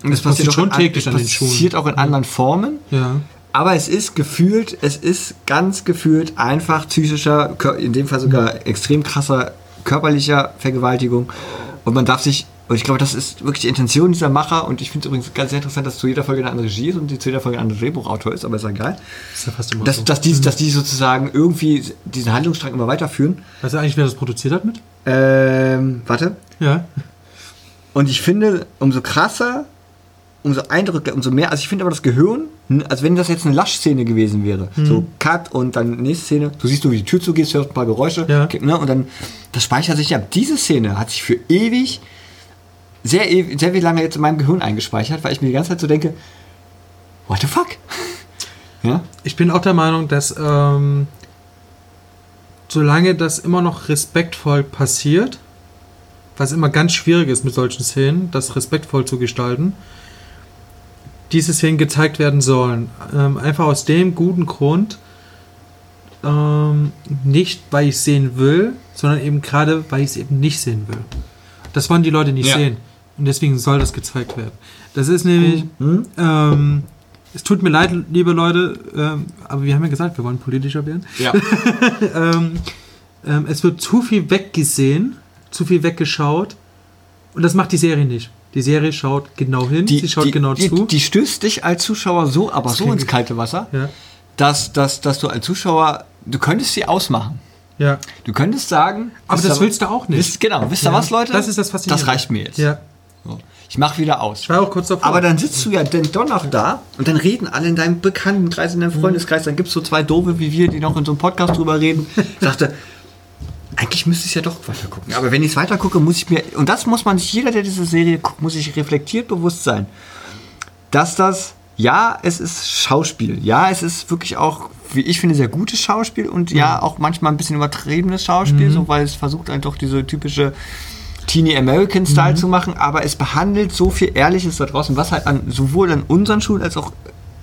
Und Mhm. Es passiert schon in, täglich an den Schulen. passiert auch in anderen Formen. Ja. Aber es ist gefühlt, es ist ganz gefühlt einfach psychischer, in dem Fall sogar extrem krasser körperlicher Vergewaltigung. Und man darf sich, und ich glaube, das ist wirklich die Intention dieser Macher. Und ich finde es übrigens ganz sehr interessant, dass zu jeder Folge eine andere Regie ist und die zu jeder Folge ein anderer Drehbuchautor ist, aber ist ja egal. Ist ja fast immer Dass, so. dass, die, dass die sozusagen irgendwie diesen Handlungsstrang immer weiterführen. Weißt du eigentlich, wer das produziert hat mit? Ähm, warte. Ja. Und ich finde, umso krasser, umso eindrücklicher, umso mehr, also ich finde aber das Gehirn, als wenn das jetzt eine Lasch-Szene gewesen wäre. Mhm. So Cut und dann nächste Szene, du siehst, du wie die Tür zugehst, hörst ein paar Geräusche, Ja. ne, und dann, das speichert sich ja. Diese Szene hat sich für ewig, sehr, ewig, sehr viel lange jetzt in meinem Gehirn eingespeichert, weil ich mir die ganze Zeit so denke, what the fuck? ja? Ich bin auch der Meinung, dass ähm, solange das immer noch respektvoll passiert, was immer ganz schwierig ist mit solchen Szenen, das respektvoll zu gestalten, diese Szenen gezeigt werden sollen. Ähm, einfach aus dem guten Grund, ähm, nicht, weil ich sehen will, sondern eben gerade, weil ich es eben nicht sehen will. Das wollen die Leute nicht Ja. sehen. Und deswegen soll das gezeigt werden. Das ist nämlich, ähm, es tut mir leid, liebe Leute, ähm, aber wir haben ja gesagt, wir wollen politischer werden. Ja. ähm, ähm, es wird zu viel weggesehen, zu viel weggeschaut. Und das macht die Serie nicht. Die Serie schaut genau hin, sie schaut die, genau die, zu. Die stößt dich als Zuschauer so, aber so klingt- ins kalte Wasser, ja, dass, dass, dass du als Zuschauer, du könntest sie ausmachen. ja. Du könntest sagen, Aber das ihr- willst du auch nicht. Wisst, genau, wisst ihr Ja, was, Leute? das ist das Faszinierende. Das reicht mir jetzt. Ja, So. Ich mach wieder aus. ich war auch kurz davor. Aber dann sitzt du ja denn doch noch da und dann reden alle in deinem Bekanntenkreis, in deinem Freundeskreis. Dann gibt es so zwei Doofe wie wir, die noch in so einem Podcast drüber reden. Ich dachte, eigentlich müsste ich ja doch weiter gucken. Aber wenn ich es weiter gucke, muss ich mir, und das muss man sich, jeder, der diese Serie guckt, muss sich reflektiert bewusst sein, dass das, ja, es ist Schauspiel. Ja, es ist wirklich auch, wie ich finde, sehr gutes Schauspiel und ja, auch manchmal ein bisschen übertriebenes Schauspiel, so weil es versucht, einen doch diese typische Teeny American Style zu machen, aber es behandelt so viel Ehrliches da draußen, was halt an, sowohl an unseren Schulen als auch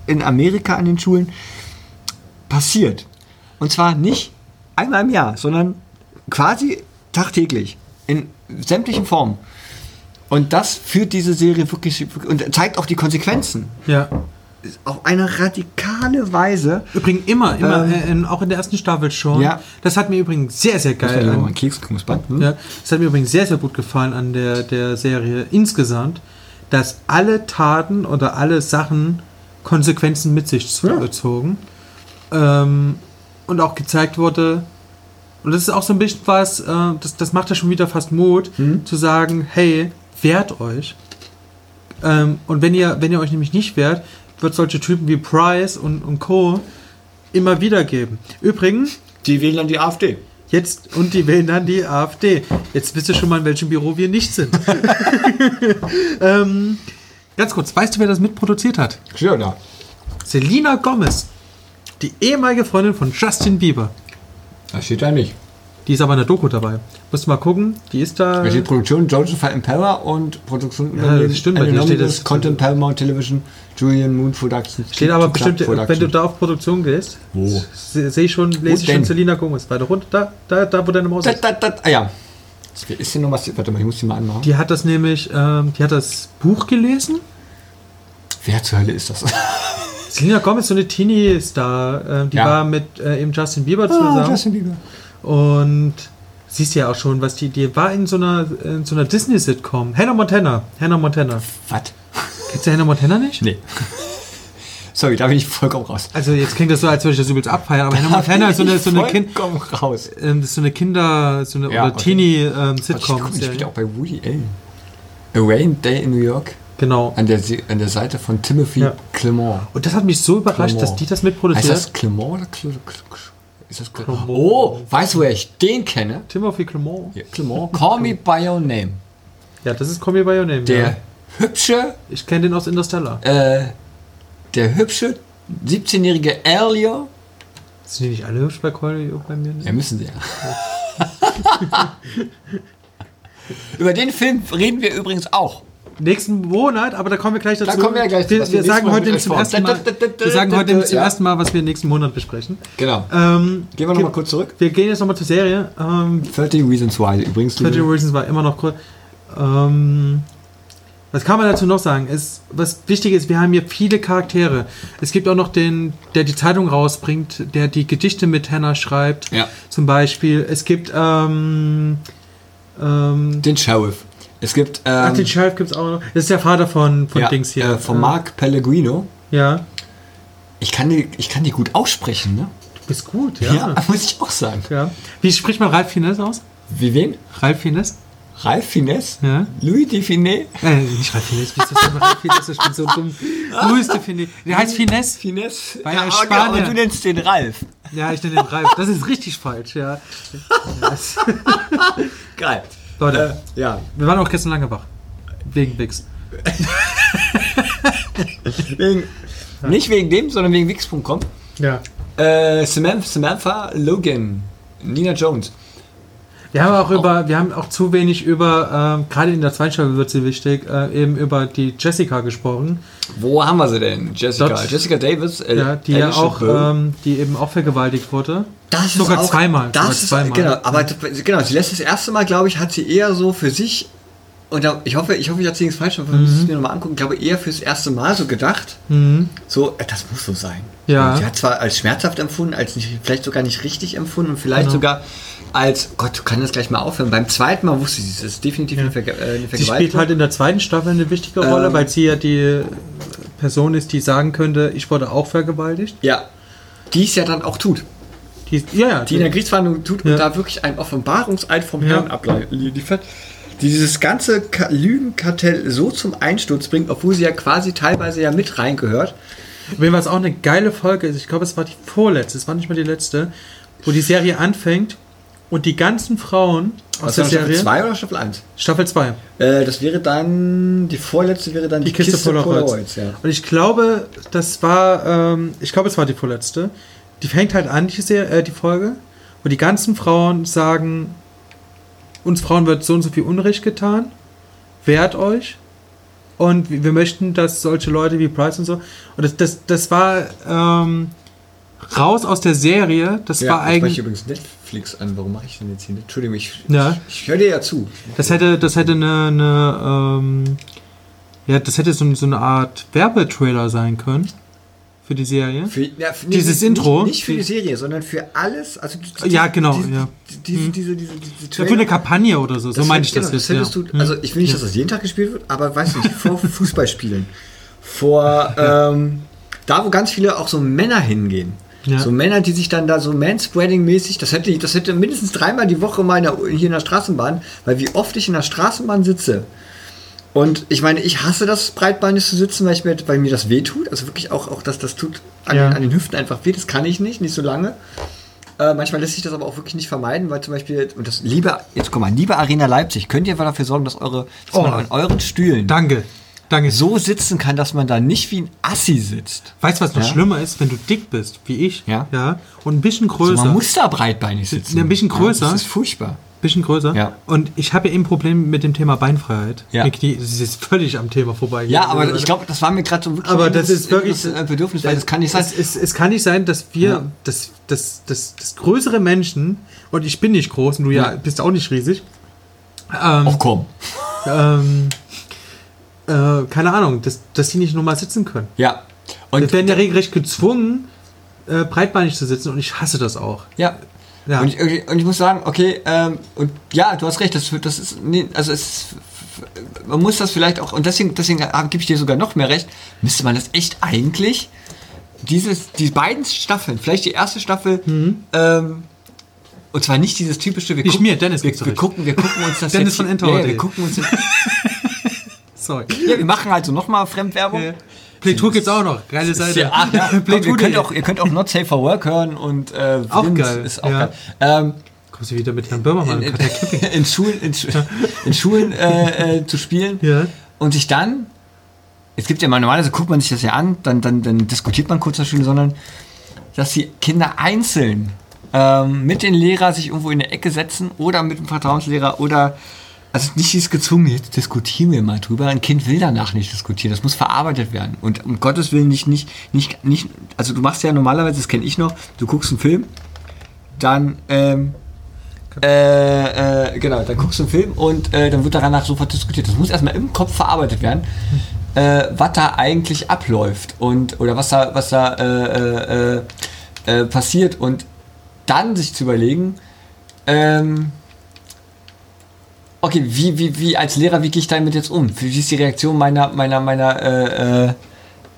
in Amerika an den Schulen passiert. Und zwar nicht einmal im Jahr, sondern quasi tagtäglich in sämtlichen Formen. Und das führt diese Serie wirklich und zeigt auch die Konsequenzen. ja. Auf eine radikale Weise. Übrigens immer, immer, Ähm, äh, in, auch in der ersten Staffel schon. Ja. Das hat mir übrigens sehr, sehr geil. Ja, an, Kekskrumsband. Hm? ja, das hat mir übrigens sehr, sehr gut gefallen an der, der Serie insgesamt, dass alle Taten oder alle Sachen Konsequenzen mit sich Ja. zogen. Ähm, und auch gezeigt wurde, und das ist auch so ein bisschen was, äh, das, das macht ja schon wieder fast Mut, Mhm. zu sagen, hey, wehrt euch. Ähm, und wenn ihr, wenn ihr euch nämlich nicht wehrt, wird solche Typen wie Price und, und Co. immer wieder geben. Übrigens, Die wählen dann die AfD. Jetzt, und die wählen dann die AfD. Jetzt wisst ihr schon mal, in welchem Büro wir nicht sind. ähm, ganz kurz, weißt du, wer das mitproduziert hat? Ja, da. Selena Gomez. Die ehemalige Freundin von Justin Bieber. Das steht da nicht. Die ist aber in der Doku dabei. Musst du mal gucken. Die ist da. Da steht Produktion Joseph Emperor und Produktion Ja, das stimmt, bei dir steht das- Content Paramount Television, Julian Moon Productions. Steht aber bestimmt, wenn du da auf Produktion gehst, se- sehe ich schon, lese ich schon Selena Gomez weiter runter. Da, da, da, wo deine Maus ist. da, da, ah, ja. Ist hier noch was? Warte mal, ich muss die mal anmachen. Die hat das nämlich, ähm, die hat das Buch gelesen. Wer zur Hölle ist das? Selena Gomez, so eine Teenie-Star, ähm, die Ja. war mit äh, eben Justin Bieber zusammen. Bieber. Und siehst ja auch schon, was die, die war in so einer, in so einer Disney-Sitcom. Hannah Montana. Hannah Montana. Was? Kennst du Hannah Montana nicht? Nee. Sorry, da bin ich vollkommen raus. Also jetzt klingt das so, als würde ich das übelst abfeiern, aber Hannah Montana ist so eine, so eine, kind, raus. ähm, das ist so eine Kinder, so eine Ja, oder okay. Teenie-Sitcom. Ich gucke mich wieder auch bei Woody Allen. A Rain Day in New York. Genau. An der, an der Seite von Timothy Ja. Clement. Und das hat mich so überrascht, Clement. dass die das Heißt mitproduziert. das Clement oder Cl ist das Clement? Oh, weißt du, woher ich den kenne? Timothy Clement. Ja, Clement. Call me by your name. Ja, das ist Call Me By Your Name. Der ja. hübsche, Ich kenne den aus Interstellar. äh, der hübsche 17-jährige Elio. Sind die nicht alle hübsch bei Call Me By mir? Ja, müssen sie ja. Über den Film reden wir übrigens auch. Nächsten Monat, aber da kommen wir gleich dazu. kommen wir ja gleich zu, Wir, sagen heute zum ersten Mal, wir sagen heute zum ersten Mal, was wir nächsten Monat besprechen. Genau. Ähm, Gehen wir nochmal kurz zurück. Wir gehen jetzt nochmal zur Serie. Ähm, 30 Reasons Why übrigens. 30 Reasons war immer noch kurz. Ähm, was kann man dazu noch sagen? Es, was wichtig ist, wir haben hier viele Charaktere. Es gibt auch noch den, der die Zeitung rausbringt, der die Gedichte mit Hannah schreibt. Ja. Zum Beispiel. Es gibt ähm, ähm, Den Sheriff. Es gibt ähm, ach, den Sheriff gibt es auch noch. Das ist der Vater von, von ja, Dings hier. Äh, von Äh, Mark Pellegrino. Ja. Ich kann, die, ich kann die gut aussprechen, ne? Du bist gut, ja. Ja, muss ich auch sagen. Ja. Wie spricht man Ralf Fiennes aus? Wie wen? Ralf Fiennes? Ralf Fiennes? Ja. Louis Define? Äh, nicht Ralf Fiennes, wie ist das denn Ralf Fiennes? Ich bin so dumm. Louis de Fiennes. Der heißt Fiennes? Finesse? Weil er aber Spanier. genau, du nennst den Ralf. Ja, ich nenne den Ralf. Das ist richtig falsch, ja. Geil. Leute, Äh, ja. wir waren auch gestern lange wach. Wegen Wix. Wegen, Nicht wegen dem, sondern wegen Wix.com. Ja. Äh, Samantha, Samantha Logan. Nina Jones. Wir haben auch über, wir haben auch zu wenig über, ähm, gerade in der zweiten Staffel wird sie wichtig, äh, eben über die Jessica gesprochen. Wo haben wir sie denn? Jessica. Dort- Jessica Davis. äh, Ja, die ja auch, ähm, die eben auch vergewaltigt wurde. Das sogar ist auch, zweimal. Das sogar ist, zweimal. Genau, aber genau, sie lässt das erste Mal, glaube ich, hat sie eher so für sich, und da, ich hoffe, ich hoffe, ich erzähle nichts falsch, aber wir müssen es mir nochmal angucken, ich glaube eher fürs erste Mal so gedacht, so, äh, das muss so sein. Ja. Und sie hat zwar als schmerzhaft empfunden, als nicht, vielleicht sogar nicht richtig empfunden und vielleicht Genau. sogar als, Gott, du kannst das gleich mal aufhören. Beim zweiten Mal wusste sie, es ist definitiv eine, Verge äh, eine Sie spielt halt in der zweiten Staffel eine wichtige Rolle, Ähm. weil sie ja die Person ist, die sagen könnte, ich wurde auch vergewaltigt. ja. Die es ja dann auch tut. Die, ja, ja, die in der Gerichtsverhandlung tut Ja. und da wirklich ein Offenbarungseid vom Ja. Herrn abliefert, die dieses ganze Ka Lügenkartell so zum Einsturz bringt, obwohl sie ja quasi teilweise ja mit reingehört. Wenn was auch eine geile Folge ist, ich glaube, es war die vorletzte, es war nicht mal die letzte, wo die Serie anfängt und die ganzen Frauen aus Was der Staffel Serie. 2 oder Staffel 1? Staffel 2. Äh, das wäre dann, die vorletzte wäre dann Die Kiste, Polaroids. ja. Und ich glaube, das war, ähm, ich glaube, es war die vorletzte. Die fängt halt an, die, Serie, äh, die Folge, wo die ganzen Frauen sagen, uns Frauen wird so und so viel Unrecht getan, wehrt euch. Und wir möchten, dass solche Leute wie Price und so. Und das, das, das war ähm, raus aus der Serie. Das Ja, war mache ich eigentlich. übrigens Netflix an. Warum mache ich denn jetzt hier? Entschuldigung, ich, Ja. ich, ich höre dir ja zu. Das hätte, das hätte eine, eine ähm, ja, das hätte so, so eine Art Werbetrailer sein können für die Serie. Für, ja, für, Dieses nicht, Intro. Nicht, nicht für die Serie, sondern für alles. Also die- Ja, genau, Diese, ja. diese, diese, diese, diese Ja, für eine Kampagne oder so, so Das meine ich das genau, jetzt. hättest ja. du, also ich will nicht, dass das jeden Tag gespielt wird, aber weiß nicht, vor Fußballspielen. Vor ähm, da, wo ganz viele auch so Männer hingehen. Ja. So Männer, die sich dann da so Manspreading-mäßig, das hätte, das hätte mindestens dreimal die Woche mal in der, hier in der Straßenbahn, weil wie oft ich in der Straßenbahn sitze. Und ich meine, ich hasse das, breitbeinig zu sitzen, weil, ich mir, weil mir das weh tut. Also wirklich auch, auch dass das tut an, Ja. den, an den Hüften einfach weh. Das kann ich nicht, nicht so lange. Äh, manchmal lässt sich das aber auch wirklich nicht vermeiden, weil zum Beispiel, und das liebe, jetzt guck mal, liebe Arena Leipzig, könnt ihr dafür sorgen, dass eure, dass Oh. man an euren Stühlen Danke. Danke. so sitzen kann, dass man da nicht wie ein Assi sitzt. Weißt du, was noch Ja. schlimmer ist, wenn du dick bist, wie ich? Ja. ja und ein bisschen größer. man muss da breitbeinig sitzen. Ja, ein bisschen größer. Ja, das ist furchtbar. Bisschen größer. Ja. Und ich habe ja eben ein Problem mit dem Thema Beinfreiheit. Ja. Das ist völlig am Thema vorbei. Ja, aber ich glaube, das war mir gerade so wirklich Aber ein das ist wirklich inneres, äh, Bedürfnis, weil das kann nicht sein. Es, es, es kann nicht sein, dass wir, Ja. dass, dass, dass, dass größere Menschen, und ich bin nicht groß und du ja, Ja. bist auch nicht riesig, ähm, Ach komm. ähm, äh, keine Ahnung, dass, dass die nicht normal sitzen können. Ja. Wir Und werden ja regelrecht gezwungen, äh, breitbeinig zu sitzen und ich hasse das auch. Ja. Ja. Und, ich, und ich muss sagen, okay, ähm, und ja, du hast recht, das, das ist, nee, also es, man muss das vielleicht auch, und deswegen, deswegen gebe ich dir sogar noch mehr recht, müsste man das echt eigentlich, dieses, die beiden Staffeln, vielleicht die erste Staffel, ähm, und zwar nicht dieses typische, wir gucken, mir, Dennis wir, wir gucken, wir gucken uns das Dennis jetzt, von ja, Endtower.de. wir gucken uns, Sorry. ja, wir machen halt so nochmal Fremdwerbung. Ja. Playtour gibt's auch noch. Geile Seite. Ja, ja. Komm, ihr, könnt auch, ihr könnt auch Not Safe for Work hören und äh, Auch Wind geil, Ist auch ja. geil. Ähm, Kommst du wieder mit Herrn Böhmermann? in, in, in Schulen, in, in Schulen äh, äh, zu spielen Ja. und sich dann, es gibt ja mal normalerweise guckt man sich das ja an, dann, dann, dann diskutiert man kurz Schule, sondern dass die Kinder einzeln ähm, mit den Lehrer sich irgendwo in der Ecke setzen oder mit dem Vertrauenslehrer oder also nicht dieses gezwungen, jetzt diskutieren wir mal drüber. Ein Kind will danach nicht diskutieren. Das muss verarbeitet werden. Und um Gottes Willen nicht, nicht, nicht, nicht, also du machst ja normalerweise, das kenne ich noch, du guckst einen Film, dann, ähm, äh, äh, genau, dann guckst du einen Film und äh, dann wird danach sofort diskutiert. Das muss erstmal im Kopf verarbeitet werden, äh, was da eigentlich abläuft und oder was da, was da äh, äh, äh, passiert und dann sich zu überlegen, ähm, okay, wie, wie, wie als Lehrer, wie gehe ich damit jetzt um? Wie ist die Reaktion meiner, meiner, meiner äh,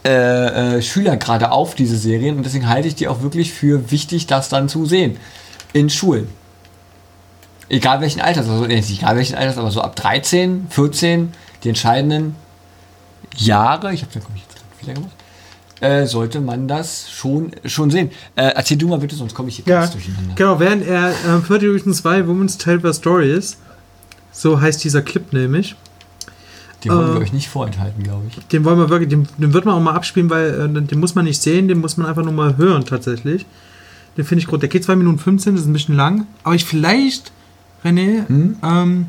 äh, äh, Schüler gerade auf diese Serien? Und deswegen halte ich die auch wirklich für wichtig, das dann zu sehen in Schulen. Egal welchen Alters, also nicht egal welchen Alters, aber so ab 13, 14, die entscheidenden Jahre, ich habe da glaube ich jetzt Fehler gemacht, äh, sollte man das schon, schon sehen. Äh, erzähl du mal bitte, sonst komme ich hier Ja, ganz durcheinander. genau, während er ähm, 30 Reasons 2 Women's Tell Their Stories, so heißt dieser Clip nämlich, Die wollen wir äh, euch nicht vorenthalten, glaube ich. den wollen wir wirklich, den, den wird man auch mal abspielen, weil äh, den muss man nicht sehen, den muss man einfach nur mal hören tatsächlich. Den finde ich gut. Der geht 2 Minuten 15, das ist ein bisschen lang, aber ich vielleicht, René, ähm,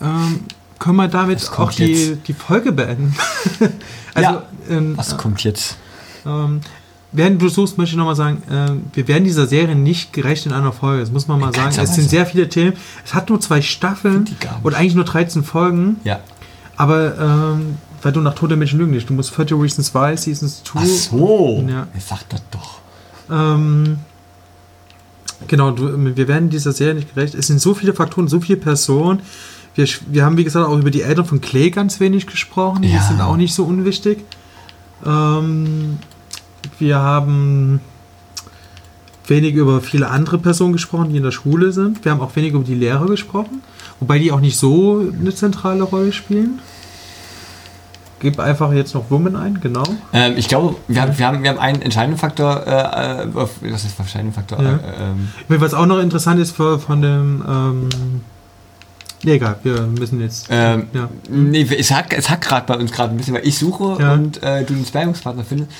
ähm, können wir damit auch die, jetzt? die Folge beenden? also, Ja. ähm, Was kommt jetzt? ähm, während du suchst, möchte ich nochmal sagen, ähm, wir werden dieser Serie nicht gerecht in einer Folge. Das muss man mal In sagen. Es sind sehr viele Themen. Es hat nur zwei Staffeln Die und eigentlich nur 13 Folgen. Ja. Aber ähm, weil du nach Tode Menschen lügen nicht. Du musst 30 Reasons Why, Seasons 2. Ach so. Ja. Er sagt das doch. Ähm, genau, du, wir werden dieser Serie nicht gerecht. Es sind so viele Faktoren, so viele Personen. Wir, wir haben, wie gesagt, auch über die Eltern von Clay ganz wenig gesprochen. Die Ja. sind auch nicht so unwichtig. Ähm, wir haben wenig über viele andere Personen gesprochen, die in der Schule sind. Wir haben auch wenig über die Lehrer gesprochen, wobei die auch nicht so eine zentrale Rolle spielen. Gib einfach jetzt noch Woman ein, genau. Ähm, ich glaube, wir haben, wir, haben, wir haben einen entscheidenden Faktor. Äh, äh, was ist der entscheidende Faktor? Ja. Äh, ähm, Was auch noch interessant ist für, von dem. Ähm, ja, egal, wir müssen jetzt. ähm, ja. Nee, es hat, es hat gerade bei uns gerade ein bisschen, weil ich suche Ja. und äh, du einen Spannungspartner findest.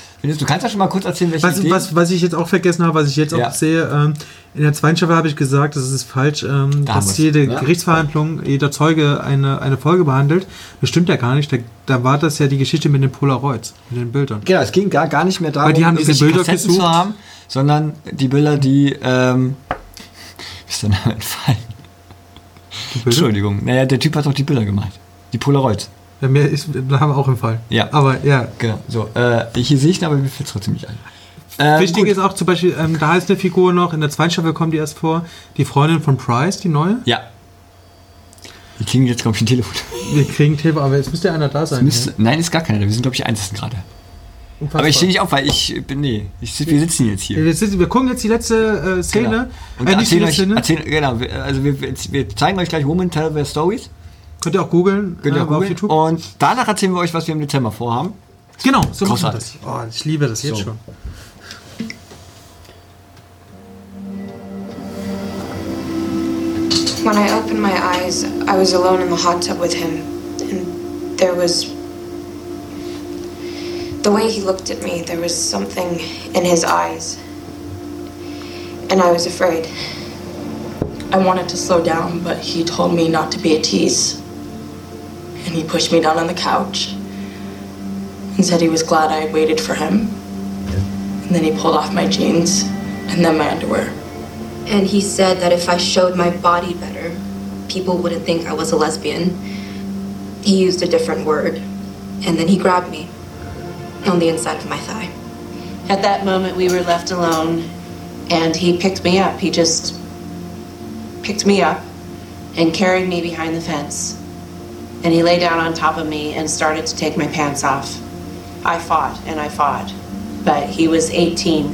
Du kannst ja schon mal kurz erzählen, welche Was, Ideen- was, was ich jetzt auch vergessen habe, was ich jetzt Ja. auch sehe, ähm, in der zweiten Staffel habe ich gesagt, das ist falsch, ähm, Da dass jede Ja. Gerichtsverhandlung, jeder Zeuge eine, eine Folge behandelt. Das stimmt ja gar nicht. Da, da war das ja die Geschichte mit den Polaroids, mit den Bildern. Genau, es ging gar, gar nicht mehr darum, Weil die haben diese Bilder Kassetten zu gesucht. haben, sondern die Bilder, die. Ähm, ist Name entfallen? Entschuldigung. Naja, der Typ hat doch die Bilder gemalt. Die Polaroids. Ja, mir ist, wir auch im Fall. Ja. Aber ja. Genau. So, äh, hier sehe ich ihn, aber mir fällt es trotzdem nicht ein. Ähm, Wichtig gut. ist auch zum Beispiel, ähm, da heißt eine Figur noch, in der zweiten Staffel kommt die erst vor, die Freundin von Price, die neue. Ja. Die klingen jetzt, glaube ich, ein Telefon. Wir kriegen Thema, aber jetzt müsste ja einer da sein. Müsste, nein, ist gar keiner. da. Wir sind, glaube ich, die Einzigen gerade. Unfassbar. Aber ich stehe nicht auf, weil ich bin. Nee, ich, wir sitzen jetzt hier. wir, sitzen, wir gucken jetzt die letzte äh, Szene. Genau. Und Äh, nicht die erzählen letzte euch, Szene. erzählen, genau, wir- also wir, wir- zeigen euch gleich Woman Tell Their Stories. Könnt ihr auch googeln. Könnt ihr äh, auch auf googeln. YouTube. Und danach erzählen wir euch, was wir im Dezember vorhaben. Genau, so machen wir Großartig. das. Oh, ich liebe das jetzt So. schon. When I opened my eyes, I was alone in the hot tub with him, and there was. The way he looked at me, there was something in his eyes. And I was afraid. I wanted to slow down, but he told me not to be a tease. And he pushed me down on the couch and said he was glad I had waited for him. And then he pulled off my jeans and then my underwear. And he said that if I showed my body better, people wouldn't think I was a lesbian. He used a different word. And then he grabbed me on the inside of my thigh. At that moment, we were left alone, and he picked me up. He just picked me up and carried me behind the fence. And he lay down on top of me and started to take my pants off. I fought and I fought, but he was 18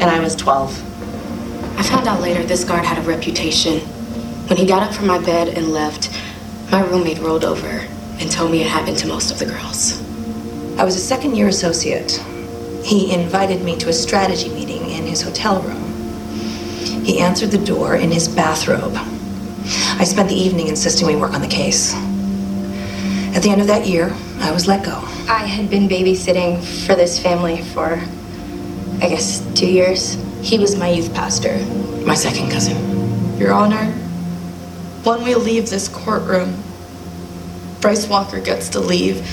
and I was 12. I found out later this guard had a reputation. When he got up from my bed and left, my roommate rolled over and told me it happened to most of the girls. I was a second year associate. He invited me to a strategy meeting in his hotel room. He answered the door in his bathrobe. I spent the evening insisting we work on the case. At the end of that year, I was let go. I had been babysitting for this family for, I guess, two years. He was my youth pastor. My second cousin. Your Honor, when we leave this courtroom, Bryce Walker gets to leave,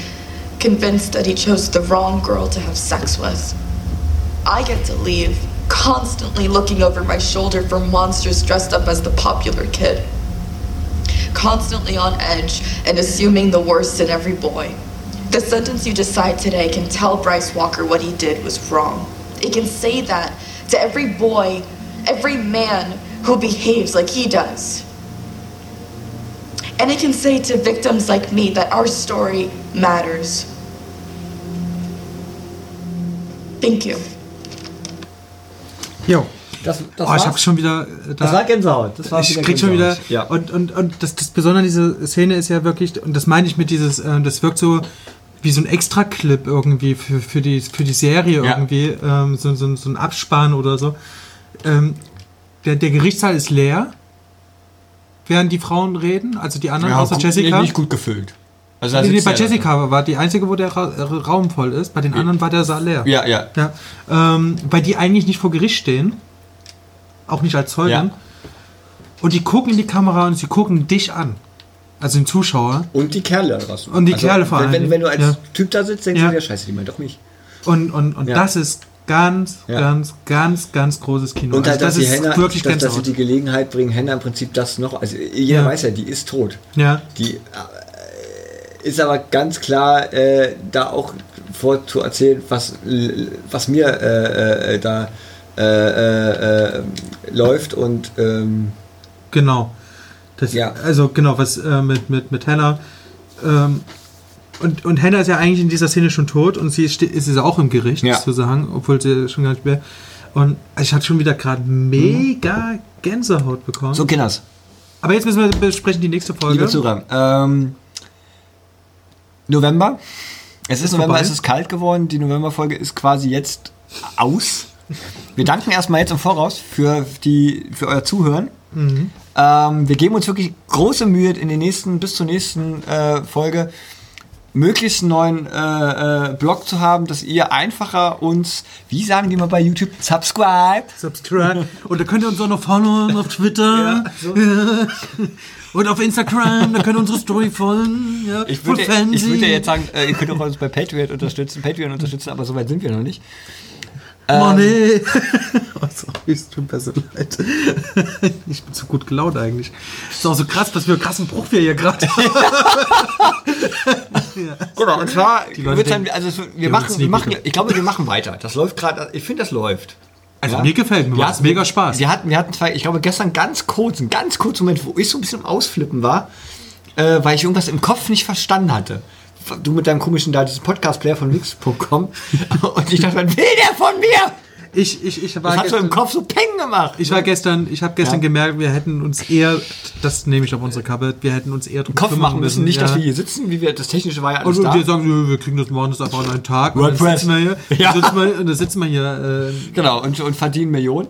convinced that he chose the wrong girl to have sex with. I get to leave, constantly looking over my shoulder for monsters dressed up as the popular kid. Constantly on edge and assuming the worst in every boy. The sentence you decide today can tell Bryce Walker what he did was wrong. It can say that to every boy, every man who behaves like he does. And it can say to victims like me that our story matters. Thank you. Jo. Das, das, oh, ich hab's schon wieder. äh, Da, Das war Gänsehaut. Das war ich wieder krieg schon wieder. Ja. Und, und, und das, das Besondere an dieser Szene ist ja wirklich, und das meine ich mit dieses, äh, das wirkt so wie so ein Extra-Clip irgendwie für, für, die, für die Serie Ja. irgendwie, ähm, so, so, so ein Abspann oder so. Ähm, der, der Gerichtssaal ist leer, während die Frauen reden, also die anderen Ja, außer gut- Jessica. nicht gut gefüllt. Also Nee, nee, bei Jessica war die einzige, wo der Ra äh, Raum voll ist. Bei den anderen war der Saal leer. Ja, ja. Ja, ähm, weil die eigentlich nicht vor Gericht stehen. Auch nicht als Zeugen. Ja. Und die gucken in die Kamera und sie gucken dich an. Also den Zuschauer. Und die Kerle da draußen. Und die Kerle vor wenn, allem. wenn, wenn du als Ja. Typ da sitzt, denkst Ja. du dir, scheiße, die meint doch mich. Und, und, und Ja. das ist ganz, Ja. ganz, ganz, ganz großes Kino. Und halt, also dass das ist Henna, wirklich dass, dass sie die Gelegenheit bringen, Henna im Prinzip das noch, also jeder Ja. weiß ja, die ist tot. Ja. Die äh, ist aber ganz klar äh, da auch vor zu erzählen, was, was mir äh, äh, da äh, äh, läuft und ähm, Genau. Das, Also genau, was mit, mit, mit Hannah. Ähm, und, und Hannah ist ja eigentlich in dieser Szene schon tot und sie ist ja auch im Gericht, Ja. zu sagen, obwohl sie schon gar nicht mehr. Und ich hatte schon wieder gerade mega Gänsehaut bekommen. so Kinders. Aber jetzt müssen wir besprechen die nächste Folge. Liebe Zuhörer, ähm, November. Es ist, Ist November, vorbei. es ist kalt geworden. Die Novemberfolge ist quasi jetzt aus. Wir danken erstmal jetzt im Voraus für, die, für euer Zuhören. Mhm. Ähm, wir geben uns wirklich große Mühe in den nächsten, bis zur nächsten äh, Folge, möglichst einen neuen äh, äh, Blog zu haben, dass ihr einfacher uns, wie sagen die mal bei YouTube, subscribe. Subscribe. Und da könnt ihr uns auch noch followen auf Twitter. Und auf Instagram, da könnt ihr unsere Story folgen. Ja, Ich würde, fancy. ich würde ja jetzt sagen, äh, ihr könnt auch uns bei Patreon unterstützen, Patreon unterstützen, aber so weit sind wir noch nicht. Ähm, Money. oh, sorry, es tut mir so leid. Ich bin zu gut gelaunt eigentlich. Ist auch so krass, was für einen krassen Bruch wir hier gerade haben. Genau, und zwar, Die Leute wird's denken, dann, also es wird- wir wir machen, wir machen, ich glaube, wir machen weiter. Das läuft gerade, ich finde, das läuft. Also mir gefällt, mir Wir hatten- mega Spaß. Wir hatten, wir hatten zwei, ich glaube, gestern ganz kurz, einen ganz kurzen Moment, wo ich so ein bisschen am Ausflippen war, äh, weil ich irgendwas im Kopf nicht verstanden hatte. Du mit deinem komischen, da Podcast-Player von Wix.com und ich dachte, was will der von mir? Ich, ich, ich war Das hat so im Kopf so Peng gemacht. Ich war gestern, ich habe gestern Ja. gemerkt, wir hätten uns eher, das nehme ich auf unsere Kappe, wir hätten uns eher drum Kopf machen müssen, nicht, ja. dass wir hier sitzen, wie wir, das Technische war ja alles Und da. wir sagen, wir kriegen das morgen das einfach an einen Tag. Und dann WordPress. sitzen wir hier, Ja. sitzen wir, und dann sitzen wir hier äh, Genau, und, und verdienen Millionen.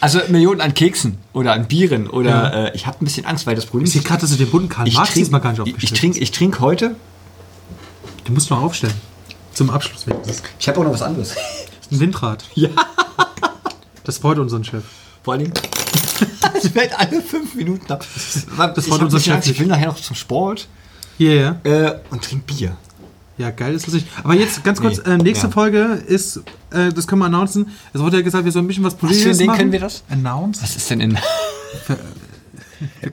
Also Millionen an Keksen oder an Bieren oder Ja. äh, ich habe ein bisschen Angst, weil das Problem Ich sehe gerade, dass du den bunten Karl ich Marx trink- diesmal gar nicht ich, aufgestellt ich trinke ich trink heute. Du musst noch aufstellen. Zum Abschluss wenigstens. Ich habe auch noch was anderes. Ein Windrad. Ja. Das freut unseren Chef. Vor allem. Es fällt alle fünf Minuten ab. Das ich freut hab unser ein bisschen Chef Angst, Ich will nachher noch zum Sport Yeah. äh, und trink Bier. Ja, geil ist lustig. Aber jetzt ganz kurz, Nee. äh, nächste Ja. Folge ist, äh, das können wir announcen. Es wurde ja gesagt, wir sollen ein bisschen was Was für Politisches ein Ding machen. können wir das? Announce? Was ist denn in.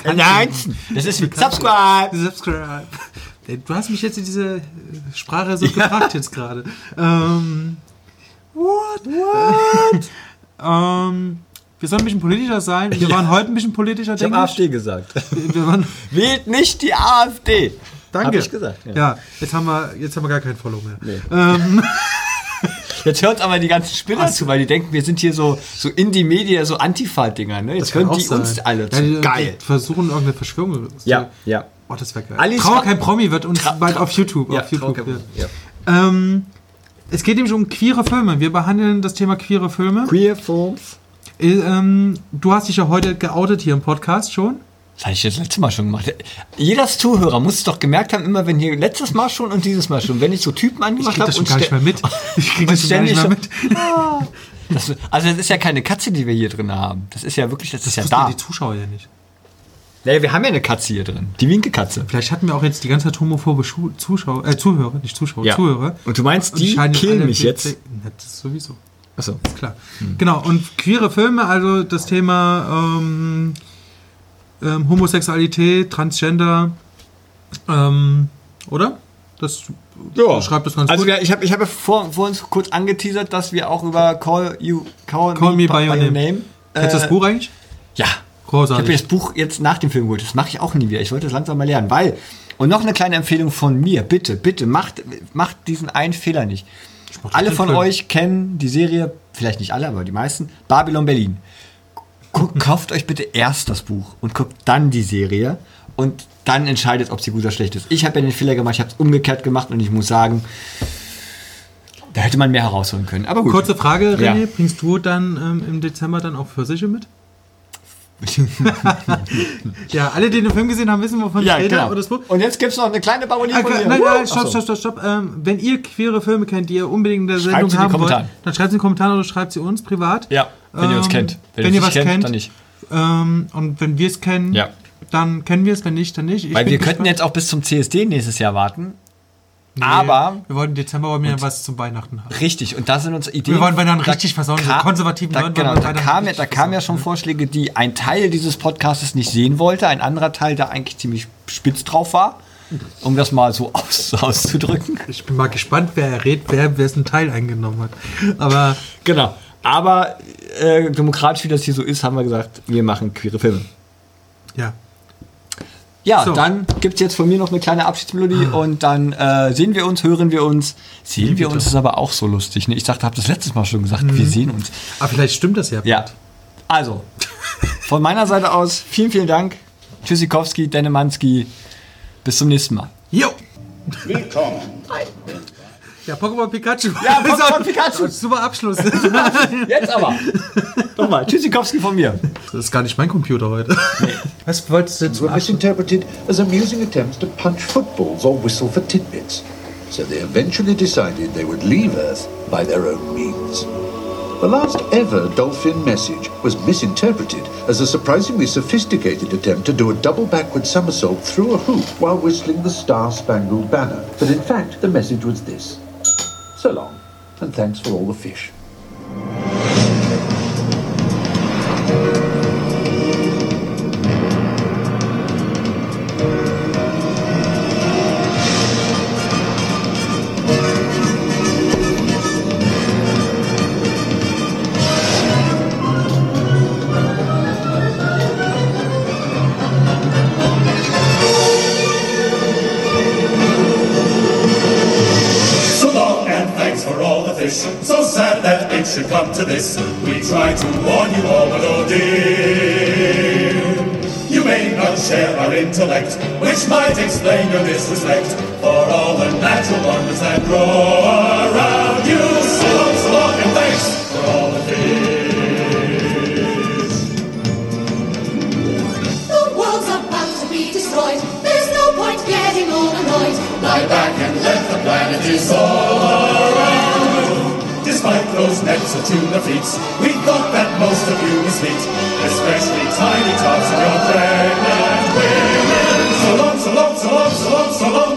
Announcen. Das ist wie Subscribe. Subscribe. Ey, Du hast mich jetzt in diese äh, Sprache so gefragt jetzt gerade. Ähm, what? What? ähm, wir sollen ein bisschen politischer sein. Wir waren heute ein bisschen politischer, Ich denke ich. AfD gesagt. Wir waren, Wählt nicht die AfD. danke. Hab ich gesagt. Ja. Ja. jetzt haben wir, jetzt haben wir gar kein Follow mehr. Nee. Ähm, Jetzt hört aber die ganzen Spinner zu, weil die denken, wir sind hier so, so Indie-Media, so Antifa-Dinger. Ne? Jetzt hören die sein. uns alle Ja, zu. Geil. Versuchen irgendeine Verschwörung. Ja, ja. Oh, das wäre geil. Alice Trauer war- kein Promi wird uns Tra- bald auf YouTube. Ja, auf YouTube kein- ja. Ähm, es geht nämlich um queere Filme. Wir behandeln das Thema queere Filme. Queer Films. Äh, ähm, du hast dich ja heute geoutet hier im Podcast schon. Das hatte ich das letzte Mal schon gemacht. Jeder Zuhörer muss es doch gemerkt haben, immer wenn hier letztes Mal schon und dieses Mal schon, wenn ich so Typen Ich angemacht krieg habe das schon gar nicht mehr mit. Ich krieg und das schon gar nicht mehr mit. Das, also das ist ja keine Katze, die wir hier drin haben. Das ist ja wirklich, das, ist ja da. die Zuschauer ja nicht. Naja, wir haben ja eine Katze hier drin. Die Winke-Katze. Vielleicht hatten wir auch jetzt die ganze Zeit homophobe Schu Zuschauer, äh, Zuhörer, nicht Zuschauer, Ja. Zuhörer. Und du meinst, die scheinen killen mich jetzt? Das sowieso. Achso. Ist klar. Genau, und queere Filme, also das Thema ähm, ähm, Homosexualität, Transgender, ähm, oder? Das beschreibt das ganz also gut. wir, ich habe ich hab ja vor, vor uns kurz angeteasert, dass wir auch über Call You Call, Call Me By Your Name. Kennst du das äh, Buch eigentlich? Ja. Großartig. Ich habe das Buch jetzt nach dem Film geholt. Das mache ich auch nie wieder. Ich wollte das langsam mal lernen. Weil, und noch eine kleine Empfehlung von mir. Bitte, bitte, macht, macht diesen einen Fehler nicht. Alle von Film. euch kennen die Serie, vielleicht nicht alle, aber die meisten, Babylon Berlin. Guckt, kauft euch bitte erst das Buch und guckt dann die Serie und dann entscheidet, ob sie gut oder schlecht ist. Ich habe ja den Fehler gemacht, ich habe es umgekehrt gemacht und ich muss sagen, da hätte man mehr herausholen können. Aber gut. Kurze Frage, Ja. René, bringst du dann ähm, im Dezember dann auch Pfirsiche mit? ja, alle, die den Film gesehen haben, wissen, wovon Ja, ich rede. genau. oder das Buch. Und jetzt gibt es noch eine kleine Baronie Ah, von mir. nein, nein, stopp, stopp, stopp, stopp. Ähm, wenn ihr queere Filme kennt, die ihr unbedingt in der Schreibt Sendung sie in die haben wollt, dann schreibt sie in die Kommentare oder schreibt sie uns privat. Ja. Wenn ihr uns kennt. Wenn, Wenn ihr was kennt, kennt, dann nicht. Ähm, und wenn wir es kennen, Ja. dann kennen wir es, wenn nicht, dann nicht. Ich Weil wir könnten gespannt. jetzt auch bis zum CSD nächstes Jahr warten. Nee, aber- Wir wollten im Dezember wir ja was zum Weihnachten haben. Richtig, und da sind uns Ideen. Wir wollen bei dann da richtig versauen, so ka- konservativen da, Leuten Genau, da, Weihnachten kam ja, da kamen ja schon Vorschläge, die ein Teil dieses Podcasts nicht sehen wollte, ein anderer Teil, der eigentlich ziemlich spitz drauf war, um das mal so aus, auszudrücken. Ich bin mal gespannt, wer errät, wer wessen Teil eingenommen hat. Aber Genau. Aber äh, demokratisch, wie das hier so ist, haben wir gesagt, wir machen queere Filme. ja. Ja, So. dann gibt es jetzt von mir noch eine kleine Abschiedsmelodie und dann äh, sehen wir uns, hören wir uns. Sehen wir uns ist aber auch so lustig. Ne? Ich dachte, habe das letztes Mal schon gesagt, wir sehen uns. Aber vielleicht stimmt das ja. Ja. Also, von meiner Seite aus, vielen, vielen Dank. Tschüssikowski, Denemanski. Bis zum nächsten Mal. Jo! Willkommen. Ja, Pokémon Pikachu. Ja, Pokémon Pikachu. Super Abschluss. Jetzt aber. Nochmal, Tschüssikowski von mir. Das ist gar nicht mein Computer heute. Was wolltest du jetzt were misinterpreted as amusing attempts to punch footballs or whistle for tidbits. So they eventually decided they would leave Earth by their own means. The last ever dolphin message was misinterpreted as a surprisingly sophisticated attempt to do a double backward somersault through a hoop while whistling the Star Spangled Banner. But in fact, the message was this So long, and thanks for all the fish. This. We try to warn you all, but oh dear. You may not share our intellect, which might explain your disrespect for all the natural wonders that grow around you. So long, so long, and thanks for all the fish. The world's about to be destroyed. There's no point getting all annoyed. Lie back and let the planet dissolve. Those nets of tuna feet, we thought that most of you was neat, especially tiny tots and your pregnant women. So long, so long, so long, so long. So long,